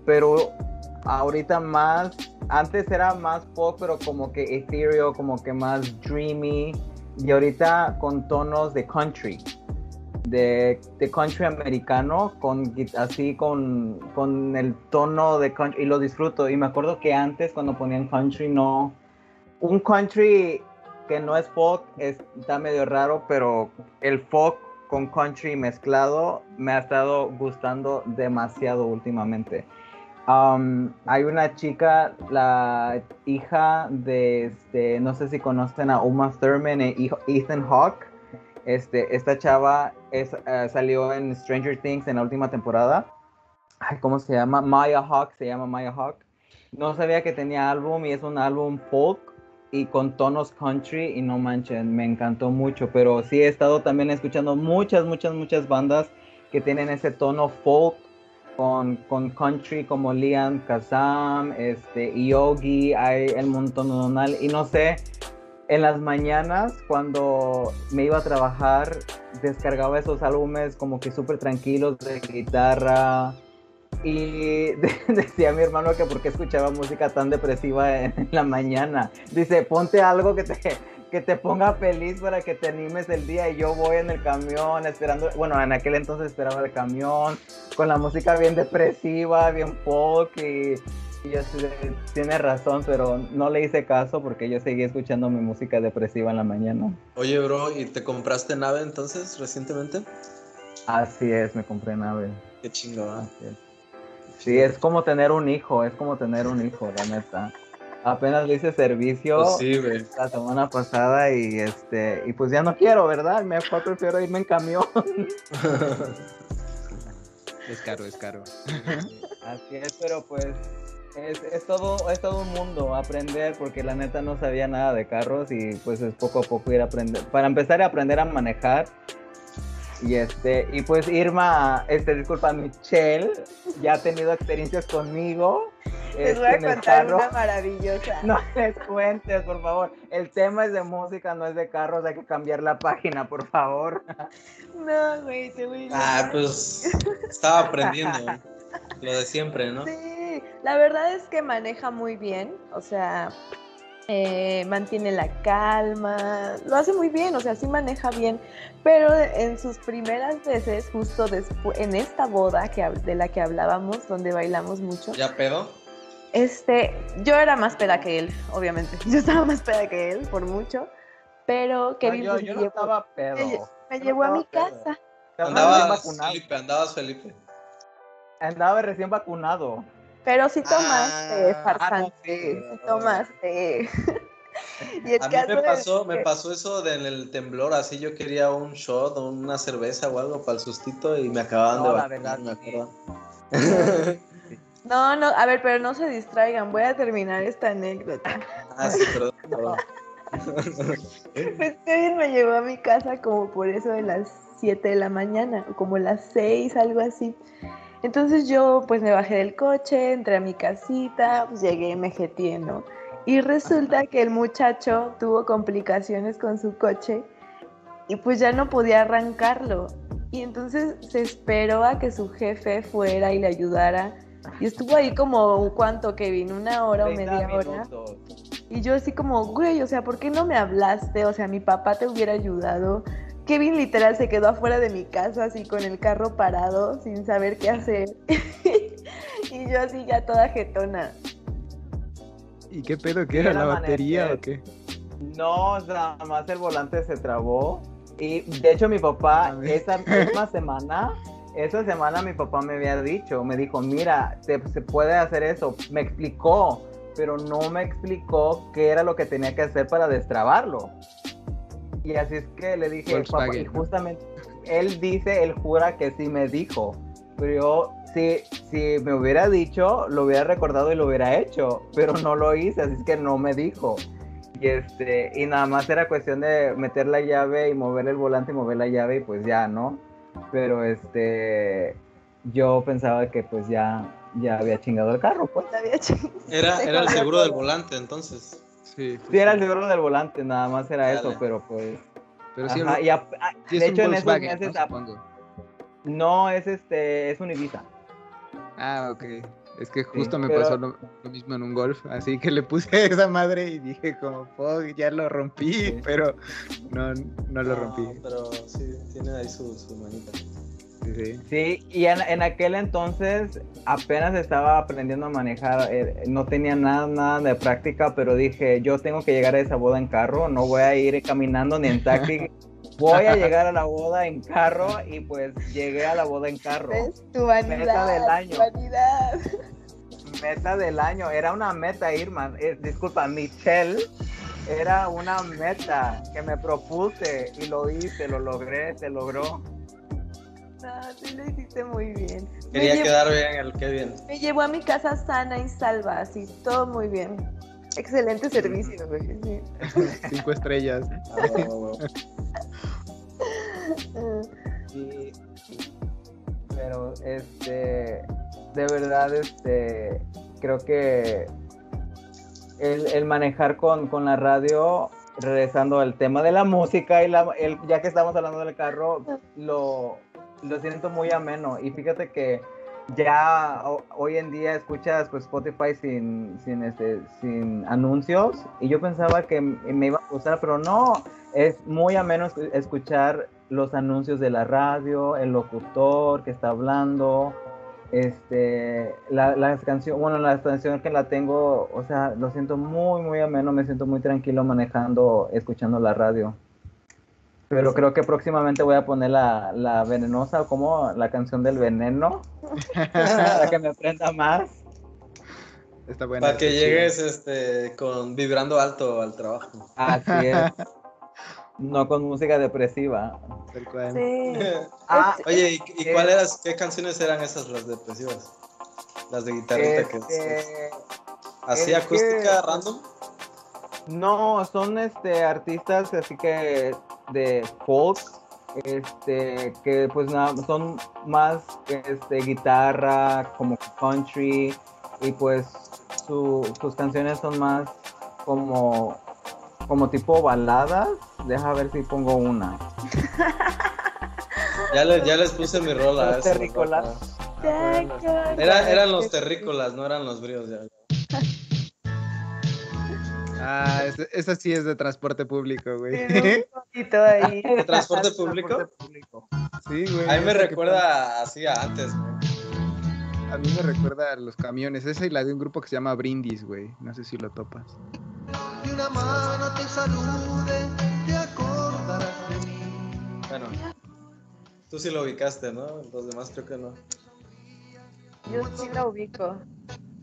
pero ahorita más, antes era más folk, pero como que ethereal, como que más dreamy, y ahorita con tonos de country, de, country americano, con, así con, con el tono de country, y lo disfruto, y me acuerdo que antes cuando ponían country no, un country que no es folk, es- está medio raro, pero el folk con country mezclado me ha estado gustando demasiado últimamente. Um, hay una chica, la hija de, este, no sé si conocen a Uma Thurman e Ethan Hawke. Este, esta chava es, eh, salió en Stranger Things en la última temporada. Ay, ¿Cómo se llama? Maya Hawke, se llama Maya Hawke. No sabía que tenía álbum y es un álbum folk y con tonos country y no manchen, me encantó mucho, pero sí he estado también escuchando muchas, muchas, muchas bandas que tienen ese tono folk con, con country como Liam Kazam, este, Yogi, hay el montonal y no sé, en las mañanas cuando me iba a trabajar descargaba esos álbumes como que súper tranquilos de guitarra, y de- decía mi hermano que porque escuchaba música tan depresiva en la mañana. Dice, ponte algo que te, que te ponga feliz para que te animes el día. Y yo voy en el camión esperando, bueno, en aquel entonces esperaba el camión, con la música bien depresiva, bien folk y... y yo tiene razón, pero no le hice caso porque yo seguí escuchando mi música depresiva en la mañana. Oye, bro, ¿y te compraste nave entonces recientemente? Así es, me compré nave. Qué es. Sí, es como tener un hijo, es como tener un hijo, la neta. Apenas le hice servicio Pues sí, la semana pasada y este y pues ya no quiero, ¿verdad? Mejor prefiero irme en camión. Es caro, es caro. Así es, pero pues es, es todo es todo un mundo aprender porque la neta no sabía nada de carros y pues es poco a poco ir a aprender. Para empezar a aprender a manejar y este y pues Irma, este disculpa Michelle, ya ha tenido experiencias conmigo. Les voy este, a en el contar carro. una maravillosa. No les cuentes, por favor. El tema es de música, no es de carros. Hay que cambiar la página, por favor. No, güey, te voy a Ah, pues estaba aprendiendo. Lo de siempre, ¿no? Sí, la verdad es que maneja muy bien, o sea, eh, mantiene la calma, lo hace muy bien, o sea, sí maneja bien, pero en sus primeras veces, justo después, en esta boda que, de la que hablábamos, donde bailamos mucho, ¿Ya pedo? este, yo era más peda que él, obviamente, yo estaba más peda que él, por mucho, pero No, Kevin yo, pues, yo me no llevó- estaba pedo. me, Yo no llevó a mi pedo. casa, Andabas. Felipe, andabas Felipe. Andaba recién vacunado. Pero sí tomaste, Ah, farsante, sí. sí tomaste. y el A mí me pasó, me que- pasó eso del el temblor, así yo quería un shot o una cerveza o algo para el sustito y me acababan No, de la vacunar, verdad, me sí. acuerdo. No, no, a ver, pero no se distraigan, voy a terminar esta anécdota. ah, sí, perdón, perdón. Pues Kevin me llevó a mi casa como por eso de las 7 de la mañana, o como las 6, algo así. Entonces yo pues me bajé del coche, entré a mi casita, pues llegué, me jeteé, ¿no? Y resulta que el muchacho tuvo complicaciones con su coche y pues ya no podía arrancarlo. Y entonces se esperó a que su jefe fuera y le ayudara Y estuvo ahí como, ¿cuánto, Kevin? ¿Una hora o 30 media hora? minutos. Y yo así como, güey, o sea, ¿por qué no me hablaste? O sea, mi papá te hubiera ayudado. Kevin literal se quedó afuera de mi casa así con el carro parado sin saber qué hacer. y yo así ya toda jetona. ¿Y qué pedo? ¿Qué Sí, era era la batería o qué? No, nada más el volante se trabó. Y de hecho mi papá, esa misma semana, esa semana mi papá me había dicho, me dijo, mira, se, se puede hacer eso. Me explicó, pero no me explicó qué era lo que tenía que hacer para destrabarlo. Y así es que le dije, papá, y justamente, él dice, él jura que sí me dijo. Pero yo, si, si me hubiera dicho, lo hubiera recordado y lo hubiera hecho, pero no lo hice, así es que no me dijo. Y este, y nada más era cuestión de meter la llave y mover el volante y mover la llave y pues ya, ¿no? Pero este, yo pensaba que pues ya, ya había chingado el carro, pues. Había chingado. Era, era el seguro del volante, entonces. Sí, Sí, era el seguro del volante, nada más era Dale. eso, pero pues. Pero sí, ajá, y a- a- sí de hecho en esos meses ¿no? no es este, es un Ibiza. Ah, ok. Es que justo me pero- pasó lo, lo mismo en un golf, así que le puse esa madre y dije como, fuck, ya lo rompí, Sí. pero no, no lo No, rompí. pero sí, tiene ahí su, su manita. Sí, sí. Sí, y en, en aquel entonces apenas estaba aprendiendo a manejar, eh, no tenía nada, nada de práctica, pero dije, yo tengo que llegar a esa boda en carro, no voy a ir caminando ni en taxi, voy a llegar a la boda en carro y pues llegué a la boda en carro. ¿Ves? Tu vanidad. Meta del año. Tu vanidad. Meta del año, era una meta, Irma, eh, disculpa, Michelle, era una meta que me propuse y lo hice, lo logré, se logró. No, sí lo hiciste muy bien. Quería quedar bien el Kevin. me llevó a mi casa sana y salva, así, todo muy bien. Excelente servicio, güey. sí. Cinco estrellas. Ah, Y- pero este de verdad este creo que el, el manejar con, con la radio regresando al tema de la música y la el- ya que estamos hablando del carro lo, lo siento muy ameno. Y fíjate que ya ho- hoy en día escuchas pues Spotify sin sin este sin anuncios. Y yo pensaba que me iba a gustar pero no. Es muy ameno escu- escuchar los anuncios de la radio, el locutor que está hablando, este, la, la canción, bueno, la canción que la tengo, o sea, lo siento muy, muy ameno, me siento muy tranquilo manejando, escuchando la radio. Pero creo que próximamente voy a poner la, la venenosa, o como la canción del veneno, para que me aprenda más. Está buena. Para que llegues este, con vibrando alto al trabajo. Así es. No con música depresiva. Tal cual. Sí. Ah, Oye, ¿y, y Eh. cuál eras, qué canciones eran esas las depresivas? Las de guitarrita que este, así es acústica que- random. No, son este artistas así que de folk, este que pues nada, son más este guitarra, como country y pues su- sus canciones son más como como tipo baladas. Deja ver si pongo una. Ya, le- ya les puse mi rola. Los terrícolas. eran los terrícolas, no eran los bríos. Ya. Ah, esa, esa sí es de transporte público, güey. ¿De transporte público? Transporte público. Sí, güey. A mí me que recuerda así a antes, güey. A mí me recuerda a los camiones. Esa y la de un grupo que se llama Brindis, güey. No sé si lo topas. y una mano te salude, te acordarás de mí. Bueno, tú sí lo ubicaste, ¿no? Los demás creo que no. Yo sí la ubico.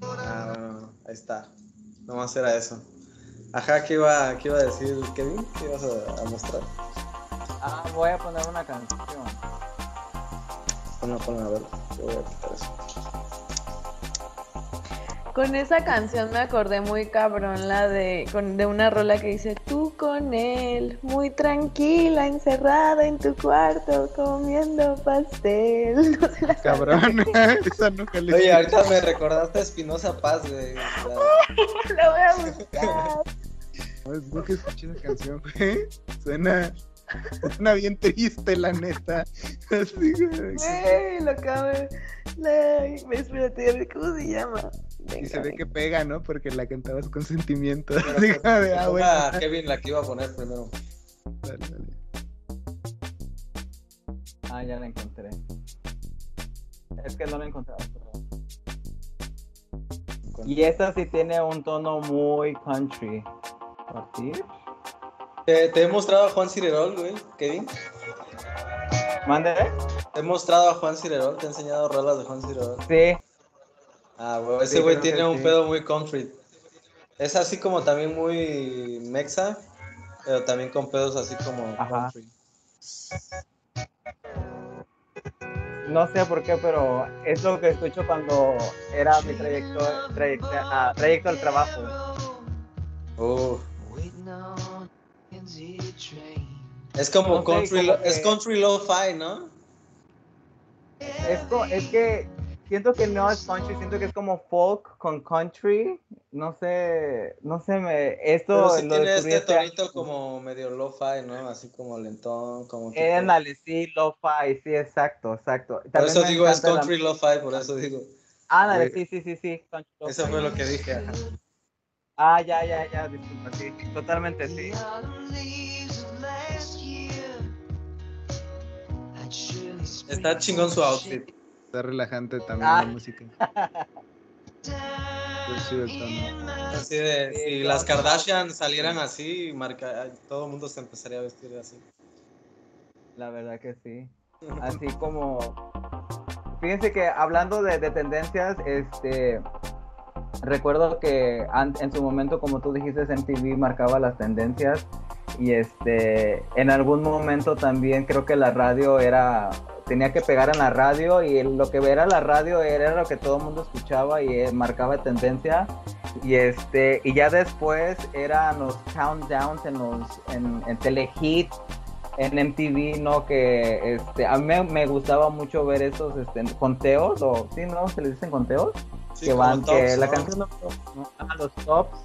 Ah, bueno, ahí está. Nomás era eso. Ajá, ¿qué iba, qué iba a decir Kevin? ¿Qué ibas a, a mostrar? Ah, voy a poner una canción. Ponla, ponla, a ver. Yo voy a quitar eso. Con esa canción me acordé muy cabrón la de, con, de una rola que dice tú con él, muy tranquila, encerrada en tu cuarto, comiendo pastel. No se la sabe. Cabrón. esa nunca le Oye, ahorita me recordaste a Espinosa Paz, güey. La- La voy a buscar. No, Nunca escuché esa canción, güey. Suena. Suena bien triste, la neta. Así, güey. Güey, lo acabé. Ay, espérate, ¿cómo se llama? Y se ve venga. que pega, ¿no? Porque la cantabas con sentimiento. Pero, pues, de, ah, bueno. a Kevin la que iba a poner primero. Dale, dale. Ah, ya la encontré. Es que no la encontré. Y esta sí tiene un tono muy country. ¿Así? ¿Te, te he mostrado a Juan Cirerol, güey, Kevin. ¿Mande? Te he mostrado a Juan Cirerol, te he enseñado rolas de Juan Cirerol. Sí. Ah, güey, ese güey que tiene un sí. pedo muy country. Es así como también muy mexa, pero también con pedos así como Ajá. country. No sé por qué, pero es lo que escucho cuando era mi trayecto, trayecto, ah, trayecto al trabajo. Uh, es como No sé, country, como lo- es que- country lo-fi, ¿no? Es, es que siento que no es country, siento que es como folk con country. No sé, no sé, me, esto Pero sí lo tiene este este año. tonito como medio lo-fi, ¿no? Así como lentón, como Eh, sí, lo-fi, sí, exacto, exacto. Por eso digo es la- country lo-fi, por eso digo. Ándale, Sí. sí, sí, sí, sí. country Eso fue lo que dije. ajá. Ah, ya, ya, ya, disculpa, sí, totalmente sí. Está chingón su outfit. Está relajante también Ah. la música. down Pues Así de, si las. Kardashian salieran así, marca, todo el mundo se empezaría a vestir así. La verdad que sí. Así como. Fíjense que hablando de, de tendencias, este. Recuerdo que an- en su momento, como tú dijiste, MTV marcaba las tendencias. Y este. En algún momento también creo que la radio era. Tenía que pegar en la radio. Y lo que era la radio era lo que todo el mundo escuchaba y eh, marcaba tendencia. Y este. Y ya después eran los countdowns en los. En, en Telehit en MTV, ¿no? Que este, a mí me, gustaba mucho ver esos este, conteos, o sí, ¿no? Se les dicen conteos, Sí, que van, que tops, la ¿no? canción no, no, a los tops.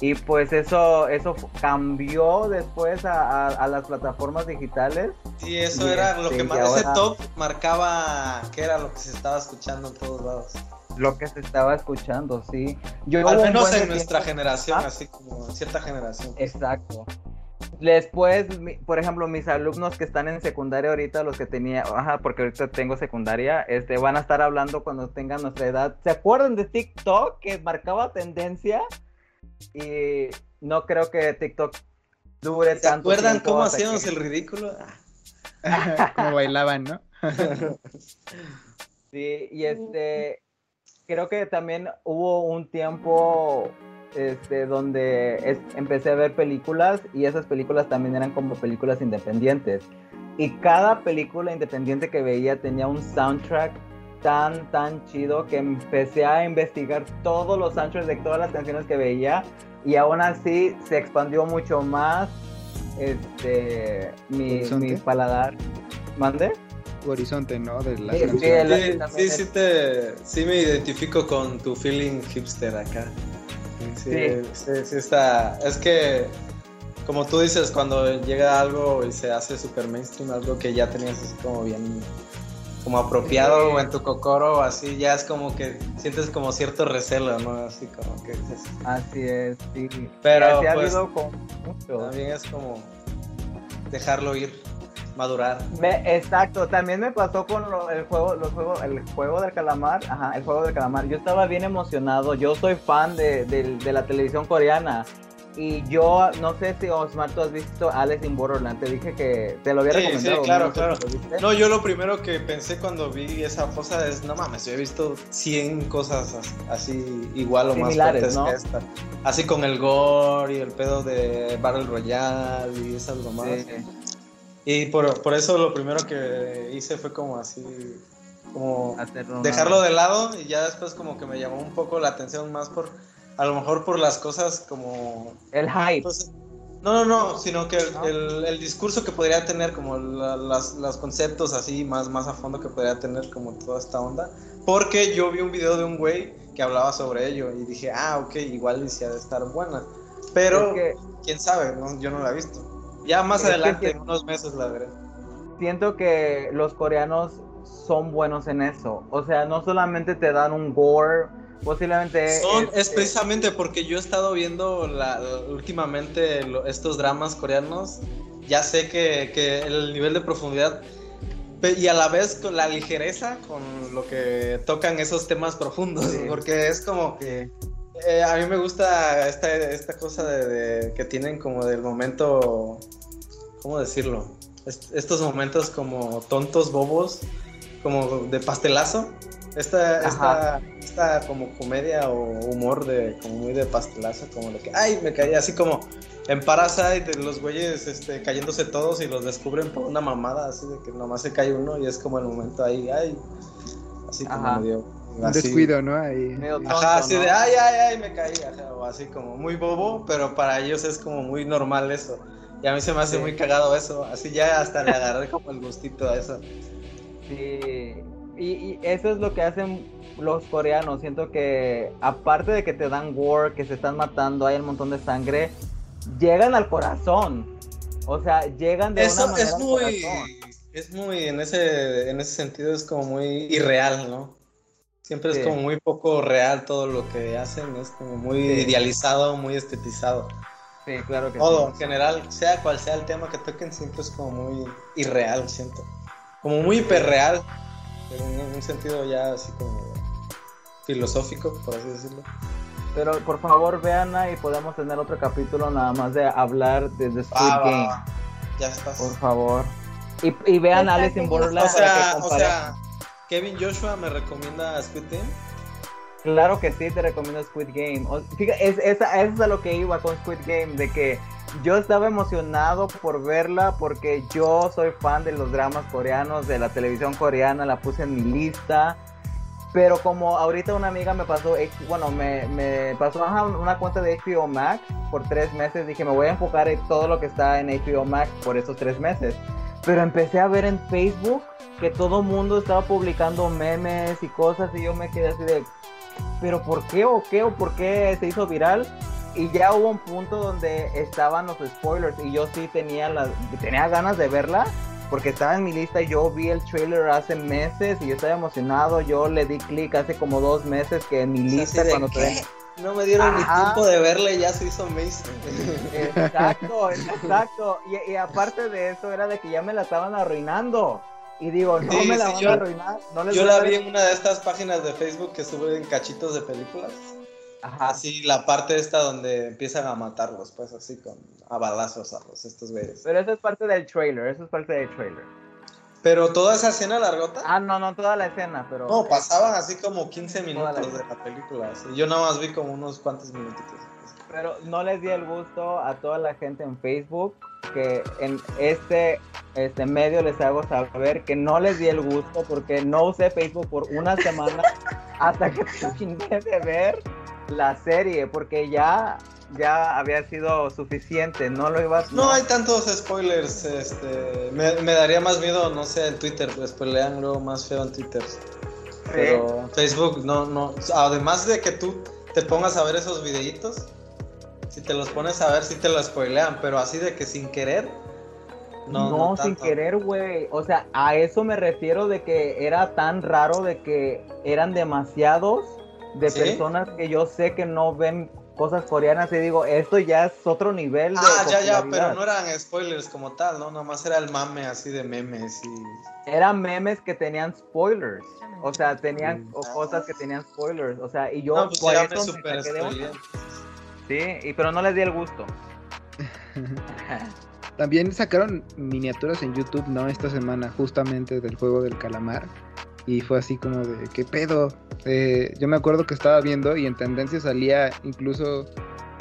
Y pues eso, eso cambió después a, a- a las plataformas digitales. Sí, eso Y era lo este, que más, ese top marcaba que era lo que se estaba escuchando en todos lados. Lo que se estaba escuchando, sí. Yo Al menos en nuestra tiempo- generación, Ah. así como en cierta generación. Exacto. Después, mi- por ejemplo, mis alumnos que están en secundaria ahorita, los que tenía, ajá, porque ahorita tengo secundaria, este, van a estar hablando cuando tengan nuestra edad. ¿Se acuerdan de TikTok que marcaba tendencia? Y no creo que TikTok dure ¿Se tanto acuerdan tiempo cómo hacíamos que- el ridículo? Ah, Como bailaban, ¿no? Sí, y este, creo que también hubo un tiempo este, donde es- empecé a ver películas y esas películas también eran como películas independientes. Y cada película independiente que veía tenía un soundtrack tan, tan chido que empecé a investigar todos los soundtracks de todas las canciones que veía y aún así se expandió mucho más este, mi, paladar. ¿Mande? Horizonte, ¿no? De las Sí, sí, canciones. Sí, sí, sí, te, sí me identifico con tu feeling hipster acá. Sí, Sí. sí, sí está. Es que, como tú dices, cuando llega algo y se hace super mainstream, algo que ya tenías así como bien, como apropiado Sí. o en tu cocoro, así ya es como que sientes como cierto recelo, ¿no? Así como que dices, Así es, sí. Pero, ha pues, habido con mucho. también es como dejarlo ir, madurar. Me- exacto, también me pasó con lo- el juego, los juegos, el juego del calamar, ajá, el juego del calamar. Yo estaba bien emocionado. Yo soy fan de, de- de la televisión coreana. Y yo no sé si Osmar, tú has visto Alice in Borderland. Te dije que te lo había Sí, recomendado. sí, claro, claro. No, yo lo primero que pensé cuando vi esa cosa es, no mames, yo he visto 100 cosas as- así igual o Similares, más fuertes ¿no? que esta. Así con el gore y el pedo de Battle Royale y esas mamadas. Sí. Y por, por eso lo primero que hice fue como así, como dejarlo de lado y ya después como que me llamó un poco la atención más por, a lo mejor por las cosas como El hype. pues, no, no, no, sino que el, el- el discurso que podría tener, como la- las, los conceptos así más, más a fondo que podría tener como toda esta onda. Porque yo vi un video de un güey que hablaba sobre ello y dije, ah, ok, igual sí ha de estar buena. Pero, Es que- quién sabe, ¿no? yo no la he visto. Ya más que adelante, sí. en unos meses, la veré. siento que los coreanos son buenos en eso. O sea, no solamente te dan un gore, posiblemente... Son, este, es precisamente porque yo he estado viendo la, últimamente lo- estos dramas coreanos, ya sé que, que el nivel de profundidad y a la vez con la ligereza con lo que tocan esos temas profundos, Sí. porque es como sí. eh, a mí me gusta esta, esta cosa de, de- que tienen como del momento, ¿cómo decirlo? Est- estos momentos como tontos, bobos, como de pastelazo. Esta, esta, esta como comedia o humor de como muy de pastelazo, como de que, ay, me caí así como en Parasite, de los güeyes este, cayéndose todos y los descubren por una mamada, así de que nomás se cae uno y es como el momento ahí, ay, así como Ajá. medio... Un así. descuido, ¿no? Ahí. Medio tonto, Ajá, así ¿no? de ay, ay, ay, me caí, ajá, o así como muy bobo, pero para ellos es como muy normal eso. Y a mí se me hace Sí. muy cagado eso, así ya hasta le agarré como el gustito a eso. Sí, y, y eso es lo que hacen los coreanos. Siento que, aparte de que te dan war, que se están matando, hay un montón de sangre, llegan al corazón. O sea, llegan de una Eso manera es al muy, corazón. es muy, en ese, en ese sentido es como muy irreal, ¿no? Siempre Sí. es como muy poco real todo lo que hacen, es como muy Sí. idealizado, muy estetizado. Sí, claro que Todo, sí. en general, sea cual sea el tema que toquen, siempre es como muy irreal, siento. Como muy hiperreal, pero en un sentido ya así como filosófico, por así decirlo. Pero por favor, veanla y podemos tener otro capítulo nada más de hablar de The Squid va, Game. va. Ya estás. Por favor. Y, y vean Está Alice in. Borderland O sea, o sea, Kevin Joshua me recomienda Squid Game. Claro que sí, te recomiendo Squid Game. O- fíjate, es, esa, eso es a lo que iba con Squid Game, de que yo estaba emocionado por verla porque yo soy fan de los dramas coreanos, de la televisión coreana, la puse en mi lista. Pero como ahorita una amiga me pasó, bueno, me, pasó una cuenta de HBO Max por tres meses, dije, me voy a enfocar en todo lo que está en HBO Max por esos tres meses. Pero empecé a ver en Facebook que todo mundo estaba publicando memes y cosas y yo me quedé así de, pero ¿por qué o qué o por qué se hizo viral? Y ya hubo un punto donde estaban los spoilers y yo sí tenía las tenía ganas de verla porque estaba en mi lista y yo vi el trailer hace meses y yo estaba emocionado, yo le di clic hace como dos meses que en mi O sea, lista cuando te No me dieron Ajá. ni tiempo de verla y ya se hizo amazing. Exacto, exacto. Y, y aparte de eso era de que ya me la estaban arruinando. Y digo, no Sí, me la sí, van yo- a arruinar. No les Yo la vi en una de estas páginas de Facebook que suben cachitos de películas. Ajá. Así la parte esta donde empiezan a matarlos, pues así con a balazos a los estos güeyes. Pero eso es parte del trailer, eso es parte del trailer. Pero toda esa escena largota, Ah, no, no toda la escena, pero. no, pasaban así como 15 Toda la- minutos de la película. así. Yo nada más vi como unos cuantos minutitos. Pero no les di el gusto a toda la gente en Facebook que en este, este medio les hago saber que no les di el gusto porque no usé Facebook por una semana hasta que terminé de ver la serie porque ya, ya había sido suficiente, no lo iba a... No hay tantos spoilers, este, me, me daría más miedo, no sé, en Twitter, spoilean luego más feo en Twitter. Pero en Facebook no, no, además de que tú te pongas a ver esos videitos, si te los pones a ver, sí te lo spoilean, pero así de que sin querer, no, No, no sin querer, güey. O sea, a eso me refiero de que era tan raro de que eran demasiados de ¿Sí? personas que yo sé que no ven cosas coreanas y digo, esto ya es otro nivel de Ah, ya, ya, pero no eran spoilers como tal, ¿no? Nada más era el mame así de memes y... Eran memes que tenían spoilers. O sea, tenían Mm. o cosas que tenían spoilers. O sea, y yo No, pues por eso me. Sí, y, pero no les di el gusto. También sacaron miniaturas en YouTube, ¿no? Esta semana, justamente del juego del calamar. Y fue así como de, ¿qué pedo? Eh, yo me acuerdo que estaba viendo y en tendencia salía incluso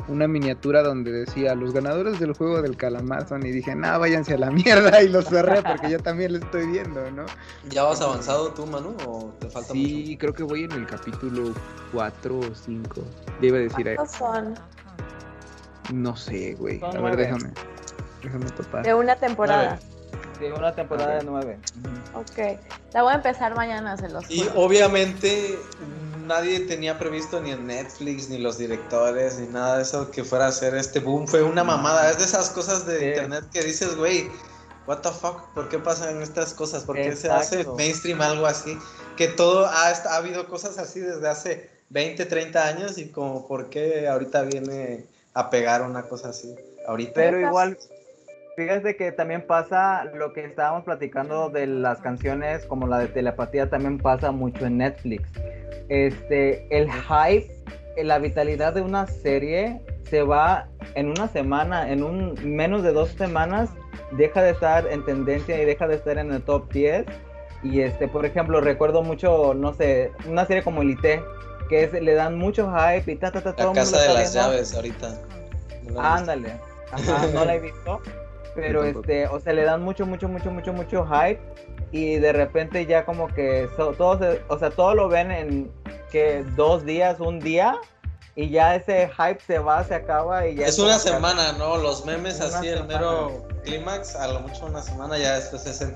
una miniatura donde decía, los ganadores del juego del calamar son... Y dije, no, váyanse a la mierda y los cerré porque yo también lo estoy viendo, ¿no? ¿Ya vas avanzado tú, Manu, o te falta Sí, creo que voy en el capítulo 4 o 5. Le iba a decir, ¿Cuántos son? no sé, güey. A ver, déjame. Déjame topar. De una temporada. Sí, una temporada de nueve. Ok. La voy a empezar mañana, se los Y juro. obviamente nadie tenía previsto ni en Netflix, ni los directores, ni nada de eso que fuera a ser este boom. Fue una mamada. Es de esas cosas de Sí. internet que dices, güey, what the fuck, ¿por qué pasan estas cosas? ¿Por qué se hace Exacto. mainstream algo así? Que todo ha, ha habido cosas así desde hace 20, 30 años y como por qué ahorita viene a pegar una cosa así. Ahorita. Pero igual, fíjate que también pasa lo que estábamos platicando de las canciones, como la de telepatía, también pasa mucho en Netflix. Este, el hype, eh, la vitalidad de una serie se va en una semana, en un menos de dos semanas, deja de estar en tendencia y deja de estar en el top 10. Y este, por ejemplo, recuerdo mucho, no sé, una serie como Elite, que es- le dan mucho hype y ta, ta, ta, todo la el mundo casa de las viendo. llaves ahorita. No la. Ándale. Ajá, no la he visto. Pero este, o sea, le dan mucho, mucho, mucho, mucho, mucho hype. Y de repente ya como que so- todo se- o sea, todo lo ven en que dos días, un día. Y ya ese hype se va, se acaba y ya Es una semana, ¿no? Los memes Una así, el semana. mero clímax, a lo mucho una semana, ya después es en.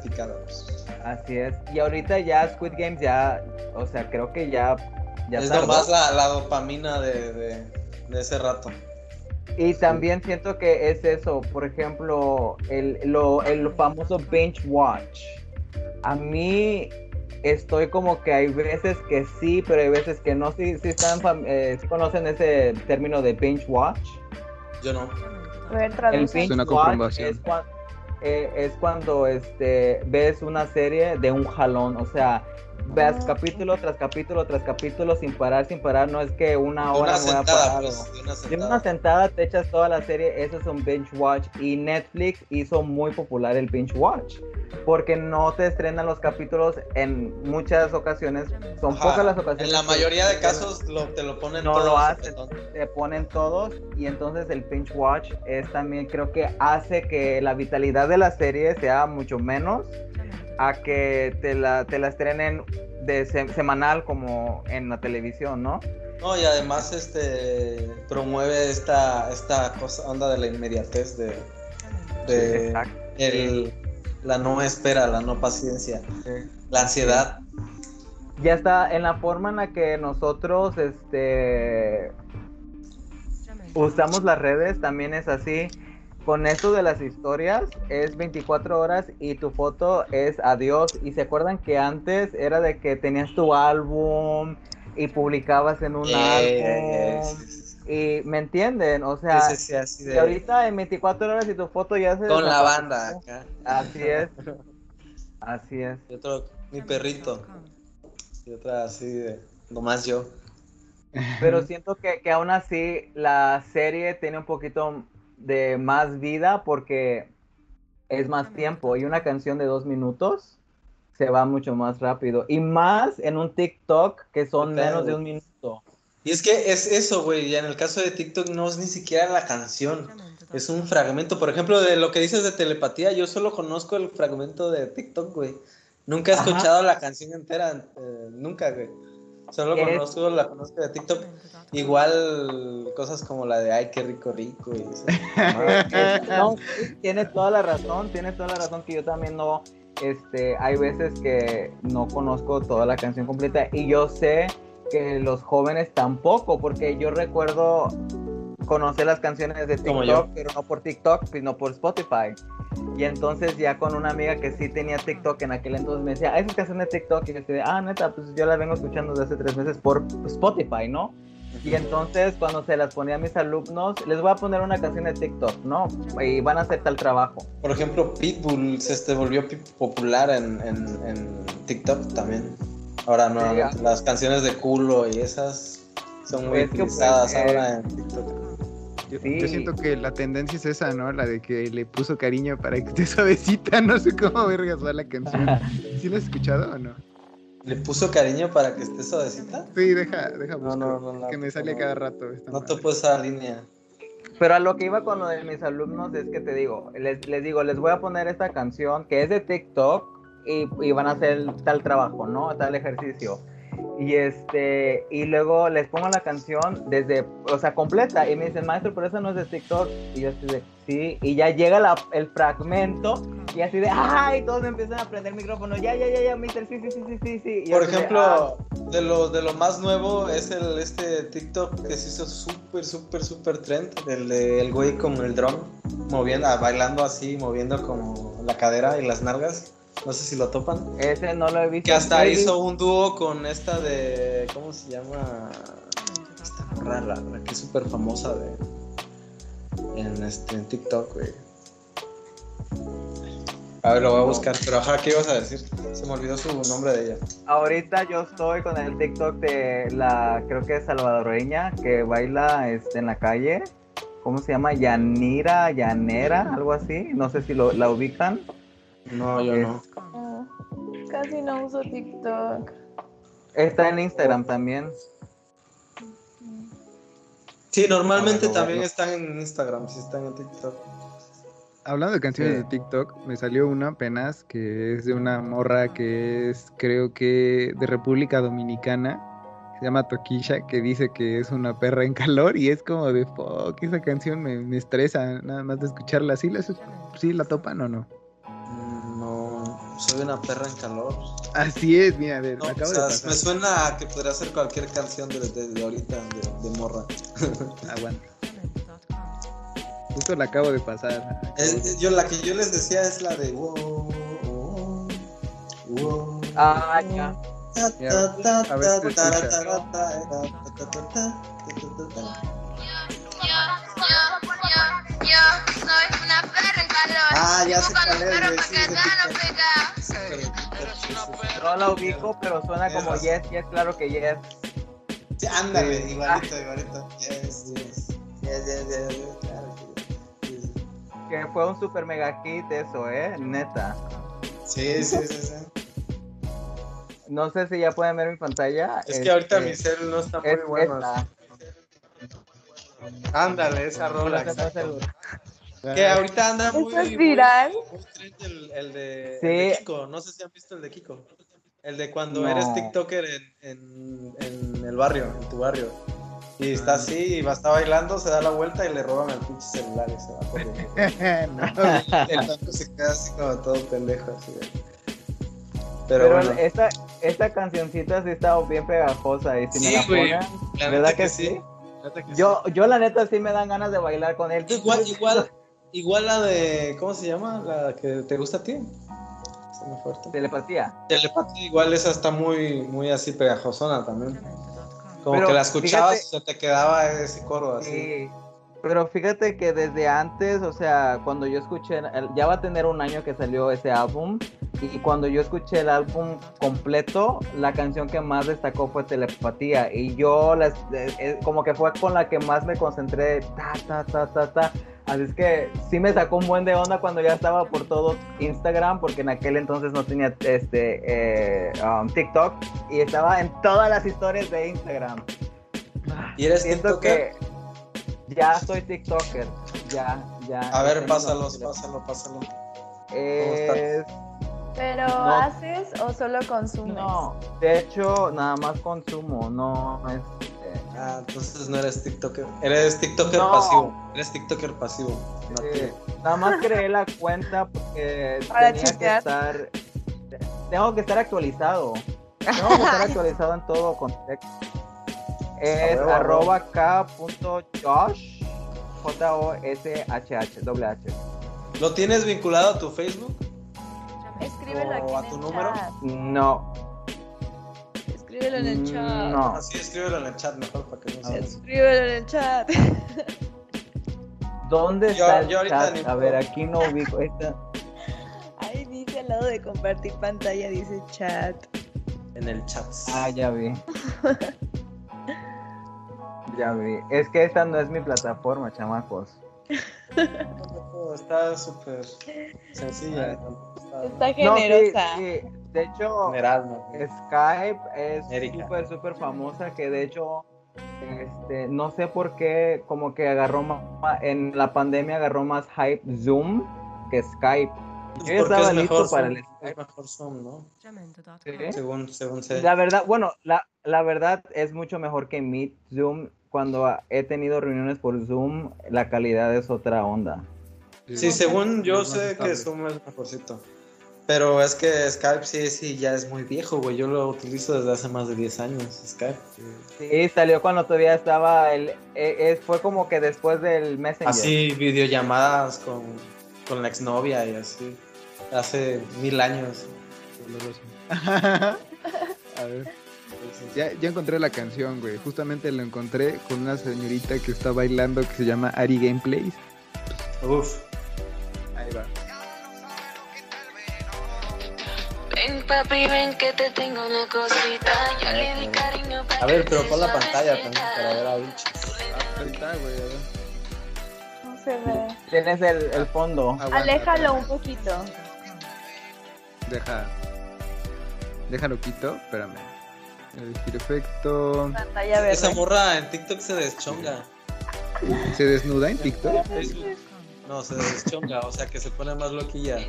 Así es. Y ahorita ya Squid Games ya, o sea, creo que ya, ya es tardó. nomás la, la dopamina de, de, de ese rato. Y también siento que es eso, por ejemplo, el, lo, el famoso binge watch. A mí estoy como que hay veces que sí, pero hay veces que no. Sí, sí están, eh, conocen ese término de binge watch. Yo no. El binge una watch es, cua- eh, es cuando este, ves una serie de un jalón, o sea, ves Ah. capítulo tras capítulo tras capítulo sin parar, sin parar. No es que una hora una me voy a sentada, parar. pues, una sentada. una sentada te echas toda la serie, eso es un binge watch y Netflix hizo muy popular el binge watch porque no te estrenan los capítulos en muchas ocasiones, son Ajá. pocas las ocasiones. En la mayoría de casos lo, te lo ponen No todo lo hacen. te ponen todos y entonces el binge watch es también creo que hace que la vitalidad de la serie sea mucho menos a que te la, te la estrenen de se- semanal como en la televisión, ¿no? No, y además este promueve esta, esta cosa, onda de la inmediatez de, de el, la no espera, la no paciencia, la ansiedad. ya está en la forma en la que nosotros este usamos las redes también es así con esto de las historias es 24 horas y tu foto es adiós. Y se acuerdan que antes era de que tenías tu álbum y publicabas en un Eh, álbum y me entienden o sea Sí, sí, sí, así y de- ahorita en 24 horas y tu foto ya se con la banda acá. así es. Así es. Y otro, mi perrito. Y otra así de, nomás yo. Pero siento que, que aún así la serie tiene un poquito de más vida porque es más tiempo y una canción de dos minutos se va mucho más rápido y más en un TikTok que son Claro. menos de un minuto. Y es que es eso, güey. Y en el caso de TikTok no es ni siquiera la canción. Es un fragmento. Por ejemplo, de lo que dices de telepatía, yo solo conozco el fragmento de TikTok, güey. Nunca he Ajá. escuchado la canción entera. eh, nunca, güey. Solo conozco, la conozco de TikTok. Igual cosas como la de ay, qué rico, rico. Y. No, tiene toda la razón, tiene toda la razón que yo también no, este, hay veces que no conozco toda la canción completa y yo sé que los jóvenes tampoco, porque yo recuerdo conocer las canciones de TikTok, pero no por TikTok, sino por Spotify. Y entonces ya con una amiga que sí tenía TikTok en aquel entonces me decía, esas canciones de TikTok, y yo decía, ah, neta, pues yo las vengo escuchando desde hace tres meses por Spotify, ¿no? Y entonces cuando se las ponía a mis alumnos, les voy a poner una canción de TikTok, ¿no? Y van a hacer tal trabajo. Por ejemplo, Pitbull se este, volvió popular en, en- en TikTok también. Ahora no, Sí, las canciones de culo y esas son muy Es que, pues, utilizadas eh, ahora en TikTok. Yo, Sí. yo siento que la tendencia es esa, ¿no? La de que le puso cariño para que esté suavecita. No sé cómo vergas va la canción. ¿Sí la has escuchado o no? ¿Le puso cariño para que esté suavecita? Sí, deja, deja buscar. no, no, no, que me sale no. cada rato. esta No te puse esa línea. Pero a lo que iba con lo de mis alumnos es que te digo, les, les digo, les voy a poner esta canción que es de TikTok y, y van a hacer tal trabajo, ¿no? Tal ejercicio. Y este, y luego les pongo la canción desde, o sea, completa. Y me dicen, maestro, pero eso no es de TikTok. Y yo estoy de, sí. Y ya llega la- el fragmento Y así de, ¡ay! Todos me empiezan a prender el micrófono. Ya, ya, ya, ya, mister, sí, sí, sí, sí, sí, sí. Y Por así de, ejemplo, "Ah". de lo, de lo más nuevo es el este TikTok que se hizo súper, súper, súper trend. El de el güey con el drum, moviendo, ah, bailando así, moviendo como la cadera y las nalgas. No sé si lo topan. Ese no lo he visto. Que hasta hizo un dúo con esta de. ¿Cómo se llama? Esta rara, la que es súper famosa de. En, este, en TikTok, güey. A ver, lo voy a buscar. Pero ajá, ¿qué ibas a decir? Se me olvidó su nombre de ella. Ahorita yo estoy con el TikTok de la, creo que es salvadoreña, que baila este, en la calle. ¿Cómo se llama? Yanira, Yanera, algo así. No sé si lo, la ubican. No, yo no. Ah, Casi no uso TikTok. Está en Instagram también. Sí, normalmente A ver, lo también están en Instagram, sí están en TikTok. Hablando de canciones Sí. de TikTok, me salió una apenas que es de una morra que es, creo que, de República Dominicana. Se llama Toquisha, que dice que es una perra en calor y es como de fuck, esa canción me, me estresa nada más de escucharla. ¿Sí la, sí la topan o no? Mm, soy una perra en calor. Así es, mira, No, me o acabo sea, de pasar. me suena a que podría ser cualquier canción de, de- de ahorita, de, de morra. Aguanta. Justo la acabo de pasar. Es- yo, la que yo les decía es la de wow, wow, wow. Ah, ya. A ver Ah, ya sé cuál es. No la ubico, pero suena como Yes, Yes, claro que Yes. Sí, ándale, Sí. igualito, igualito. Yes, yes. Yes, yes, claro que sí. Que fue un super mega hit eso, ¿eh? Neta. Sí, sí, sí, sí. No sé si ya pueden ver mi pantalla. Es que ahorita este, mi cel no está muy es bueno. Ándale, esa rola, Que ahorita anda muy. ¿Eso es muy- viral? muy trend el, el de, Sí. el de Kiko. No sé si han visto el de Kiko. El de cuando No. eres TikToker en, en, en el barrio, en tu barrio. Y está así, y va, está bailando, se da la vuelta y le roban el pinche celular y se va corriendo. No, el vato se queda así como todo pendejo. Así de- Pero, Pero, bueno. esta, esta cancioncita sí está bien pegajosa y si Sí, me la ponen, ¿verdad neta que sí? Que Yo, yo la neta sí me dan ganas de bailar con él. sí. Igual, igual, igual la de. ¿Cómo se llama? La que te gusta a ti. Se me fue ahorita. Telepatía. Telepatía, igual esa está muy, muy así pegajosona también. Como Pero que la escuchabas fíjate- y se te quedaba ese coro así. Sí. Pero fíjate que desde antes, o sea, cuando yo escuché, ya va a tener un año que salió ese álbum, y cuando yo escuché el álbum completo, la canción que más destacó fue Telepatía, y yo las, como que fue con la que más me concentré, ta, ta, ta, ta, ta. Así es que sí me sacó un buen de onda cuando ya estaba por todo Instagram, porque en aquel entonces no tenía este eh, um, TikTok, y estaba en todas las historias de Instagram. ¿Y eres Siento TikToker? que ya soy TikToker. Ya, ya. A ver, pásalos, pásalo, pásalo. Es- ¿Pero No. haces o solo consumes? No, de hecho, nada más consumo, no es. Eh, Ah, entonces no eres TikToker. Eres TikToker No. pasivo. Eres TikToker pasivo. No eh, nada más creé la cuenta porque Para tenía que estar. Tengo que estar actualizado. Tengo que estar actualizado en todo contexto. Es huevo, a arroba k.josh J-O-S-H-H, doble H. ¿Lo tienes vinculado a tu Facebook? Escríbelo ¿O aquí a tu número? chat. No, Escríbelo en el chat. no. Así escríbelo en el chat mejor para que no se Escríbelo en el chat. ¿Dónde Yo- está el yo chat? ni A ver, aquí no ubico. Esta... Ahí dice al lado de compartir pantalla, dice chat. En el chat. Ah, ya vi. ya vi. Es que esta no es mi plataforma, chamacos. Está súper sencilla. Está Está No, sí, generosa. sí. De hecho, ¿no? Skype es súper, súper famosa. Que de hecho, este, no sé por qué, como que agarró más. En la pandemia agarró más hype Zoom que Skype. Yo ya estaba es listo mejor para Zoom, el Es mejor Zoom, ¿no? Sí. Según, según sé. La verdad, bueno, la, la verdad es mucho mejor que Meet. Zoom, cuando he tenido reuniones por Zoom, la calidad es otra onda. Sí, según yo sé que. Zoom es mejorcito. Pero es que Skype sí, sí, ya es muy viejo, güey. Yo lo utilizo desde hace más de 10 años, Skype. Sí, salió cuando todavía estaba el... eh, eh, fue como que después del Messenger. Así, videollamadas con, con la exnovia y así. Hace mil años. A ver. Ya, ya encontré la canción, güey. Justamente la encontré con una señorita que está bailando que se llama Ari Gameplays. Uf. Ahí va. Ven papi, ven que te tengo una cosita. Yo le di cariño para A ver, pero pon la pantalla también para ver a Vilchis. Ahí está, güey. a ver. No se ve. Tienes el, el fondo. Aguanta, Aléjalo un poquito. Deja. Déjalo quito, espérame. Elegir efecto. Pantalla verde. Esa morra en TikTok se deschonga. ¿Se desnuda en TikTok? No, se deschonga, o sea que se pone más loquilla.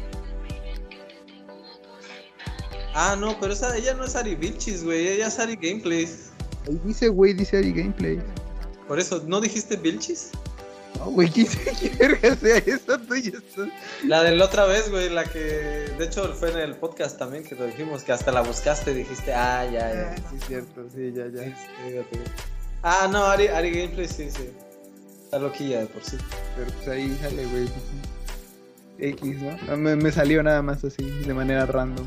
Ah, no, pero esa, ella no es Ari Vilchis, güey. Ella es Ari Gameplays. Ahí dice, güey, dice Ari Gameplay. Por eso, ¿no dijiste Vilchis? No, güey, ¿qué qué verga sea eso? Tú ya estás- La de la otra vez, güey, la que de hecho fue en el podcast también que lo dijimos, que hasta la buscaste y dijiste, ah, ya, ya. Sí, cierto, sí, ya, ya. Sí, sí, fíjate. Ah, no, Ari, Ari Gameplay sí, sí. Está loquilla de por sí. Pero pues ahí sale, güey. X, ¿no? No, Me, me salió nada más así, de manera random.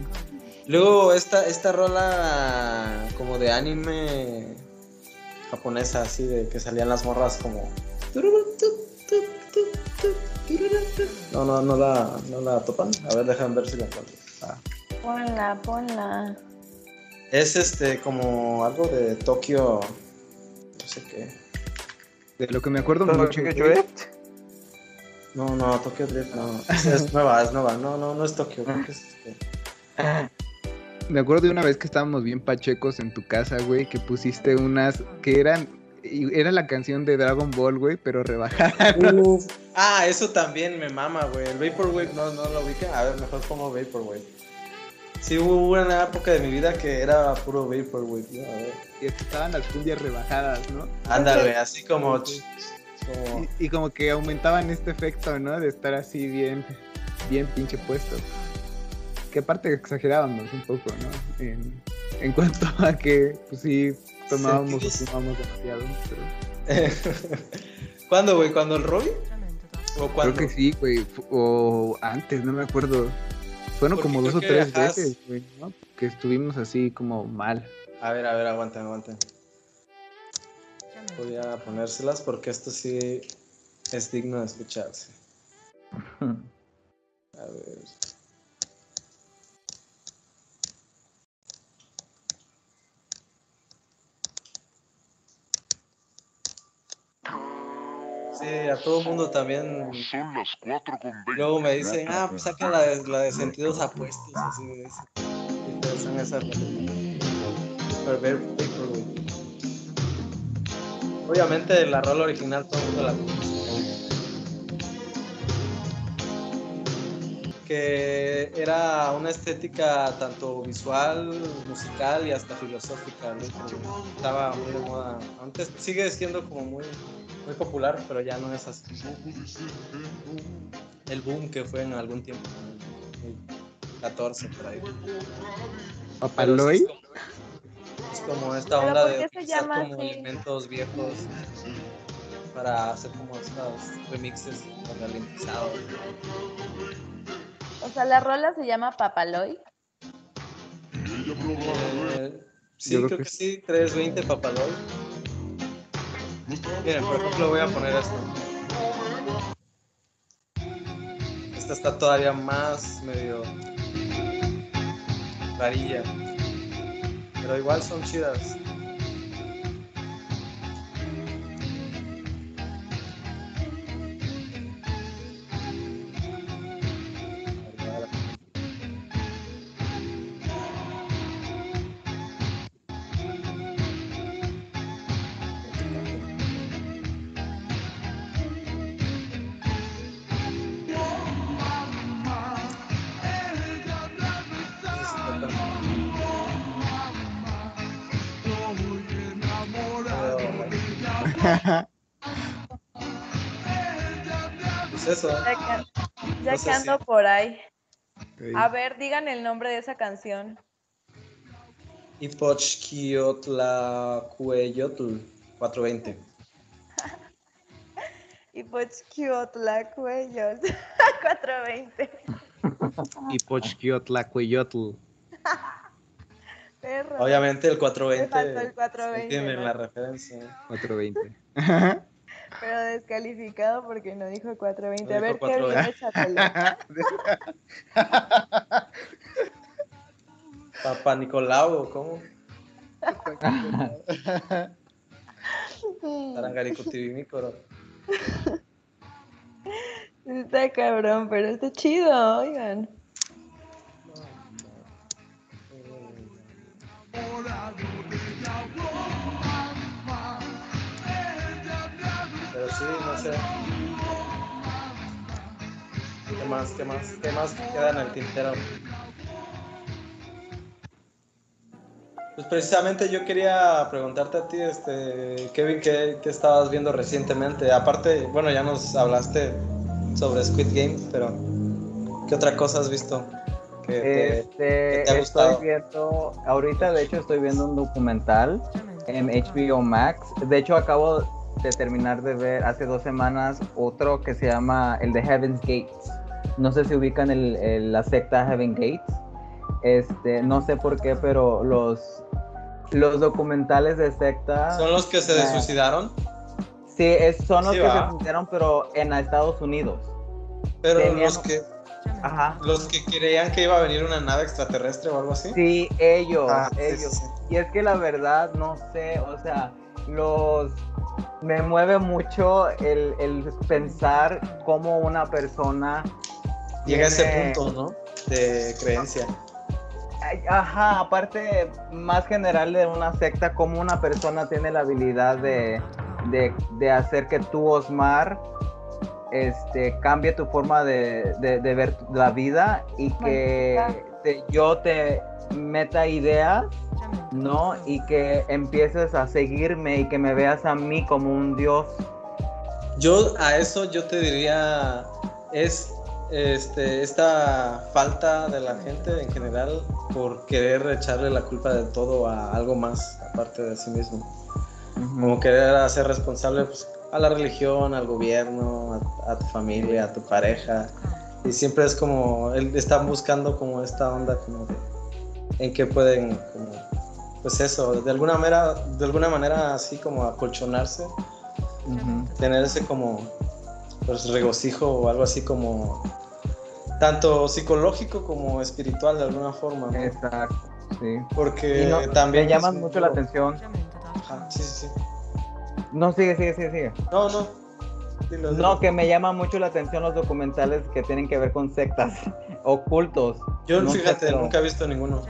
Luego esta, esta rola como de anime japonesa, así de que salían las morras como... No, no, no la, no la topan. A ver, déjame ver si la encuentro. Ah. Ponla, ponla. Es este como algo de Tokio, no sé qué. De lo que me acuerdo ¿Todo mucho. que llueve? No, no, Tokyo Drift no. Es, es nueva, es nueva. No, no, no es Tokio. Creo que es este. Me acuerdo de una vez que estábamos bien pachecos en tu casa, güey, que pusiste unas que eran. y Era la canción de Dragon Ball, güey, pero rebajada. Uf. Ah, eso también me mama, güey. El Vaporwave no, no lo ubica. A ver, mejor pongo Vaporwave. Sí, hubo una época de mi vida que era puro Vaporwave. ¿no? A ver. Y estaban las cumbias rebajadas, ¿no? Ándale, así como. como Y, y como que aumentaban este efecto, ¿no? De estar así bien, bien pinche puesto. Que aparte exagerábamos un poco, ¿no? En, en cuanto a que, pues sí, tomábamos o fumábamos demasiado. Pero ¿Cuándo, güey? ¿Cuándo el Robbie? ¿O cuándo? creo que sí, güey. O antes, no me acuerdo. Fueron Porque como dos o tres veces, güey, ¿no? Que estuvimos así como mal. A ver, a ver, aguanten, aguanten. Voy a ponérselas porque esto sí es digno de escucharse. A ver. Sí, a todo el mundo también. Son las 4 con 20. Luego me dicen, ah, pues saca la de, la de sentidos apuestos. Así me dicen. Y esas. Super Bear Paper, güey. Obviamente la rola original todo el mundo la conoce. Que era una estética tanto visual, musical y hasta filosófica. ¿no? Estaba muy de moda. Antes sigue siendo como muy, muy popular, pero ya no es así. El boom que fue en algún tiempo. en el 14 por ahí. Sí ¿Papaloy? es como- Es como esta ¿Pero onda de utilizar como así? elementos viejos para hacer como estos remixes ralentizados. O sea, la rola se llama Papaloy. Eh, sí, creo que, que sí, 320 Papaloy. Miren, por ejemplo, voy a poner esto. Esta está todavía más medio rarilla. Pero igual son chidas. Eso. La, can- Ya No que ando si- por ahí. Ok. A ver, digan el nombre de esa canción. Ipochquiotlacueyotl 420. Y pues la cuello. 420. Y Pochquiotlacueyotl. Perro. Obviamente el Me 420. faltó el 420, Entienden ¿no? la referencia. 420. Pero descalificado porque no dijo 420. A No ver, dijo qué bien, 420. échatelo. Papá Nicolau, ¿cómo? Tarangaricutirimícoro. Está cabrón, pero está chido, oigan. Sé. ¿Qué más? ¿Qué más? ¿Qué más queda en el tintero? Pues precisamente yo quería preguntarte a ti, este, Kevin, ¿qué, qué estabas viendo recientemente? Aparte, bueno, ya nos hablaste sobre Squid Game, pero ¿qué otra cosa has visto? Que te- Este, te ha estoy gustado? viendo, ahorita de hecho estoy viendo un documental en HBO Max. De hecho acabo de terminar de ver hace dos semanas otro que se llama el de Heaven's Gates. No sé si ubican el- el- la secta Heaven Gates. Este, no sé por qué, pero los, los documentales de secta... ¿Son los que se suicidaron? Sí, es- son los Sí, que va. se pusieron, pero en Estados Unidos. Pero Tenían- los que, Ajá. los que creían que iba a venir una nave extraterrestre o algo así. Sí, ellos, Ah, ellos. sí, sí. Y es que la verdad, no sé, o sea, los... Me mueve mucho el, el pensar cómo una persona... Llega a ese punto, ¿no? De creencia. Ajá, aparte, más general de una secta, cómo una persona tiene la habilidad de, de, de hacer que tú, Osmar, este, cambie tu forma de, de- de ver la vida y que te- yo te meta ideas, ¿no? Y que empieces a seguirme y que me veas a mí como un dios. Yo a eso yo te diría es este esta falta de la gente en general por querer echarle la culpa de todo a algo más aparte de sí mismo. Como querer hacer responsable pues, a la religión, al gobierno, a, a tu familia, a tu pareja. Y siempre es como, él están buscando como esta onda como de en que pueden como, pues eso, de alguna manera, de alguna manera así como acolchonarse Ujú. tener ese como pues, regocijo o algo así como tanto psicológico como espiritual de alguna forma, ¿no? Exacto, sí. Porque no, también me llaman mucho la atención. Ajá, sí, sí, sí. No, sigue, sigue, sigue, sigue. No, no. Dilo, dilo. No, que me llama mucho la atención los documentales que tienen que ver con sectas ocultos. Yo, no sé, fíjate, nunca he visto ninguno.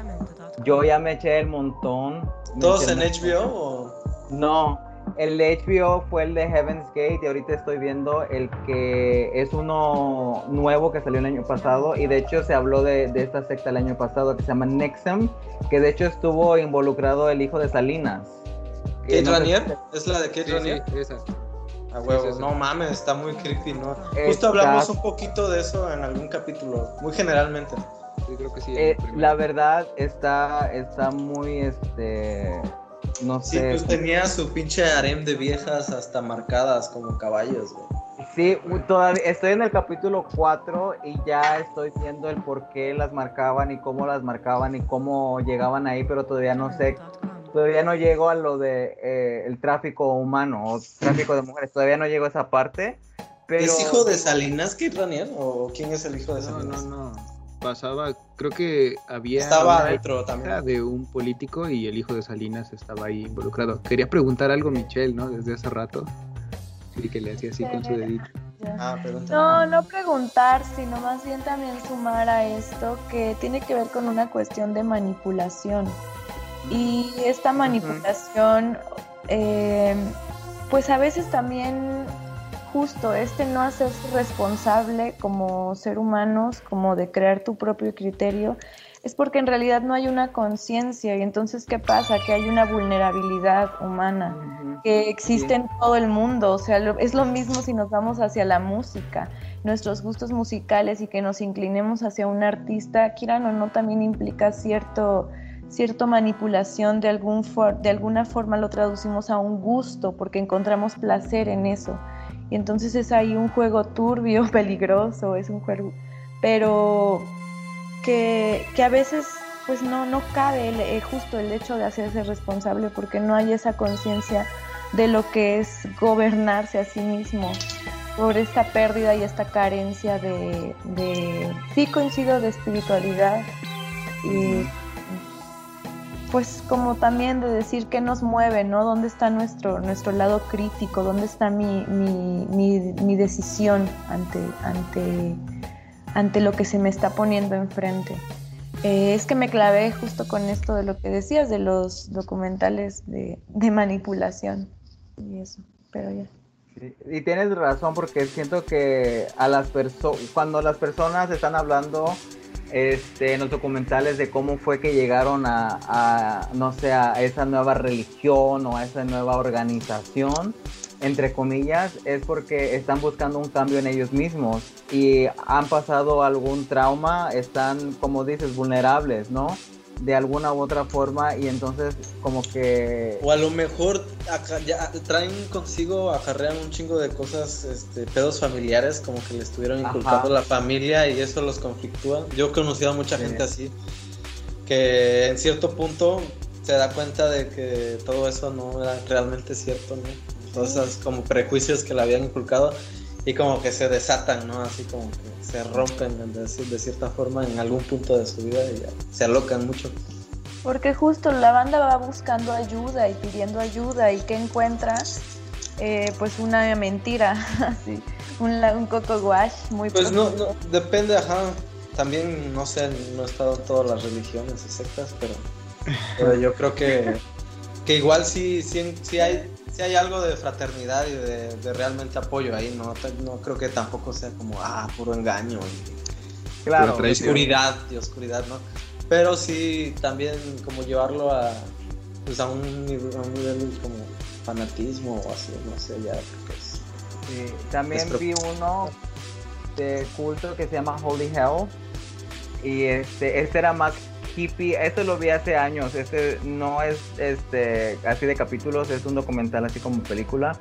Yo ya me eché el montón. ¿Todos en. HBO o...? No, el de HBO fue el de Heaven's Gate y ahorita estoy viendo el que es uno nuevo que salió el año pasado y de hecho se habló de, de esta secta el año pasado que se llama Nexum, que de hecho estuvo involucrado el hijo de Salinas. ¿Kate no sé Ranier? ¿Es la de Kate Sí, Ranier? sí, esa. A huevo, sí, sí. no mames, está muy creepy, ¿no? Eh, Justo hablamos un poquito de eso en algún capítulo, muy generalmente. Sí, creo que sí. Eh, la verdad está, está muy, este, no Sí, sé. pues tenía su pinche harem de viejas hasta marcadas como caballos, güey. Sí, todavía estoy en el capítulo 4 y ya estoy viendo el por qué las marcaban y cómo las marcaban y cómo llegaban ahí, pero todavía no sé, todavía no llego a lo de eh, el tráfico humano o tráfico de mujeres, todavía no llego a esa parte. Pero ¿Es hijo de Salinas Kate Ranier o quién es el hijo de No, Salinas? no, no. Pasaba, creo que había Estaba adentro también. de un político y el hijo de Salinas estaba ahí involucrado. Quería preguntar algo, Michelle, ¿no? Desde hace rato. Sí, que le hacía así con su dedito. Ah. No, no preguntar, sino más bien también sumar a esto que tiene que ver con una cuestión de manipulación. Y esta manipulación, eh, pues a veces también justo este no hacerse responsable como ser humanos, como de crear tu propio criterio, es porque en realidad no hay una conciencia y entonces ¿qué pasa? Que hay una vulnerabilidad humana que existe en todo el mundo, o sea, lo- es lo mismo si nos vamos hacia la música. nuestros gustos musicales y que nos inclinemos hacia un artista, quieran o no, también implica cierto, cierto manipulación de, algún for- de alguna forma lo traducimos a un gusto porque encontramos placer en eso. Y entonces es ahí un juego turbio, peligroso, es un juego, pero que, que a veces pues no, no cabe eh, justo el hecho de hacerse responsable porque no hay esa conciencia de lo que es gobernarse a sí mismo por esta pérdida y esta carencia de, de sí coincido de espiritualidad y pues como también de decir qué nos mueve, ¿no? ¿Dónde está nuestro, nuestro lado crítico? ¿Dónde está mi, mi, mi, decisión ante, ante, ante lo que se me está poniendo enfrente? Eh, es que me clavé justo con esto de lo que decías, de los documentales de, de manipulación y eso, pero ya. Y tienes razón porque siento que a las personas, cuando las personas están hablando este, en los documentales de cómo fue que llegaron a, a, no sé, a esa nueva religión o a esa nueva organización, entre comillas, es porque están buscando un cambio en ellos mismos y han pasado algún trauma, están, como dices, vulnerables, ¿no? De alguna u otra forma y entonces como que... O a lo mejor aca- ya traen consigo, acarrean un chingo de cosas, este, pedos familiares, como que le estuvieron inculcando la familia y eso los conflictúa. Yo he conocido a mucha Sí. gente así, que en cierto punto se da cuenta de que todo eso no era realmente cierto, ¿no? Todos esos como prejuicios que le habían inculcado y como que se desatan, ¿no? Así como que se rompen de, de cierta forma en algún punto de su vida y ya se alocan mucho. Porque justo la banda va buscando ayuda y pidiendo ayuda y que encuentra Eh, pues una mentira, así, un, un coco wash muy Pues no, no, depende, ajá. También, no sé, no he estado en todas las religiones y sectas, pero, pero yo creo que, que igual sí, sí, sí hay, sí hay algo de fraternidad y de, de realmente apoyo ahí, ¿no? No creo que tampoco sea como, ah, puro engaño y, Claro, y oscuridad, y oscuridad, ¿no? Pero sí también como llevarlo a, pues a un, nivel, a un nivel como fanatismo o así, no sé, ya creo que es... Sí, también Es vi uno de culto que se llama Holy Hell. Y este, este era más hippie. Este lo vi hace años. Este no es este así de capítulos, es un documental así como película.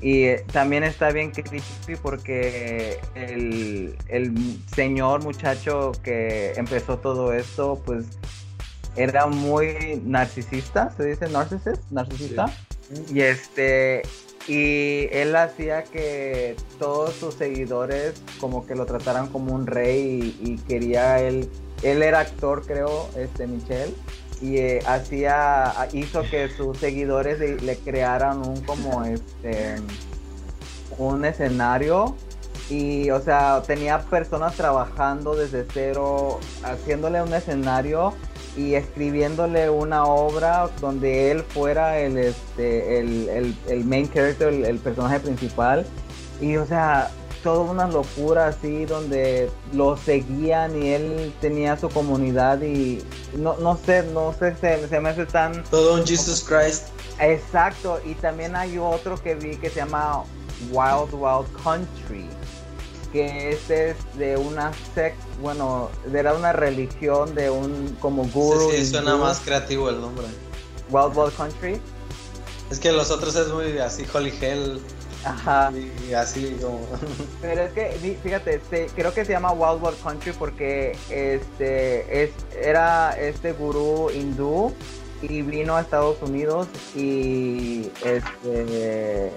Y también está bien creepy porque el, el señor muchacho que empezó todo esto, pues era muy narcisista, se dice narcisista, narcisista. Y este y él hacía que todos sus seguidores como que lo trataran como un rey y, y quería él él era actor creo este Michelle y eh, hacía hizo que sus seguidores le, crearan un como este un escenario y o sea tenía personas trabajando desde cero haciéndole un escenario y escribiéndole una obra donde él fuera el este el, el, el main character, el personaje principal. Y o sea, toda una locura así donde lo seguían y él tenía su comunidad y no, no sé, no sé, se, se me hace tan Todo un Jesus Christ. exacto. Y también hay otro que vi que se llama Wild Wild Country que este es de una sect, bueno, era una religión de un como guru. Sí, sí, suena más creativo el nombre. Wild Wild Country. Es que los otros es muy así, Holy Hell Ajá. y así como... Pero es que, fí- fíjate, este, creo que se llama Wild Wild Country porque este es, era este gurú hindú y vino a Estados Unidos y este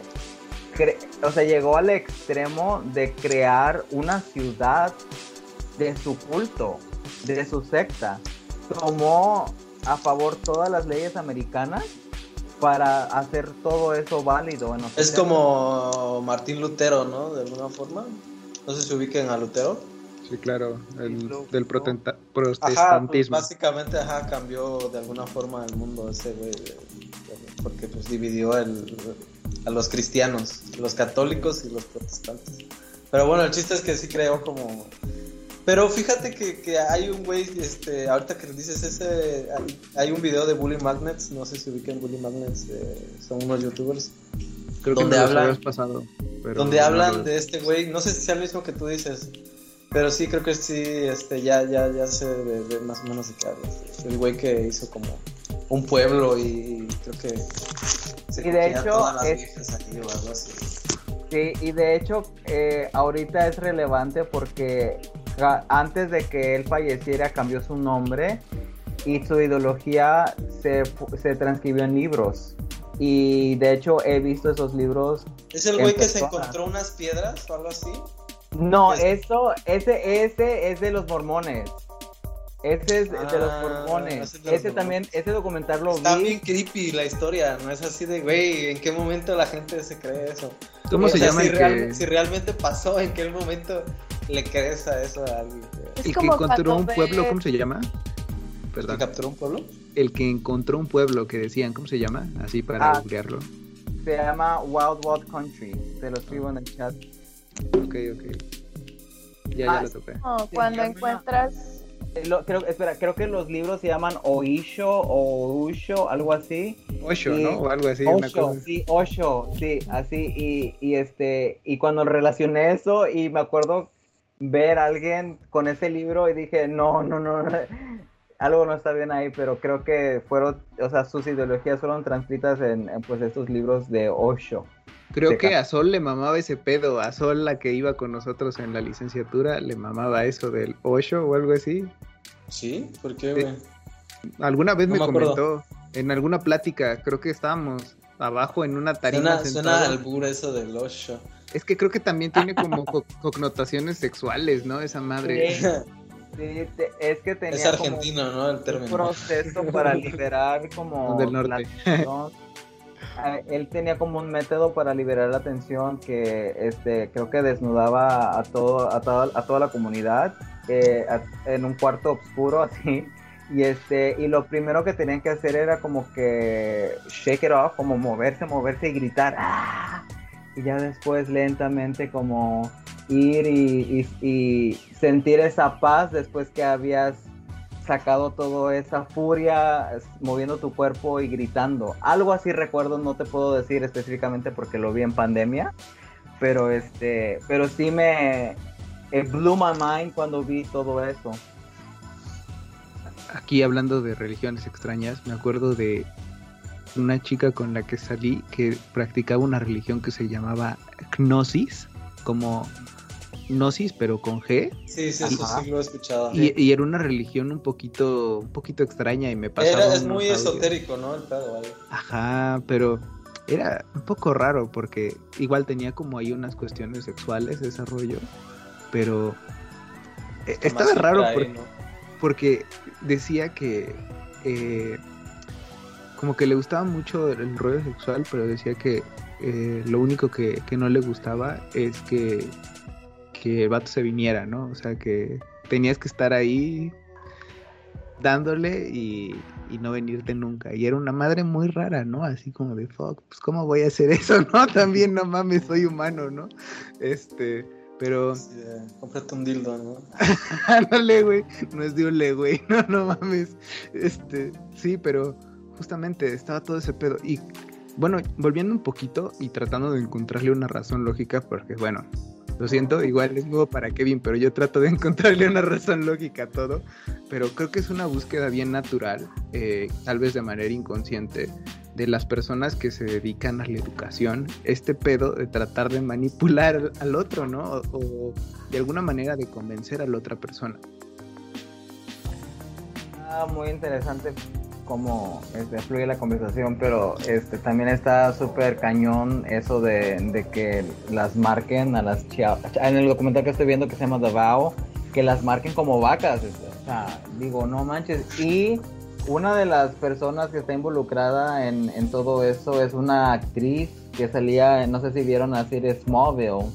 cre- o sea, llegó al extremo de crear una ciudad de su culto, de su secta. Tomó a favor todas las leyes americanas para hacer todo eso válido. En los Es 70s. como Martín Lutero, ¿no? De alguna forma. No sé si ubiquen a Lutero. Sí, claro, el, del Ajá, pues protestantismo. básicamente, ajá, cambió de alguna forma el mundo ese, güey. Porque pues dividió el, a los cristianos, los católicos y los protestantes. Pero bueno, el chiste es que sí creó como... Pero fíjate que, que hay un güey, este, ahorita que dices ese, hay, hay un video de Bully Magnets, no sé si ubican Bully Magnets, eh, son unos youtubers. Creo que donde me los habla- habías pasado. pero donde no hablan lo- de este güey, no sé si sea el mismo que tú dices, pero sí creo que sí, este, ya, ya, ya sé de, de más o menos de qué hablas. El güey que hizo como un pueblo y creo que se Y de hecho, todas las es- viejas ahí o algo así. Sí, y de hecho, eh, ahorita es relevante porque antes de que él falleciera cambió su nombre y su ideología se, se transcribió en libros. Y de hecho he visto esos libros. ¿Es el güey que se encontró unas piedras o algo así? No, Es- eso, ese, ese es de los mormones. Ese es de los Ah, mormones. ese Ese también, ese documental lo Está vi. bien creepy la historia, no es así de, güey, ¿en qué momento la gente se cree eso? ¿Cómo O se sea, llama si, el real- que, si realmente pasó, ¿en qué momento le crees a eso a alguien? Es el que encontró un pueblo? ¿Cómo se llama? ¿Que Perdón. capturó un pueblo? El que encontró un pueblo que decían, ¿cómo se llama? Así para Ah. Se llama Wild Wild Country. Se lo escribo en el chat. Ok, ok. Ya, ya Ah, lo topé. No, cuando encuentras Eh, lo- creo, espera, creo que los libros se llaman Oisho o Usho, algo así. Osho, y- ¿no? O algo así. una Osho, cosa. sí, Osho, sí, así, y, y este, y cuando relacioné eso, y me acuerdo ver a alguien con ese libro y dije, no, no, no, no, algo no está bien ahí, pero creo que fueron, o sea, sus ideologías fueron transcritas en, en, pues estos libros de Osho. Creo que a Sol le mamaba ese pedo. A Sol, la que iba con nosotros en la licenciatura, le mamaba eso del Osho o algo así. ¿Sí? ¿Por qué, Sí. güey? Alguna vez No me, comentó en alguna plática, creo que estábamos abajo en una tarima. Suena, suena albur eso del Osho. Es que creo que también tiene como co- connotaciones sexuales, ¿no? Esa madre. Sí, sí, te- es que tenía Es como argentino, ¿no? El un término. proceso para liberar como Del norte. la atención. Ah, Él tenía como un método para liberar la atención que este creo que desnudaba a todo a toda, a toda la comunidad eh, a- en un cuarto oscuro así y este y lo primero que tenían que hacer era como que shake it off como moverse moverse y gritar ¡Ah! Y ya después lentamente como ir y, y- sentir esa paz después que habías sacado toda esa furia moviendo tu cuerpo y gritando. Algo así recuerdo, no te puedo decir específicamente porque lo vi en pandemia, pero este, pero sí me it blew my mind cuando vi todo eso. Aquí hablando de religiones extrañas, me acuerdo de una chica con la que salí que practicaba una religión que se llamaba Gnosis, como Gnosis pero con G. Sí, sí, eso sí lo he escuchado. Y, y era una religión un poquito, un poquito extraña y me pasaba. Era, es muy audios. esotérico, ¿no? El pedo, ¿vale? Ajá, pero era un poco raro porque igual tenía como ahí unas cuestiones sexuales ese rollo, pero eh, estaba raro porque decía que eh, como que le gustaba mucho el rollo sexual, pero decía que eh, lo único que, que no le gustaba es que, que el vato se viniera, ¿no? O sea, que tenías que estar ahí dándole y, y no venirte nunca. Y era una madre muy rara, ¿no? Así como de, fuck, pues ¿cómo voy a hacer eso, no? También no mames, soy humano, ¿no? Este, pero... Sí, eh, cómprate un dildo, ¿no? Ándale, güey. No es de ole, güey. No, no mames. Este, sí, pero justamente estaba todo ese pedo. Y bueno, volviendo un poquito y tratando de encontrarle una razón lógica, porque bueno, lo siento, igual es nuevo para Kevin, pero yo trato de encontrarle una razón lógica a todo. Pero creo que es una búsqueda bien natural, eh, tal vez de manera inconsciente, de las personas que se dedican a la educación. Este pedo de tratar de manipular al- otro, ¿no? O- o de alguna manera de convencer a la otra persona. Ah, muy interesante cómo este, fluye la conversación, pero este también está súper cañón eso de, de que las marquen a las chia- En el documental que estoy viendo que se llama The Vow, que las marquen como vacas. O sea, digo, no manches. Y una de las personas que está involucrada en, en todo eso es una actriz que salía, no sé si vieron la serie Smallville.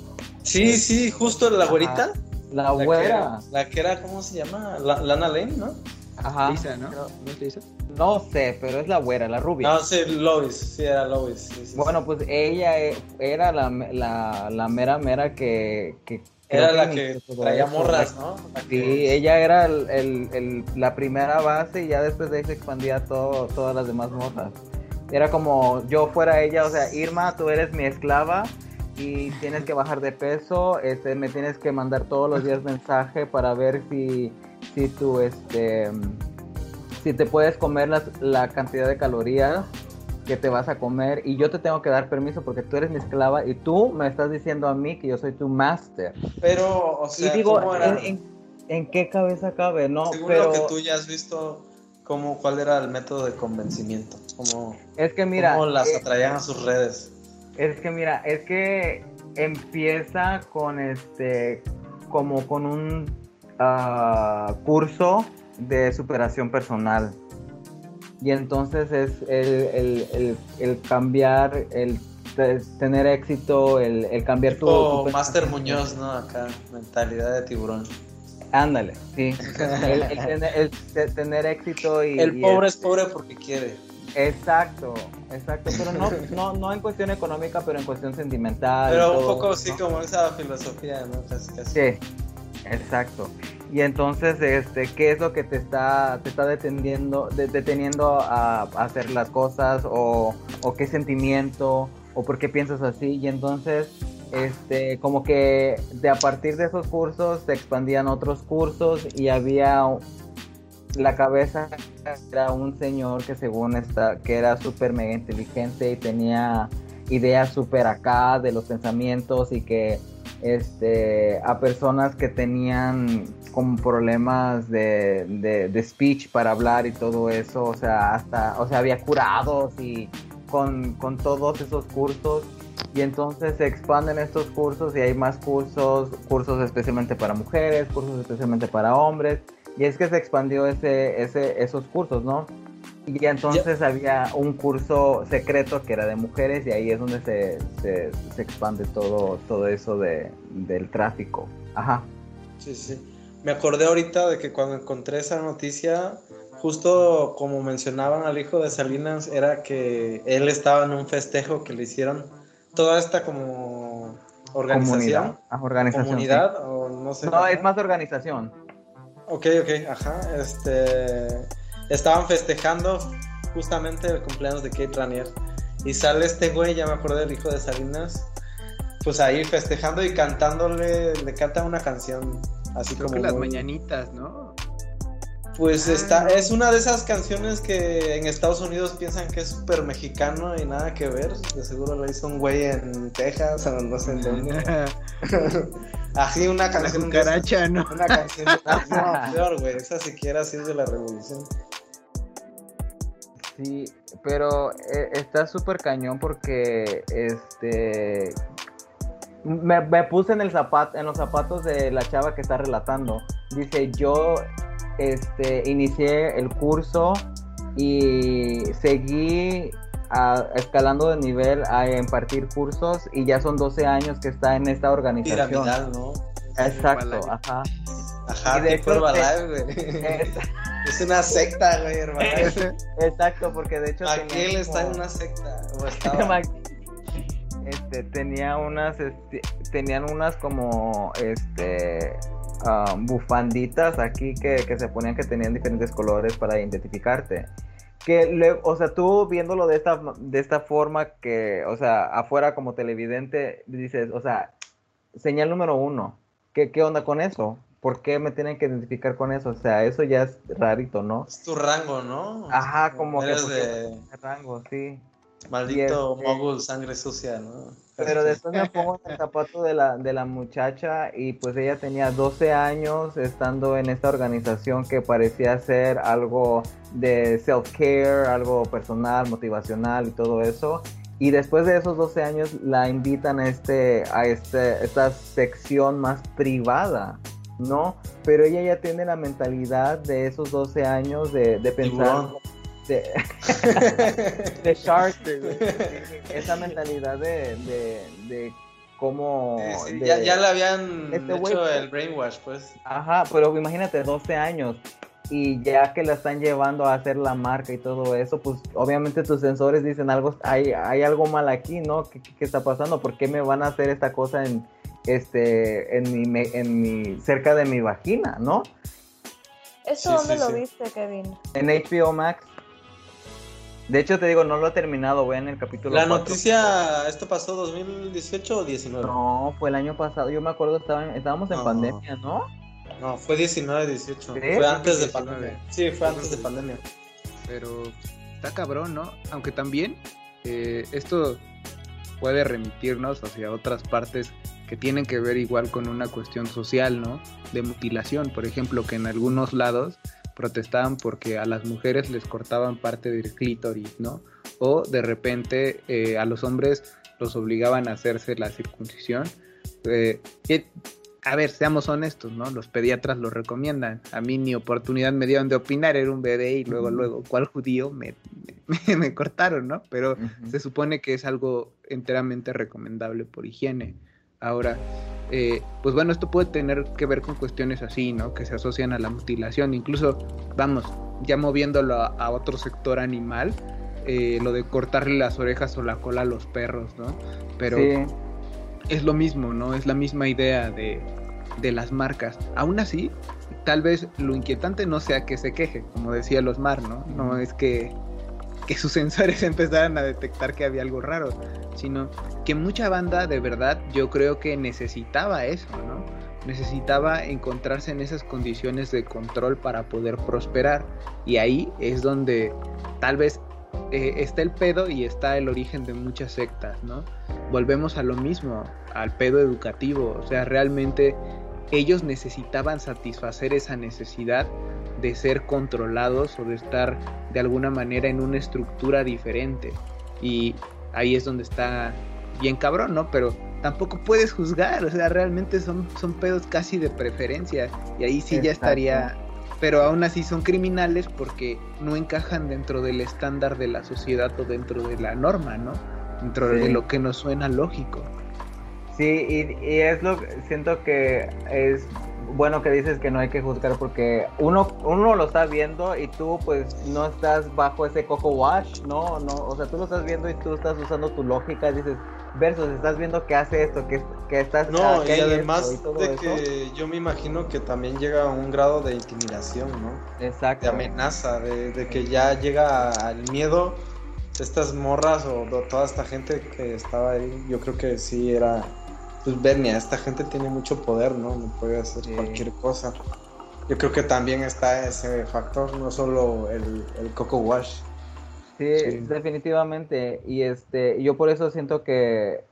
Sí, sí, justo la güerita. La La que, güera. era, la que era, ¿cómo se llama? La- Lana Lane, ¿no? Ajá. Lisa, ¿no? ¿No es Lisa? No sé, pero es la güera, la rubia. No, sí, Lois, sí, era Lois. sí, sí, sí. Bueno, pues ella e- era la, la, la mera mera que... que era la que traía morras, ¿no? Sí, ella era el, el- el- la primera base y ya después de ahí se expandía todo, todas las demás morras. Era como yo fuera ella, o sea, Irma, tú eres mi esclava y tienes que bajar de peso, este, me tienes que mandar todos los días mensaje para ver si, si tú, este, si te puedes comer las- la cantidad de calorías que te vas a comer y yo te tengo que dar permiso porque tú eres mi esclava y tú me estás diciendo a mí que yo soy tu master. Pero, o sea, y digo, ¿cómo era? ¿en, en, en qué cabeza cabe? No, Según pero que tú ya has visto, ¿cómo, ¿cuál era el método de convencimiento? ¿Cómo, es que mira, cómo las eh, atraían a sus redes? Es que mira, es que empieza con este, como con un ah, curso de superación personal. Y entonces es el, el- el- el cambiar, el te- tener éxito, el, el cambiar tu, tu Master. Muñoz, ¿no? Acá, mentalidad de tiburón. Ándale, sí. el, tener, el te- tener éxito y... El pobre es pobre porque quiere. Exacto, exacto, pero no, no, no en cuestión económica, pero en cuestión sentimental. Pero un poco así ¿no? como esa filosofía, ¿no? Casi, casi. Sí, exacto. Y entonces, este, ¿qué es lo que te está, te está deteniendo, de- deteniendo a, a hacer las cosas o, o qué sentimiento o por qué piensas así? Y entonces, este, como que de a partir de esos cursos se expandían otros cursos y había la cabeza era un señor que según está, que era súper mega inteligente y tenía ideas súper acá de los pensamientos y que este, a personas que tenían como problemas de, de, de speech para hablar y todo eso, o sea, hasta, o sea, había curados y con, con todos esos cursos y entonces se expanden estos cursos y hay más cursos, cursos especialmente para mujeres, cursos especialmente para hombres y es que se expandió ese, ese, esos cursos, ¿no? Y entonces había un curso secreto que era de mujeres y ahí es donde se, se, se expande todo, todo eso de, del tráfico. Ajá. Sí, sí. Me acordé ahorita de que cuando encontré esa noticia, justo como mencionaban al hijo de Salinas, era que él estaba en un festejo que le hicieron toda esta como organización, Comunidad. Ah, organización. sí. comunidad, o no sé. No, es más organización. Ok, ok, ajá. Este, estaban festejando justamente el cumpleaños de Kate Ranier. Y sale este güey, ya me acordé del hijo de Salinas, pues ahí festejando y cantándole, le canta una canción así Creo como que las muy- mañanitas, ¿no? Pues Ah, está, es una de esas canciones que en Estados Unidos piensan que es súper mexicano y nada que ver. De seguro la hizo un güey en Texas o no sé en dónde. Así una canción. de esas- cucaracha, ¿no? Una canción. No, peor, güey. Esa siquiera sí es de la revolución. Sí, pero eh, está súper cañón porque este me, me puse en el zapato, en los zapatos de la chava que está relatando. Dice, yo este inicié el curso y seguí a- escalando de nivel a impartir cursos y ya son 12 años que está en esta organización. Piramidal, ¿no? Exacto, ajá. Ajá, Y de tipo hecho, Herbalife, güey. Es- Es una secta, güey, Herbalife. exacto, porque de hecho Aquel está en como- una secta. O estaba. este, tenía unas, este, tenían unas como, este, ah, bufanditas aquí que, que se ponían que tenían diferentes colores para identificarte. Que, le- o sea, tú viéndolo de esta, de esta forma que, o sea, afuera como televidente, dices, o sea, señal número uno, ¿qué, qué onda con eso? ¿Por qué me tienen que identificar con eso? O sea, eso ya es rarito, ¿no? Es tu rango, ¿no? Ajá, como que Eres porque- de Rango, sí. maldito este- mogul, sangre sucia, ¿no? Pero después me pongo en el zapato de la, de la muchacha y pues ella tenía 12 años estando en esta organización que parecía ser algo de self-care, algo personal, motivacional y todo eso. Y después de esos 12 años la invitan a, este, a este, esta sección más privada, ¿no? Pero ella ya tiene la mentalidad de esos 12 años de, de pensar... Tiburón. De, de Shark, güey. esa mentalidad de, de, de cómo... Sí, sí, de- ya, ya le habían este hecho el brainwash, pues. Ajá, pero imagínate, 12 años. Y ya que la están llevando a hacer la marca y todo eso, pues obviamente tus sensores dicen algo, hay, hay algo mal aquí, ¿no? ¿Qué, qué- qué está pasando? ¿Por qué me van a hacer esta cosa en, este, en mi, me- en mi, cerca de mi vagina, ¿no? ¿Eso Sí, dónde sí, lo sí. viste, Kevin? En HBO Max. De hecho, te digo, no lo he terminado, voy en el capítulo La noticia, ¿esto pasó 2018 o 19? No, fue el año pasado, yo me acuerdo, estaba en- estábamos en No. pandemia, ¿no? No, fue 19, 18. ¿Sí? Fue antes de 19. pandemia. Sí, fue antes de pandemia. Pero está cabrón, ¿no? Aunque también eh, esto puede remitirnos hacia otras partes que tienen que ver igual con una cuestión social, ¿no? De mutilación, por ejemplo, que en algunos lados protestaban porque a las mujeres les cortaban parte del clítoris, ¿no? O de repente eh, a los hombres los obligaban a hacerse la circuncisión. Eh, que, a ver, seamos honestos, ¿no? Los pediatras lo recomiendan. A mí ni oportunidad me dieron de opinar, era un bebé y luego, luego, ¿cuál judío? Me, me, me cortaron, ¿no? Pero se supone que es algo enteramente recomendable por higiene. Ahora, eh, pues bueno, esto puede tener que ver con cuestiones así, ¿no? Que se asocian a la mutilación. Incluso, vamos, ya moviéndolo a, a otro sector animal, eh, lo de cortarle las orejas o la cola a los perros, ¿no? Pero Sí, es lo mismo, ¿no? Es la misma idea de, de las marcas. Aún así, tal vez lo inquietante no sea que se queje, como decía Losmar, ¿no? No es que, que sus sensores empezaran a detectar que había algo raro, sino que mucha banda de verdad yo creo que necesitaba eso, ¿no? Necesitaba encontrarse en esas condiciones de control para poder prosperar. Y ahí es donde tal vez eh, está el pedo y está el origen de muchas sectas, ¿no? volvemos a lo mismo, al pedo educativo. O sea, realmente ellos necesitaban satisfacer esa necesidad de ser controlados o de estar de alguna manera en una estructura diferente. Y ahí es donde está bien cabrón, ¿no? Pero tampoco puedes juzgar, o sea, realmente son, son pedos casi de preferencia. Y ahí sí ya estaría... Pero aún así son criminales porque no encajan dentro del estándar de la sociedad o dentro de la norma, ¿no? Dentro Sí. de lo que nos suena lógico. Sí, y, y es lo que siento que es bueno que dices que no hay que juzgar porque uno, uno lo está viendo y tú pues no estás bajo ese coco wash, no, no, o sea, tú lo estás viendo y tú estás usando tu lógica, dices, versus estás viendo que hace esto, que, que estás... No, y además esto y todo de eso. que yo me imagino que también llega a un grado de intimidación, ¿no? De Exacto. amenaza, de, de que ya llega al miedo de estas morras o de toda esta gente que estaba ahí. Yo creo que sí era, pues Bernia, esta gente tiene mucho poder, ¿no? No puede hacer Sí. cualquier cosa. Yo creo que también está ese factor, no solo el, el coco wash. Sí, Sí. definitivamente. Y este, yo por eso siento que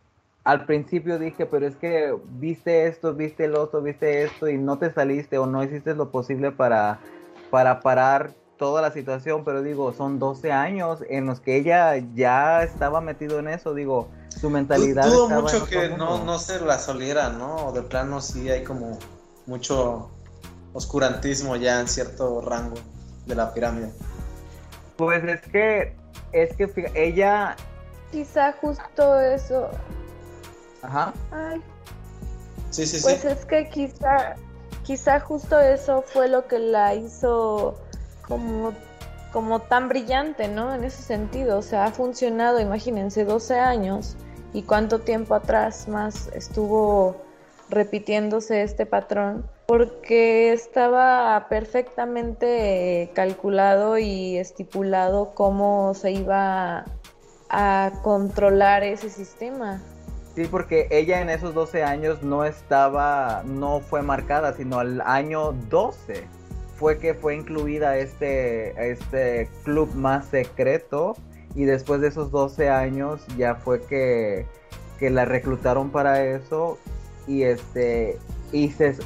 al principio dije, pero es que viste esto, viste el otro, viste esto y no te saliste o no hiciste lo posible para, para parar toda la situación. Pero digo, son 12 años en los que ella ya estaba metido en eso. Digo, su mentalidad. Dudo mucho que mundo. no, no se la soliera, ¿no? O de plano sí hay como mucho oscurantismo ya en cierto rango de la pirámide. Pues es que, es que ella, Quizá justo eso. ajá, Ay, Sí, sí, pues sí. es que quizá, quizá justo eso fue lo que la hizo como, como tan brillante, ¿no? En ese sentido. O sea, ha funcionado, imagínense, 12 años y cuánto tiempo atrás más estuvo repitiéndose este patrón. Porque estaba perfectamente calculado y estipulado cómo se iba a controlar ese sistema. Sí, porque ella en esos 12 años no estaba, no fue marcada, sino al año 12 fue que fue incluida a este, a este club más secreto y después de esos 12 años ya fue que, que la reclutaron para eso y este y se,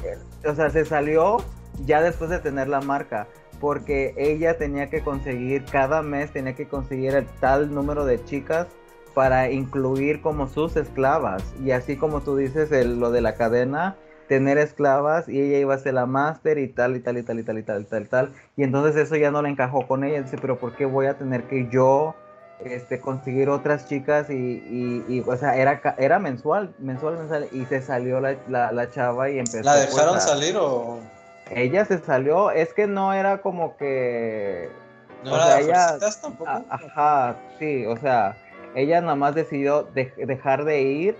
o sea, se salió ya después de tener la marca porque ella tenía que conseguir cada mes tenía que conseguir el tal número de chicas para incluir como sus esclavas. Y así como tú dices el- lo de la cadena tener esclavas y ella iba a ser la máster y tal y tal y tal y tal y tal y tal y tal. Y entonces eso ya no le encajó con ella. Dice pero por qué voy a tener que yo este conseguir otras chicas y, y, y, o sea era era mensual mensual mensual y se salió la, la, la chava y empezó ¿La pues, dejaron a- salir o ella se salió es que no era como que no O era sea, de ella- tampoco? a- ajá sí o sea ella nada más decidió de- dejar de ir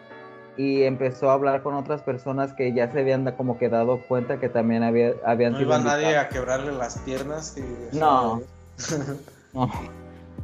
y empezó a hablar con otras personas que ya se habían como que dado cuenta que también había, habían No sido iba nadie a quebrarle las piernas y No. No.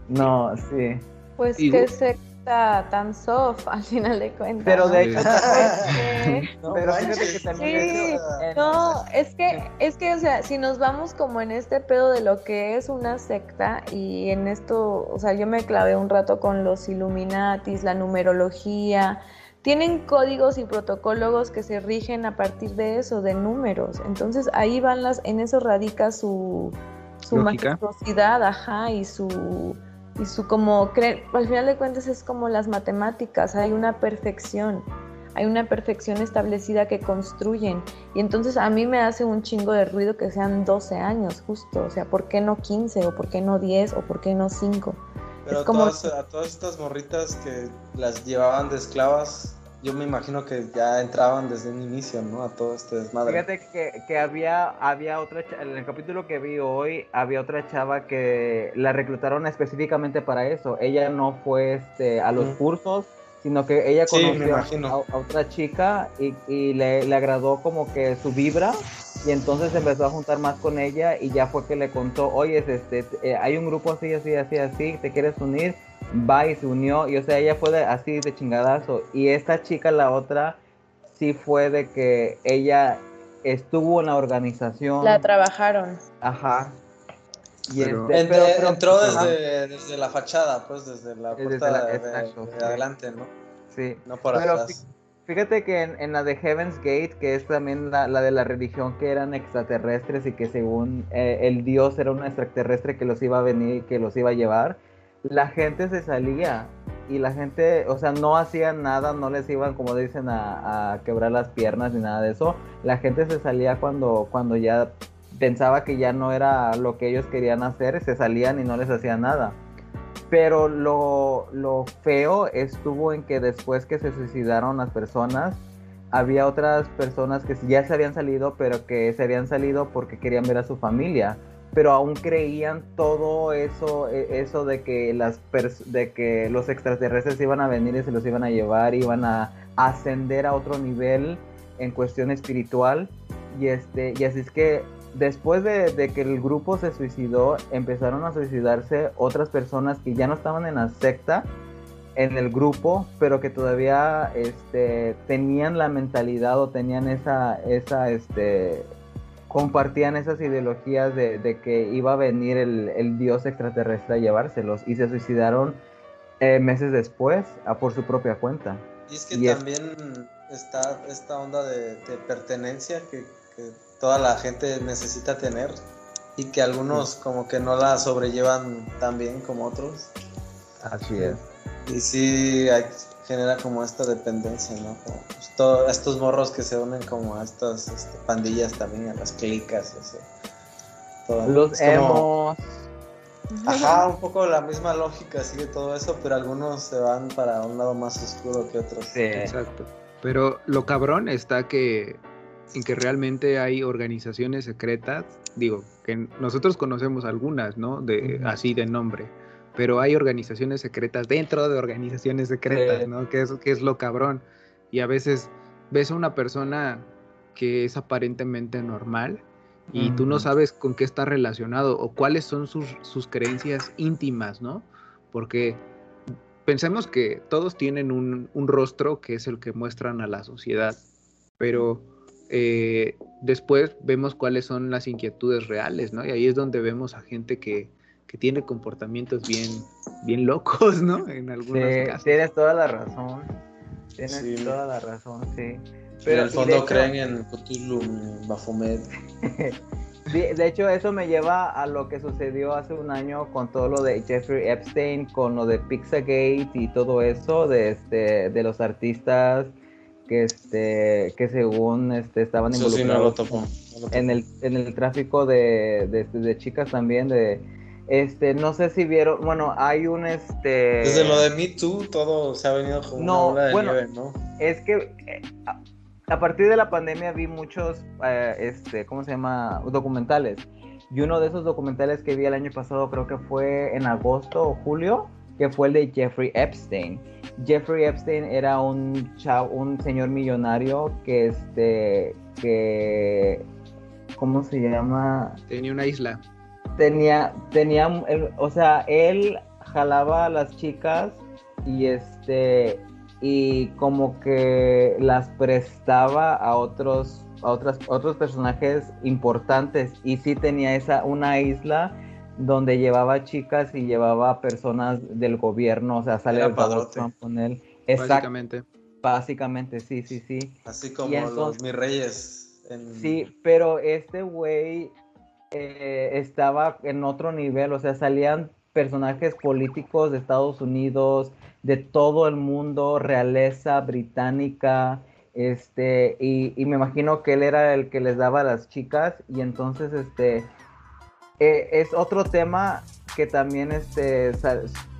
No, sí. Pues Y- qué secta tan soft al final de cuentas. Pero ¿no? de hecho, No pero fíjate que también Sí, en- No, es que, es que, o sea, si nos vamos como en este pedo de lo que es una secta y en esto, o sea, yo me clavé un rato con los Illuminatis, la numerología, tienen códigos y protocolos que se rigen a partir de eso, de números. Entonces ahí van las, en eso radica su, su majestuosidad, ajá, y su, y su como, cre- al final de cuentas es como las matemáticas, hay una perfección hay una perfección establecida que construyen. Y entonces a mí me hace un chingo de ruido que sean 12 años, justo. O sea, ¿por qué no 15? ¿O por qué no 10? ¿O por qué no 5? Pero Es como- todas- a todas estas morritas que las llevaban de esclavas, yo me imagino que ya entraban desde un inicio, ¿no? A todo este desmadre. Fíjate que, que había, había otra, en el capítulo que vi hoy, había otra chava que la reclutaron específicamente para eso. Ella no fue este, a los Mm. cursos, sino que ella conoció a, a otra chica y, y le, le agradó como que su vibra y entonces empezó a juntar más con ella y ya fue que le contó, oye, este, eh, hay un grupo así, así, así, así, ¿te quieres unir? Va y se unió y o sea, ella fue de- así de chingadazo y esta chica, la otra, sí fue de que ella estuvo en la organización. La trabajaron. Ajá. Y Pero- este, En- pero- pero- entró desde, desde la fachada, pues desde la Desde puerta la- de, exacto, de sí. adelante, ¿no? Sí. No por Pero atrás. Fíjate que en, en la de Heaven's Gate, que es también la, la de la religión que eran extraterrestres y que según eh, el dios era un extraterrestre que los iba a venir y que los iba a llevar, la gente se salía y la gente, o sea, no hacían nada, no les iban, como dicen, a, a quebrar las piernas ni nada de eso. La gente se salía cuando, cuando ya pensaba que ya no era lo que ellos querían hacer, se salían y no les hacían nada. Pero lo, lo feo estuvo en que después que se suicidaron las personas, había otras personas que ya se habían salido, pero que se habían salido porque querían ver a su familia. Pero aún creían todo eso, e- eso de que las de que los extraterrestres iban a venir y se los iban a llevar, iban a ascender a otro nivel en cuestión espiritual. Y este, y así es que después de, de que el grupo se suicidó, empezaron a suicidarse otras personas que ya no estaban en la secta, en el grupo, pero que todavía este, tenían la mentalidad o tenían esa, esa, este, compartían esas ideologías de, de que iba a venir el, el dios extraterrestre a llevárselos y se suicidaron eh, meses después a por su propia cuenta. Y es que y es- también está esta onda de, de pertenencia que, que toda la gente necesita tener y que algunos como que no la sobrellevan tan bien como otros. Así es. Y sí hay- genera como esta dependencia, ¿no? Como, pues, todo- estos morros que se unen como a estas este, pandillas también, a las clicas, eso. Todo. Los Es como- emos. Ajá, un poco la misma lógica sigue todo eso, pero algunos se van para un lado más oscuro que otros. Sí. Exacto. Pero lo cabrón está que en que realmente hay organizaciones secretas, digo, que nosotros conocemos algunas, ¿no? De así de nombre, pero hay organizaciones secretas dentro de organizaciones secretas, Sí. ¿no? Que es que es lo cabrón. Y a veces ves a una persona que es aparentemente normal y tú no sabes con qué está relacionado o cuáles son sus, sus creencias íntimas, ¿no? Porque pensemos que todos tienen un, un rostro que es el que muestran a la sociedad, pero eh, después vemos cuáles son las inquietudes reales, ¿no? Y ahí es donde vemos a gente que, que tiene comportamientos bien, bien locos, ¿no? En algunos Sí, casos. tienes toda la razón. Tienes Sí. toda la razón, sí. Pero en el fondo hecho- creen en Cthulhu, en Baphomet. Sí, de hecho, eso me lleva a lo que sucedió hace un año con todo lo de Jeffrey Epstein, con lo de Pizzagate y todo eso de este de los artistas que este que según este estaban Eso sí, no lo involucrados topo. no lo topo. en el en el tráfico de, de, de chicas también de este no sé si vieron bueno hay un este Desde lo de Me Too, todo se ha venido como No, una de bueno, nieve, ¿no? es que eh, a, a partir de la pandemia vi muchos, eh, este, ¿cómo se llama? Documentales. Y uno de esos documentales que vi el año pasado, creo que fue en agosto o julio, que fue el de Jeffrey Epstein. Jeffrey Epstein era un chavo, un señor millonario que, este, que, ¿cómo se llama? Tenía una isla. Tenía, tenía, el- o sea, él jalaba a las chicas y este y como que las prestaba a otros a otras otros personajes importantes y sí tenía esa una isla donde llevaba chicas y llevaba personas del gobierno, o sea, sale Era el padrote. Con él. Básicamente. básicamente, sí, sí, sí. Así como entonces- los mis reyes. En... Sí, pero este güey eh, estaba en otro nivel, o sea, salían personajes políticos de Estados Unidos, de todo el mundo, realeza británica, este, y, me imagino que él era el que les daba a las chicas, y entonces, este, eh, es otro tema que también, este,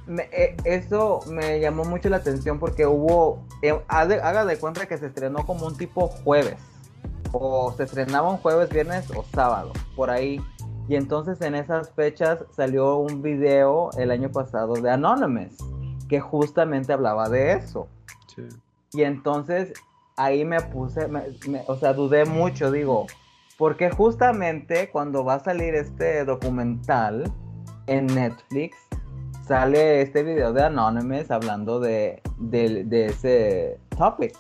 me- eh, eso me llamó mucho la atención porque hubo, haga de cuenta que se estrenó como un tipo jueves o se estrenaba un jueves, viernes o sábado, por ahí. Y entonces en esas fechas salió un video el año pasado de Anonymous, que justamente hablaba de eso. Sí. Y entonces ahí me puse, me- me- o sea, dudé mucho, digo, porque justamente cuando va a salir este documental en Netflix, sale este video de Anonymous hablando de, de, de ese topic.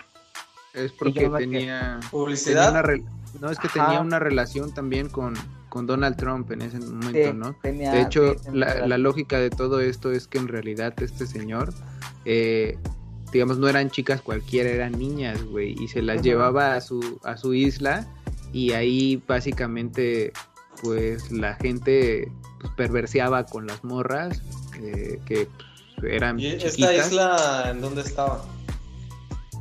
Es porque tenía, Publicidad. re- no es que Ajá. tenía una relación también con, con Donald Trump en ese momento, Sí, ¿no? tenía- de hecho, sí, tenía la, la lógica de todo esto es que en realidad este señor, eh, digamos, no eran chicas cualquiera, eran niñas, güey, y se las llevaba a su, a su isla y ahí básicamente, pues la gente pues, perverseaba con las morras, eh, que pues, eran ¿Y esta chiquitas. isla en dónde estaba?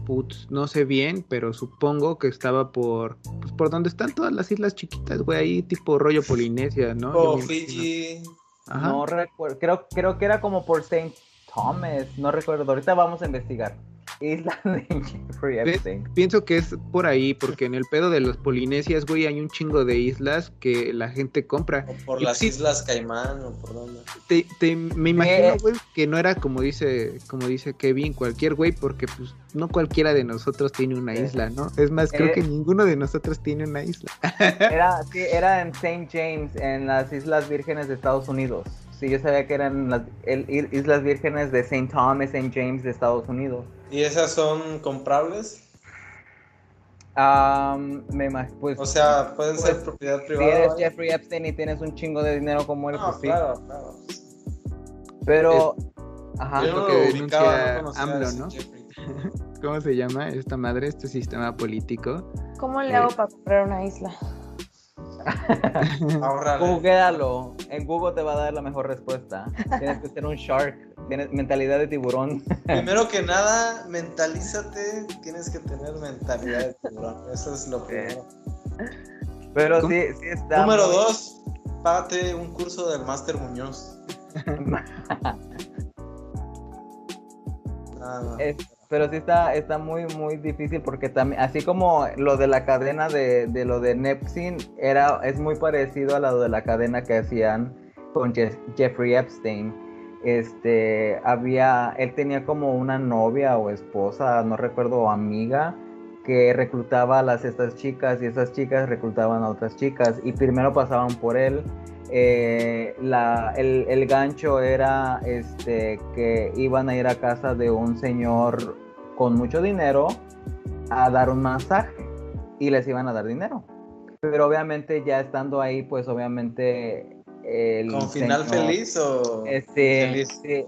Putz, no sé bien, pero supongo que estaba por pues, por donde están todas las islas chiquitas, güey, ahí tipo rollo Polinesia, ¿no? Oh. Fiji. Ajá. No recuerdo, creo, creo que era como por St. Thomas, no recuerdo, ahorita vamos a investigar. Isla de Jeffrey Epstein. Pienso que es por ahí, porque en el pedo de los Polinesias, güey, hay un chingo de islas que la gente compra. O por Y las sí. Islas Caimán o por dónde. Te, te- me imagino, Eh. güey, que no era como dice, como dice Kevin, cualquier güey, porque pues no cualquiera de nosotros tiene una Eh. isla, ¿no? Es más, creo Eh. que ninguno de nosotros tiene una isla. Era, sí, era en St. James, en las Islas Vírgenes de Estados Unidos. Sí, yo sabía que eran las el- Islas Vírgenes de St. Thomas, St. James de Estados Unidos. ¿Y esas son comprables? Am, me pues, O sea, pueden ser Pues, propiedad si privada. eres vaya. Jeffrey Epstein y tienes un chingo de dinero como él, No, pues sí. claro, claro. Pero, ajá, lo que denuncia no AMLO, ¿no? ¿Cómo se llama esta madre, este sistema político? ¿Cómo le Eh. hago para comprar una isla? Ahorrar. Googlealo. En Google te va a dar la mejor respuesta. Tienes que ser un shark. Tienes mentalidad de tiburón. Primero que nada, mentalízate. Tienes que tener mentalidad de tiburón. Eso es lo primero. Pero sí, sí está. Número muy- dos, págate un curso del Máster Muñoz. Nada más. Es- pero sí está, está muy, muy difícil porque también, así como lo de la cadena de, de lo de Nepsin, era, es muy parecido a lo de la cadena que hacían con Je- Jeffrey Epstein. Este, había, él tenía como una novia o esposa, no recuerdo, o amiga, que reclutaba a las, estas chicas y esas chicas reclutaban a otras chicas y primero pasaban por él. Eh, la, el, el gancho era este, que iban a ir a casa de un señor con mucho dinero a dar un masaje y les iban a dar dinero. Pero obviamente ya estando ahí, pues obviamente el ¿Con final señor- feliz o este, feliz? sí.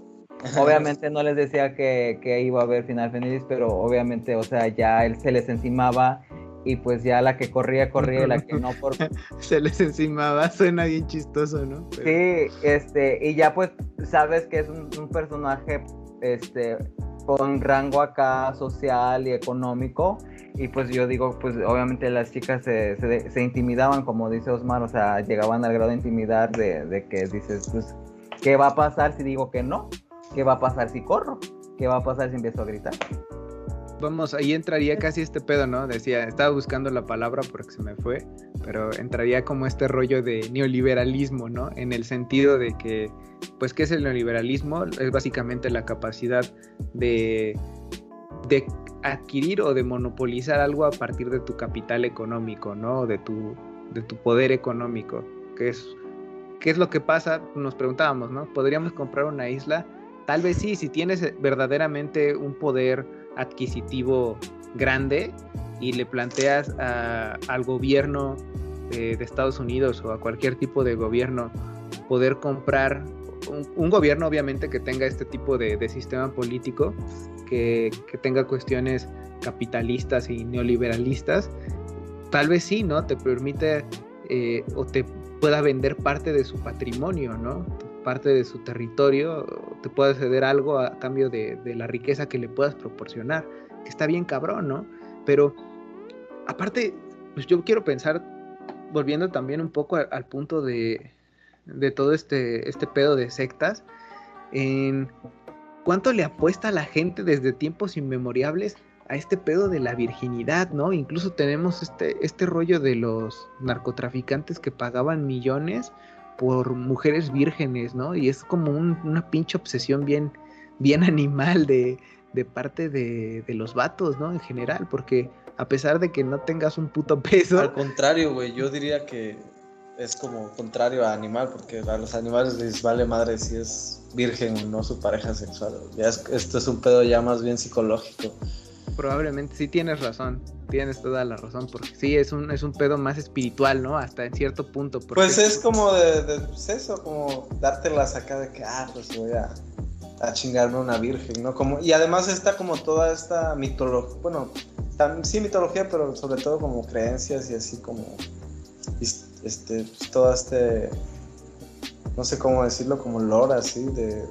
Obviamente no les decía que, que iba a haber final feliz, pero obviamente, o sea, ya él se les encimaba y pues ya la que corría, corría y la que no por... Se les encimaba, suena bien chistoso, ¿no? Pero- Sí, este, y ya pues sabes que es un, un personaje, este, con rango acá social y económico, y pues yo digo, pues obviamente las chicas se, se, se intimidaban, como dice Osmar, o sea, llegaban al grado de intimidar de, de que dices, pues, ¿qué va a pasar si digo que no? ¿Qué va a pasar si corro? ¿Qué va a pasar si empiezo a gritar? Vamos, ahí entraría casi este pedo, ¿no? Decía, estaba buscando la palabra porque se me fue, pero entraría como este rollo de neoliberalismo, ¿no? En el sentido de que, pues, ¿qué es el neoliberalismo? Es básicamente la capacidad de, de adquirir o de monopolizar algo a partir de tu capital económico, ¿no? De tu, de tu poder económico, que es ¿qué es lo que pasa? Nos preguntábamos, ¿no? ¿Podríamos comprar una isla? Tal vez sí, si tienes verdaderamente un poder adquisitivo grande y le planteas a- al gobierno de, de Estados Unidos o a cualquier tipo de gobierno poder comprar un, gobierno obviamente que tenga este tipo de, de sistema político, que, que tenga cuestiones capitalistas y neoliberalistas, tal vez sí, ¿no? Te permite eh, o te pueda vender parte de su patrimonio, ¿no? Parte de su territorio, te puede ceder algo a cambio de, de la riqueza que le puedas proporcionar, que está bien cabrón, ¿no? Pero aparte, pues yo quiero pensar, volviendo también un poco al, punto de, de todo este, este pedo de sectas, en cuánto le apuesta la gente desde tiempos inmemorables a este pedo de la virginidad, ¿no? Incluso tenemos este, este rollo de los narcotraficantes que pagaban millones por mujeres vírgenes, ¿no? Y es como un- una pinche obsesión bien, bien animal de, de parte de, de los vatos, ¿no? En general, porque a pesar de que no tengas un puto peso, Al contrario, güey, yo diría que es como contrario a animal, porque a los animales les vale madre si es virgen o no su pareja sexual. Ya es- esto es un pedo ya más bien psicológico. Probablemente sí tienes razón, tienes toda la razón, porque sí es un, es un pedo más espiritual, ¿no? Hasta en cierto punto. porque- Pues es como de, de pues eso, como dártelas acá de que, ah, pues voy a, a chingarme una virgen, ¿no? Como, y además está como toda esta mitología, bueno, tam- sí mitología, pero sobre todo como creencias y así como, este, pues, todo este, no sé cómo decirlo, como lore así, de, de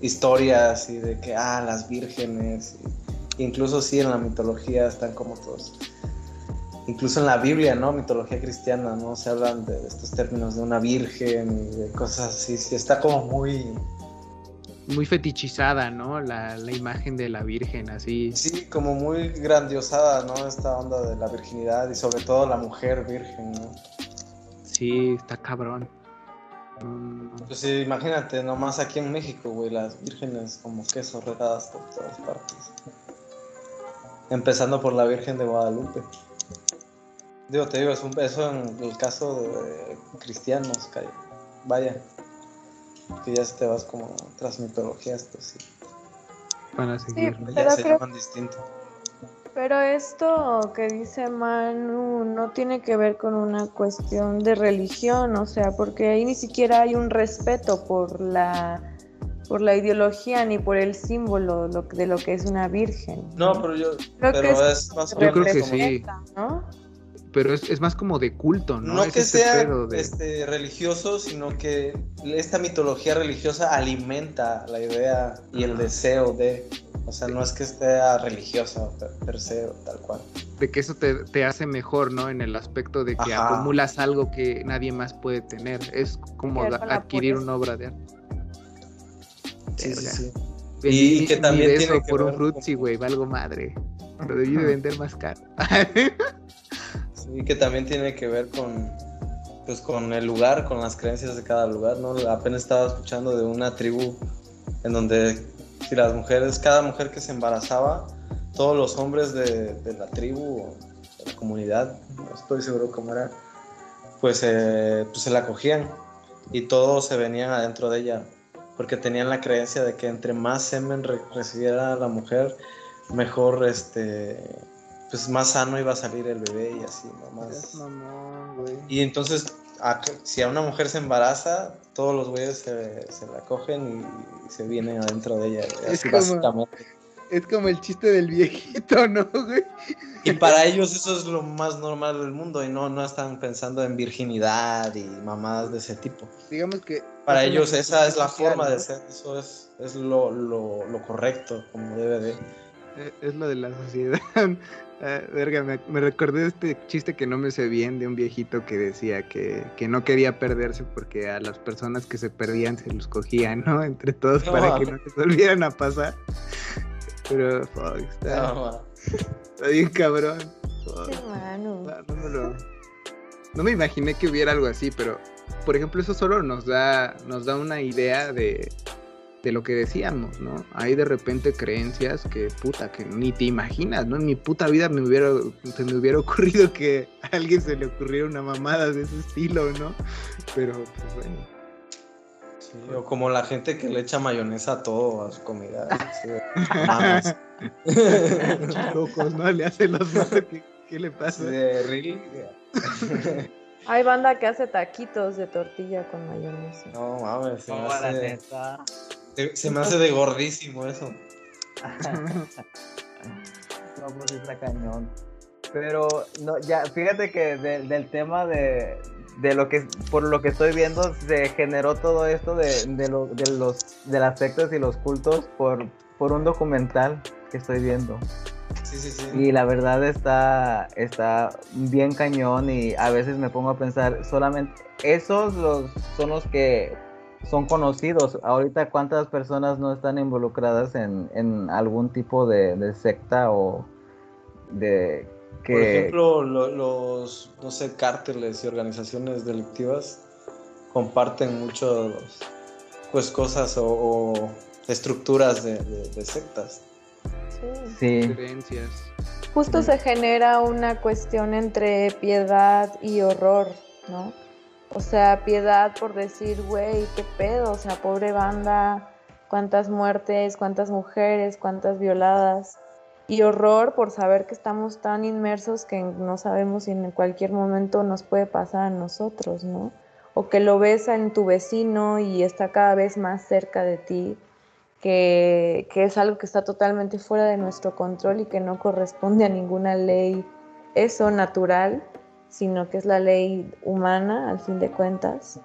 historias y de que, ah, las vírgenes, y- incluso sí en la mitología están como todos incluso en la Biblia, ¿no? Mitología cristiana, ¿no? Se hablan de estos términos de una virgen y de cosas así. Sí, está como muy. muy fetichizada, ¿no? La, la imagen de la Virgen, así. Sí, como muy grandiosada, ¿no? Esta onda de la virginidad y sobre todo la mujer virgen, ¿no? Sí, está cabrón. Mm, Pues sí, imagínate, nomás aquí en México, güey, las vírgenes como queso regadas por todas partes. Empezando por la Virgen de Guadalupe. Digo, te digo, es un, eso en el caso de cristianos, calla. vaya. Que ya si te vas como tras mitologías, pues sí. van a seguir. Pero se creo- llaman distinto. Pero esto que dice Manu no tiene que ver con una cuestión de religión, o sea, porque ahí ni siquiera hay un respeto por la por la ideología ni por el símbolo lo- de lo que es una virgen. No, pero yo. Creo que pero es- es más o Yo creo que sí. Pero es, es más como de culto, ¿no? No Es que este sea pedo de- este, religioso, sino que esta mitología religiosa alimenta la idea y el deseo de. O sea, no es que esté religiosa per, per se tal cual. de que eso te, te hace mejor, ¿no? En el aspecto de que Ajá. acumulas algo que nadie más puede tener. Es como Que adquirir una obra de arte. Sí, sí, Verga. sí. Vendí Y que mi también beso tiene que por un ver con- güey, valgo madre. Lo debí de vender más caro. Sí, que también tiene que ver con, pues, con el lugar, con las creencias de cada lugar, ¿no? Apenas estaba escuchando de una tribu en donde si las mujeres, cada mujer que se embarazaba, todos los hombres de, de la tribu o de la comunidad, no estoy seguro cómo era, pues, eh, pues se la cogían y todos se venían adentro de ella, porque tenían la creencia de que entre más semen re- recibiera la mujer, mejor este pues más sano iba a salir el bebé y así, ¿no? Más- mamón, güey. Y entonces, a- si a una mujer se embaraza, todos los güeyes se, se la cogen y, se vienen adentro de ella. Es así como- básicamente. Es como el chiste del viejito, ¿no, güey? Y para ellos eso es lo más normal del mundo y no, no están pensando en virginidad y mamadas de ese tipo. Digamos que. Para es ellos esa es la social, forma ¿no? de ser, eso es, es lo, lo, lo correcto, como debe de. Eh, Es lo de la sociedad. Ah, verga, me, me recordé de este chiste que no me sé bien de un viejito que decía que, que no quería perderse porque a las personas que se perdían se los cogían, ¿no? Entre todos No, para que no les volvieran a pasar. Pero, fuck, está, No, está bien cabrón. Sí, Manu. No, no me imaginé que hubiera algo así, pero por ejemplo eso solo nos da nos da una idea de, de lo que decíamos, ¿no? Hay de repente creencias que, puta, que ni te imaginas, ¿no? En mi puta vida me hubiera, se me hubiera ocurrido que a alguien se le ocurriera una mamada de ese estilo, ¿no? Pero, pues bueno. Sí, o como la gente que le echa mayonesa a todo, a su comida. así mames. Locos, ¿no? Le hacen los ¿qué, qué le pasa? De really. Hay banda que hace taquitos de tortilla con mayonesa. No mames, se, me No, hace, neta. se- se me hace de gordísimo eso. No, pues está cañón. Pero no, ya, fíjate que de- del tema de, de lo que por lo que estoy viendo se generó todo esto de, de, lo- de los de las sectas y los cultos por, por un documental que estoy viendo. Sí, sí, sí. Y la verdad está, está bien cañón y a veces me pongo a pensar, solamente esos los, son los que son conocidos. Ahorita cuántas personas no están involucradas en, en algún tipo de, de secta o de que... Por ejemplo, lo- los, no sé, cárteles y organizaciones delictivas comparten mucho, pues, cosas o, o estructuras de, de- de sectas. Sí. sí, Creencias. Justo se genera una cuestión entre piedad y horror, ¿no? O sea, piedad por decir, güey, qué pedo, o sea, pobre banda, cuántas muertes, cuántas mujeres, cuántas violadas. Y horror por saber que estamos tan inmersos que no sabemos si en cualquier momento nos puede pasar a nosotros, ¿no? O que lo ves en tu vecino y está cada vez más cerca de ti, que, que es algo que está totalmente fuera de nuestro control y que no corresponde a ninguna ley, eso natural, sino que es la ley humana, al fin de cuentas,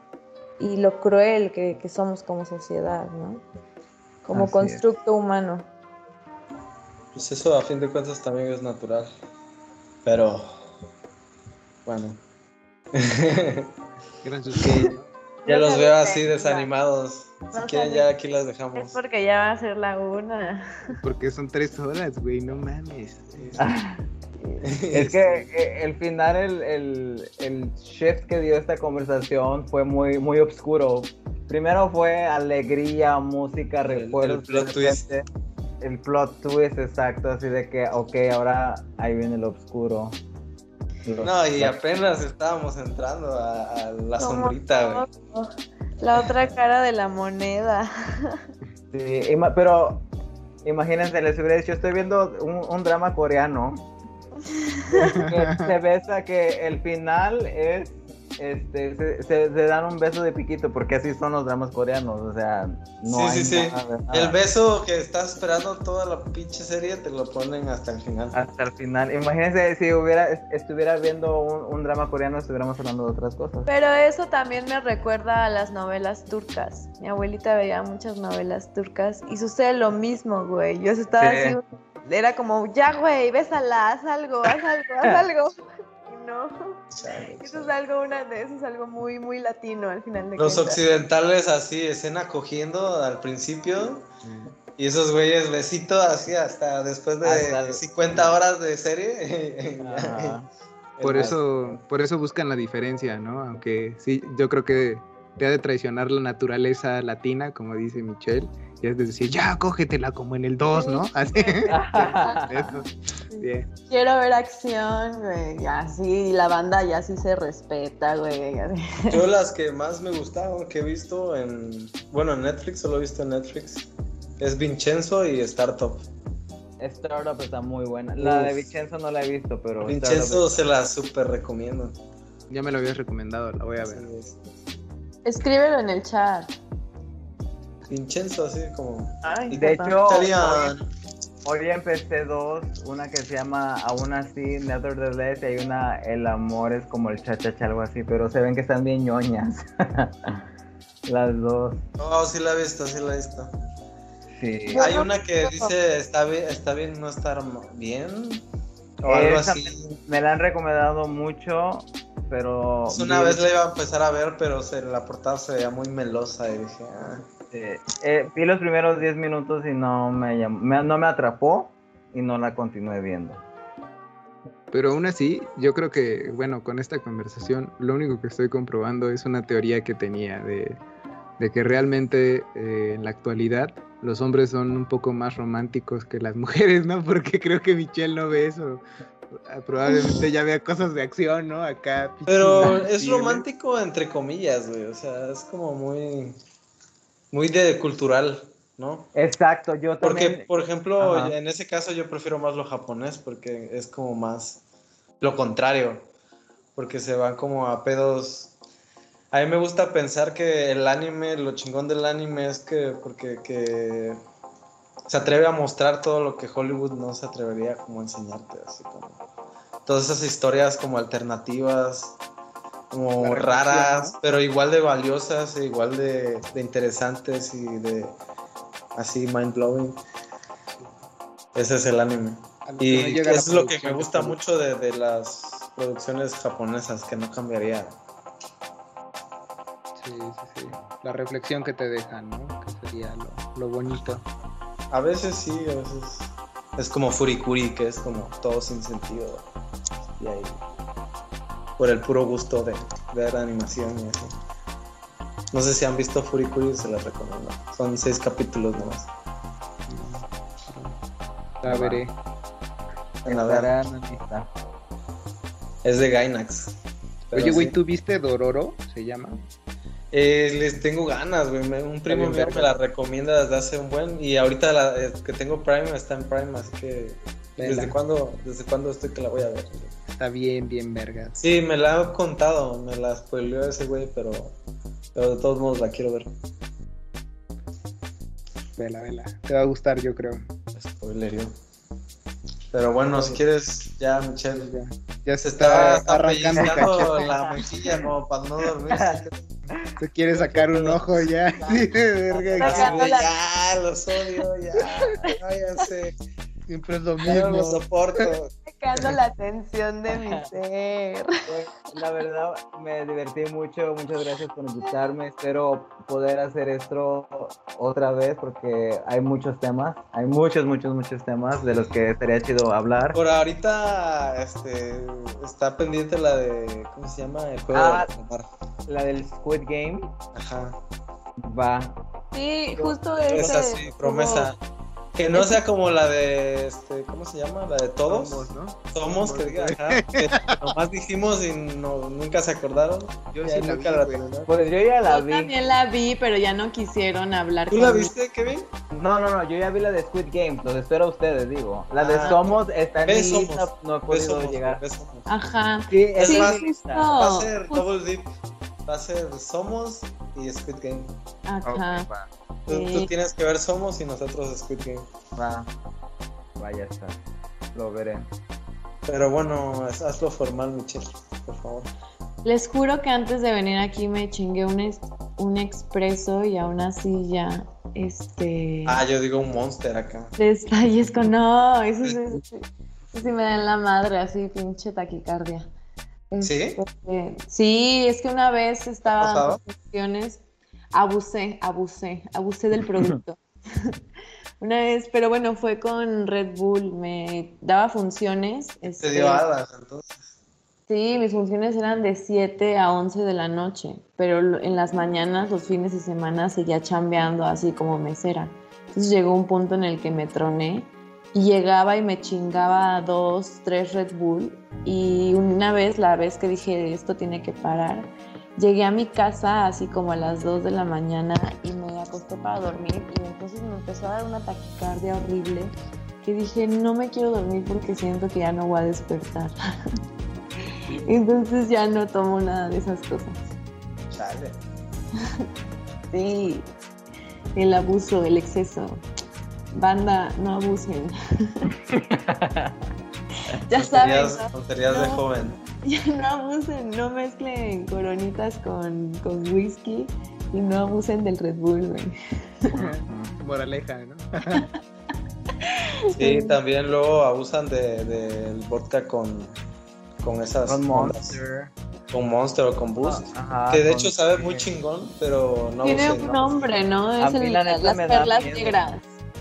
y lo cruel que, que somos como sociedad, ¿no? Como Así es. constructo humano. Pues eso a fin de cuentas también es natural. Pero, bueno. ¿no? ya los veo así desanimados. Si No quieren ya aquí las Es dejamos. porque ya va a ser la una. Porque son tres horas, güey, no mames. Es que eh, el final, el, el, el shift que dio esta conversación fue muy, muy oscuro. Primero fue alegría, música, recuerdos. el plot twist. El plot twist, exacto, así de que, ok, ahora ahí viene el oscuro. Lo- No, y apenas estábamos entrando a, a la sombrita, güey. La otra cara de la moneda. Sí, ima- pero imagínense, les hubiera dicho, estoy viendo un, un drama coreano. que se besa que el final es, este, se, se- se dan un beso de piquito, porque así son los dramas coreanos, o sea, no Sí, hay sí, sí. nada de nada. El beso que estás esperando toda la pinche serie te lo ponen hasta el final. Hasta el final. Imagínense si hubiera, estuviera viendo un, un drama coreano, estuviéramos hablando de otras cosas. Pero eso también me recuerda a las novelas turcas. Mi abuelita veía muchas novelas turcas y sucede lo mismo, güey. Yo estaba Sí. así, era como, ya, güey, bésala, haz algo, haz algo, haz algo. No, Chale, eso chale. es algo, una de eso es algo muy, muy latino al final de Los cuentas. occidentales así, escena cogiendo al principio. Y esos güeyes besito así hasta después de Hasta el- 50 horas de serie. Por Es eso, por eso buscan la diferencia, ¿no? Aunque sí, yo creo que te ha de traicionar la naturaleza latina, como dice Michelle, y es de decir, ya, cógetela como en el 2, ¿no? Así. Eso. Bien. Quiero ver acción, güey, así, y la banda ya sí se respeta, güey. Yo las que más me gustaron que he visto en, bueno, en Netflix, solo he visto en Netflix, es Vincenzo y Startup. Startup está muy buena. La de. Vincenzo no la he visto, pero. Vincenzo Startup se la súper recomiendo. Ya me lo habías recomendado, la voy a ver. Sí, Escríbelo en el chat. Vincenzo así como... Ay, De hecho, Italiano. Hoy empecé dos, una que se llama Aún así, Nevertheless, y hay una El amor es como el cha-cha-cha, algo así, pero se ven que están bien ñoñas. Las dos, Oh, sí la he visto, sí la he visto. sí. Hay una que dice, está bien, está bien no estar bien. O algo así. Me la han recomendado mucho, pero... Pues una vez la iba a empezar a ver, pero se, la portada se veía muy melosa y dije, ah, eh, eh, vi los primeros 10 minutos y no me, no me atrapó y no la continué viendo. Pero aún así, yo creo que, bueno, con esta conversación, lo único que estoy comprobando es una teoría que tenía de, de que realmente eh, en la actualidad los hombres son un poco más románticos que las mujeres, ¿no? Porque creo que Michelle no ve eso. Ah, Probablemente ya vea cosas de acción, ¿no? Acá. Pero es romántico entre comillas, güey. O sea, es como muy. Muy de cultural, ¿no? Exacto, yo Porque, también. por ejemplo, Ajá. en ese caso yo prefiero más lo japonés porque es como más lo contrario. Porque se van como a pedos. A mí me gusta pensar que el anime, lo chingón del anime es que porque que se atreve a mostrar todo lo que Hollywood no se atrevería como a enseñarte, así como todas esas historias como alternativas, como raras, pero igual de valiosas, e igual de, de interesantes y de así mind blowing. Ese es el anime. Y no es lo que me gusta mucho de, de las producciones japonesas, que no cambiaría. Sí, sí, sí. La reflexión que te dejan, ¿no? Que sería lo, lo bonito. A veces sí, a veces es como Furikuri, que es como todo sin sentido. Y ahí, por el puro gusto de ver animación y eso. No sé si han visto Furikuri, se las recomiendo. Son seis capítulos nomás. La veré. En la lista. es de Gainax. Oye, güey, sí. ¿tú viste Dororo? ¿Se llama? Eh, les tengo ganas, güey. Un primo mío me la recomienda desde hace un buen. Y ahorita la, eh, que tengo Prime está en Prime, así que. Vela. ¿Desde cuándo, ¿Desde cuándo estoy que la voy a ver? Está bien, bien vergas. Sí, me la ha contado, me la spoileó ese güey, pero, pero de todos modos la quiero ver. Vela, vela. Te va a gustar, yo creo. Spoilerio. Pero bueno, si quieres, ya Michelle. Ya, ya Se se está, está, arrancando la mejilla como para no dormir. Se quiere sacar un ojo ya. Sí, verga. Ya, los odio, ya. Váyanse. Siempre es lo Ya no lo mismo. soporto. Sacando la atención de mi ser. Pues, La verdad, me divertí mucho. Muchas gracias por invitarme. Espero poder hacer esto otra vez porque hay muchos temas. Hay muchos, muchos, muchos temas de los que estaría chido hablar. Por ahorita este, está pendiente la de. ¿Cómo se llama? El juego Ah. calamar. La del Squid Game Ajá. va. Sí, justo ese. Esa sí, promesa. Que no sea como la de. Este, ¿Cómo se llama? La de todos. Somos, ¿no? Somos, que diga, ajá, que nomás dijimos y no, nunca se acordaron. Yo Ya sí la nunca vi, la terminaron. Pues yo ya la Yo vi. también la vi, pero ya no quisieron hablar ¿Tú la conmigo. viste, Kevin? No, no, no, yo ya vi la de Squid Game. Los espero a ustedes, digo. La de Ah. Somos está en Somos. lista, no he podido Somos, llegar. Somos. Ajá. Sí, Es es más. Va a justo. ser Double Dip. Va a ser Somos y Squid Game. Ajá. Tú, Sí. tú tienes que ver Somos y nosotros Squid Game. va. Vaya está. Lo veré. Pero bueno, haz- hazlo formal, Michelle, por favor. Les juro que antes de venir aquí me chingué un, es- un expreso y aún así ya, este... Ah, yo digo un monster acá. Desfallezco, no, eso sí, eso sí, eso sí me da en la madre, así pinche taquicardia. ¿Sí? Este, sí, es que una vez estaba dando funciones, abusé, abusé, abusé del producto. una vez, pero bueno, fue con Red Bull, me daba funciones. Te este, dio alas, entonces. Sí, mis funciones eran de 7 a 11 de la noche, pero en las mañanas, los fines de semana, seguía chambeando así como mesera. Entonces llegó un punto en el que me troné y llegaba y me chingaba dos, tres Red Bull. Y una vez, la vez que dije esto tiene que parar, llegué a mi casa así como a las 2 de la mañana y me acosté para dormir y entonces me empezó a dar una taquicardia horrible que dije no me quiero dormir porque siento que ya no voy a despertar. Entonces ya no tomo nada de esas cosas. Chale. Sí, el abuso, el exceso. Banda, no abusen. ya saben, Tonterías, ¿no? de No. joven. ya no abusen, no mezclen coronitas con, con whisky y no abusen del Red Bull, güey. Moraleja, ¿no? Sí, también luego abusan de- del vodka con, con esas Con ondas. Monster. Con Monster o con Boost. Ajá, que de hecho sabe muy chingón, pero no Tiene abusen, un ¿no? nombre, ¿no? A Es el- las perlas negras.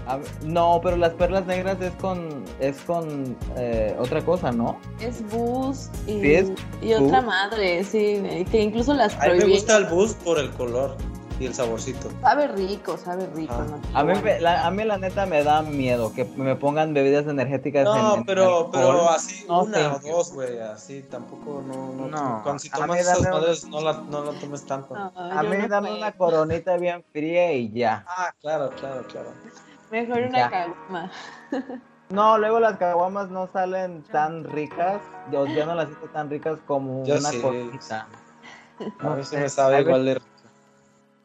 A no, pero las perlas negras es con es con eh, otra cosa, ¿no? Es Boost y, Sí, es y otra madre, sí, que incluso las A mí me gusta el Boost por el color. y el saborcito. Sabe rico, sabe rico. Ah. ¿no? A mí, la, a mí la neta me da miedo que me pongan bebidas energéticas. en- No, en pero, pero así No, una o dos, güey, así tampoco no, no, No, cuando si a mí tomas esas dame madres no la, no la tomes tanto. No, A mí no dame puedo. una coronita bien fría y ya. Ah, claro, claro, claro. Mejor una Ya. caguama. No, luego las caguamas no salen tan ricas. Yo ya no las siento tan ricas como Yo una sí. coronita. A No mí se me sabe a igual de rico.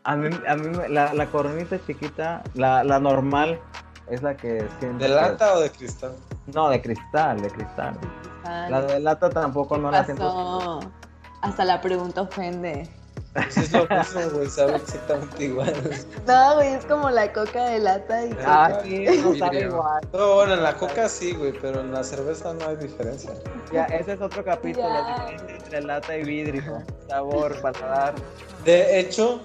A mí, a la, la coronita chiquita, la, la normal, es la que siento. ¿De que- lata o de cristal? No, de cristal, de cristal. La de lata tampoco no ¿Qué la siento. pasó? Hasta la pregunta ofende. Sí, es lo mismo, güey, sabe exactamente igual. No, güey, es como la coca de lata y Ah, sí, no sabe igual. No, bueno, en la coca sí, güey, pero en la cerveza no hay diferencia. Ya, ese es otro capítulo, la diferencia entre lata y vidrio. Sabor, paladar. De hecho,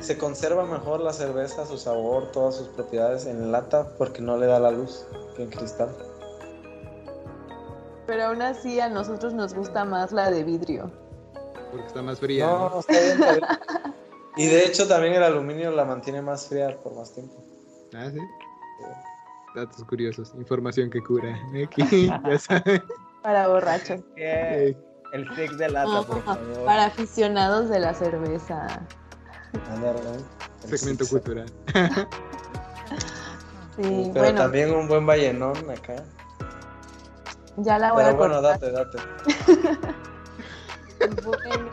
se conserva mejor la cerveza, su sabor, todas sus propiedades en lata porque no le da la luz que en cristal. Pero aún así a nosotros nos gusta más la de vidrio. Porque está más fría. ¿no? No, está bien, está bien. Y de hecho también el aluminio la mantiene más fría por más tiempo. Ah, sí. Datos curiosos, información que cura. Aquí, ya saben. Para borrachos. El stick de lata, por favor. para aficionados de la cerveza. ¿no? El Segmento cultural. Sí, Pero bueno, también un buen vallenón acá. ya la voy Pero a bueno, cortar. date, date. Bueno,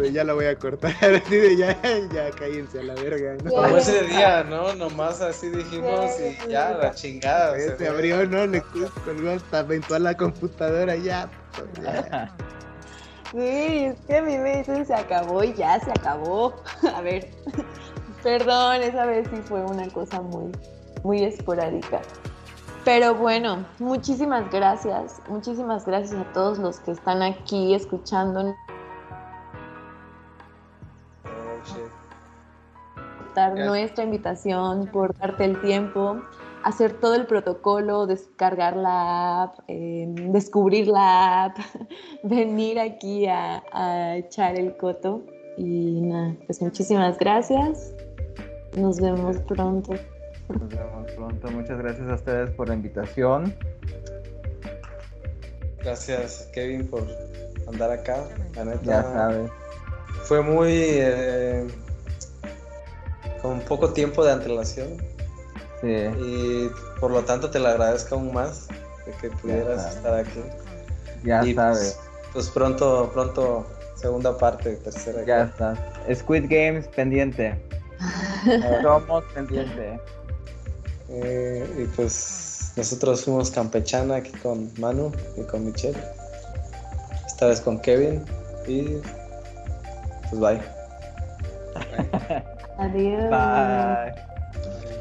de ya la voy a cortar. Así de ya, ya cállense a la verga. Como ese día, ¿no? Nomás así dijimos y ya, la chingada. se Se abrió, ¿no? Le colgó hasta aventó a la computadora ya. pues, ya. Sí, es que a mí me dicen se acabó y ya se acabó. A ver, perdón, esa vez sí fue una cosa muy, muy esporádica. Pero bueno, muchísimas gracias, muchísimas gracias a todos los que están aquí escuchando dar nuestra invitación, por darte el tiempo, hacer todo el protocolo, descargar la app, eh, descubrir la app, venir aquí a, a echar el coto. Y nada, pues muchísimas gracias. Nos vemos pronto. Nos vemos pronto. Muchas gracias a ustedes por la invitación. Gracias, Kevin, por andar acá. La neta, Ya sabes. fue muy. eh, con poco tiempo de antelación. Sí. Y por lo tanto, te lo agradezco aún más de que pudieras sabes. estar aquí. Ya y sabes. Pues, pues pronto, pronto, segunda parte, tercera. Ya está. Squid Games pendiente. Somos pendiente. Eh, y pues nosotros fuimos campechana aquí con Manu y con Michelle. Esta vez con Kevin. Y pues bye. Adiós. Bye.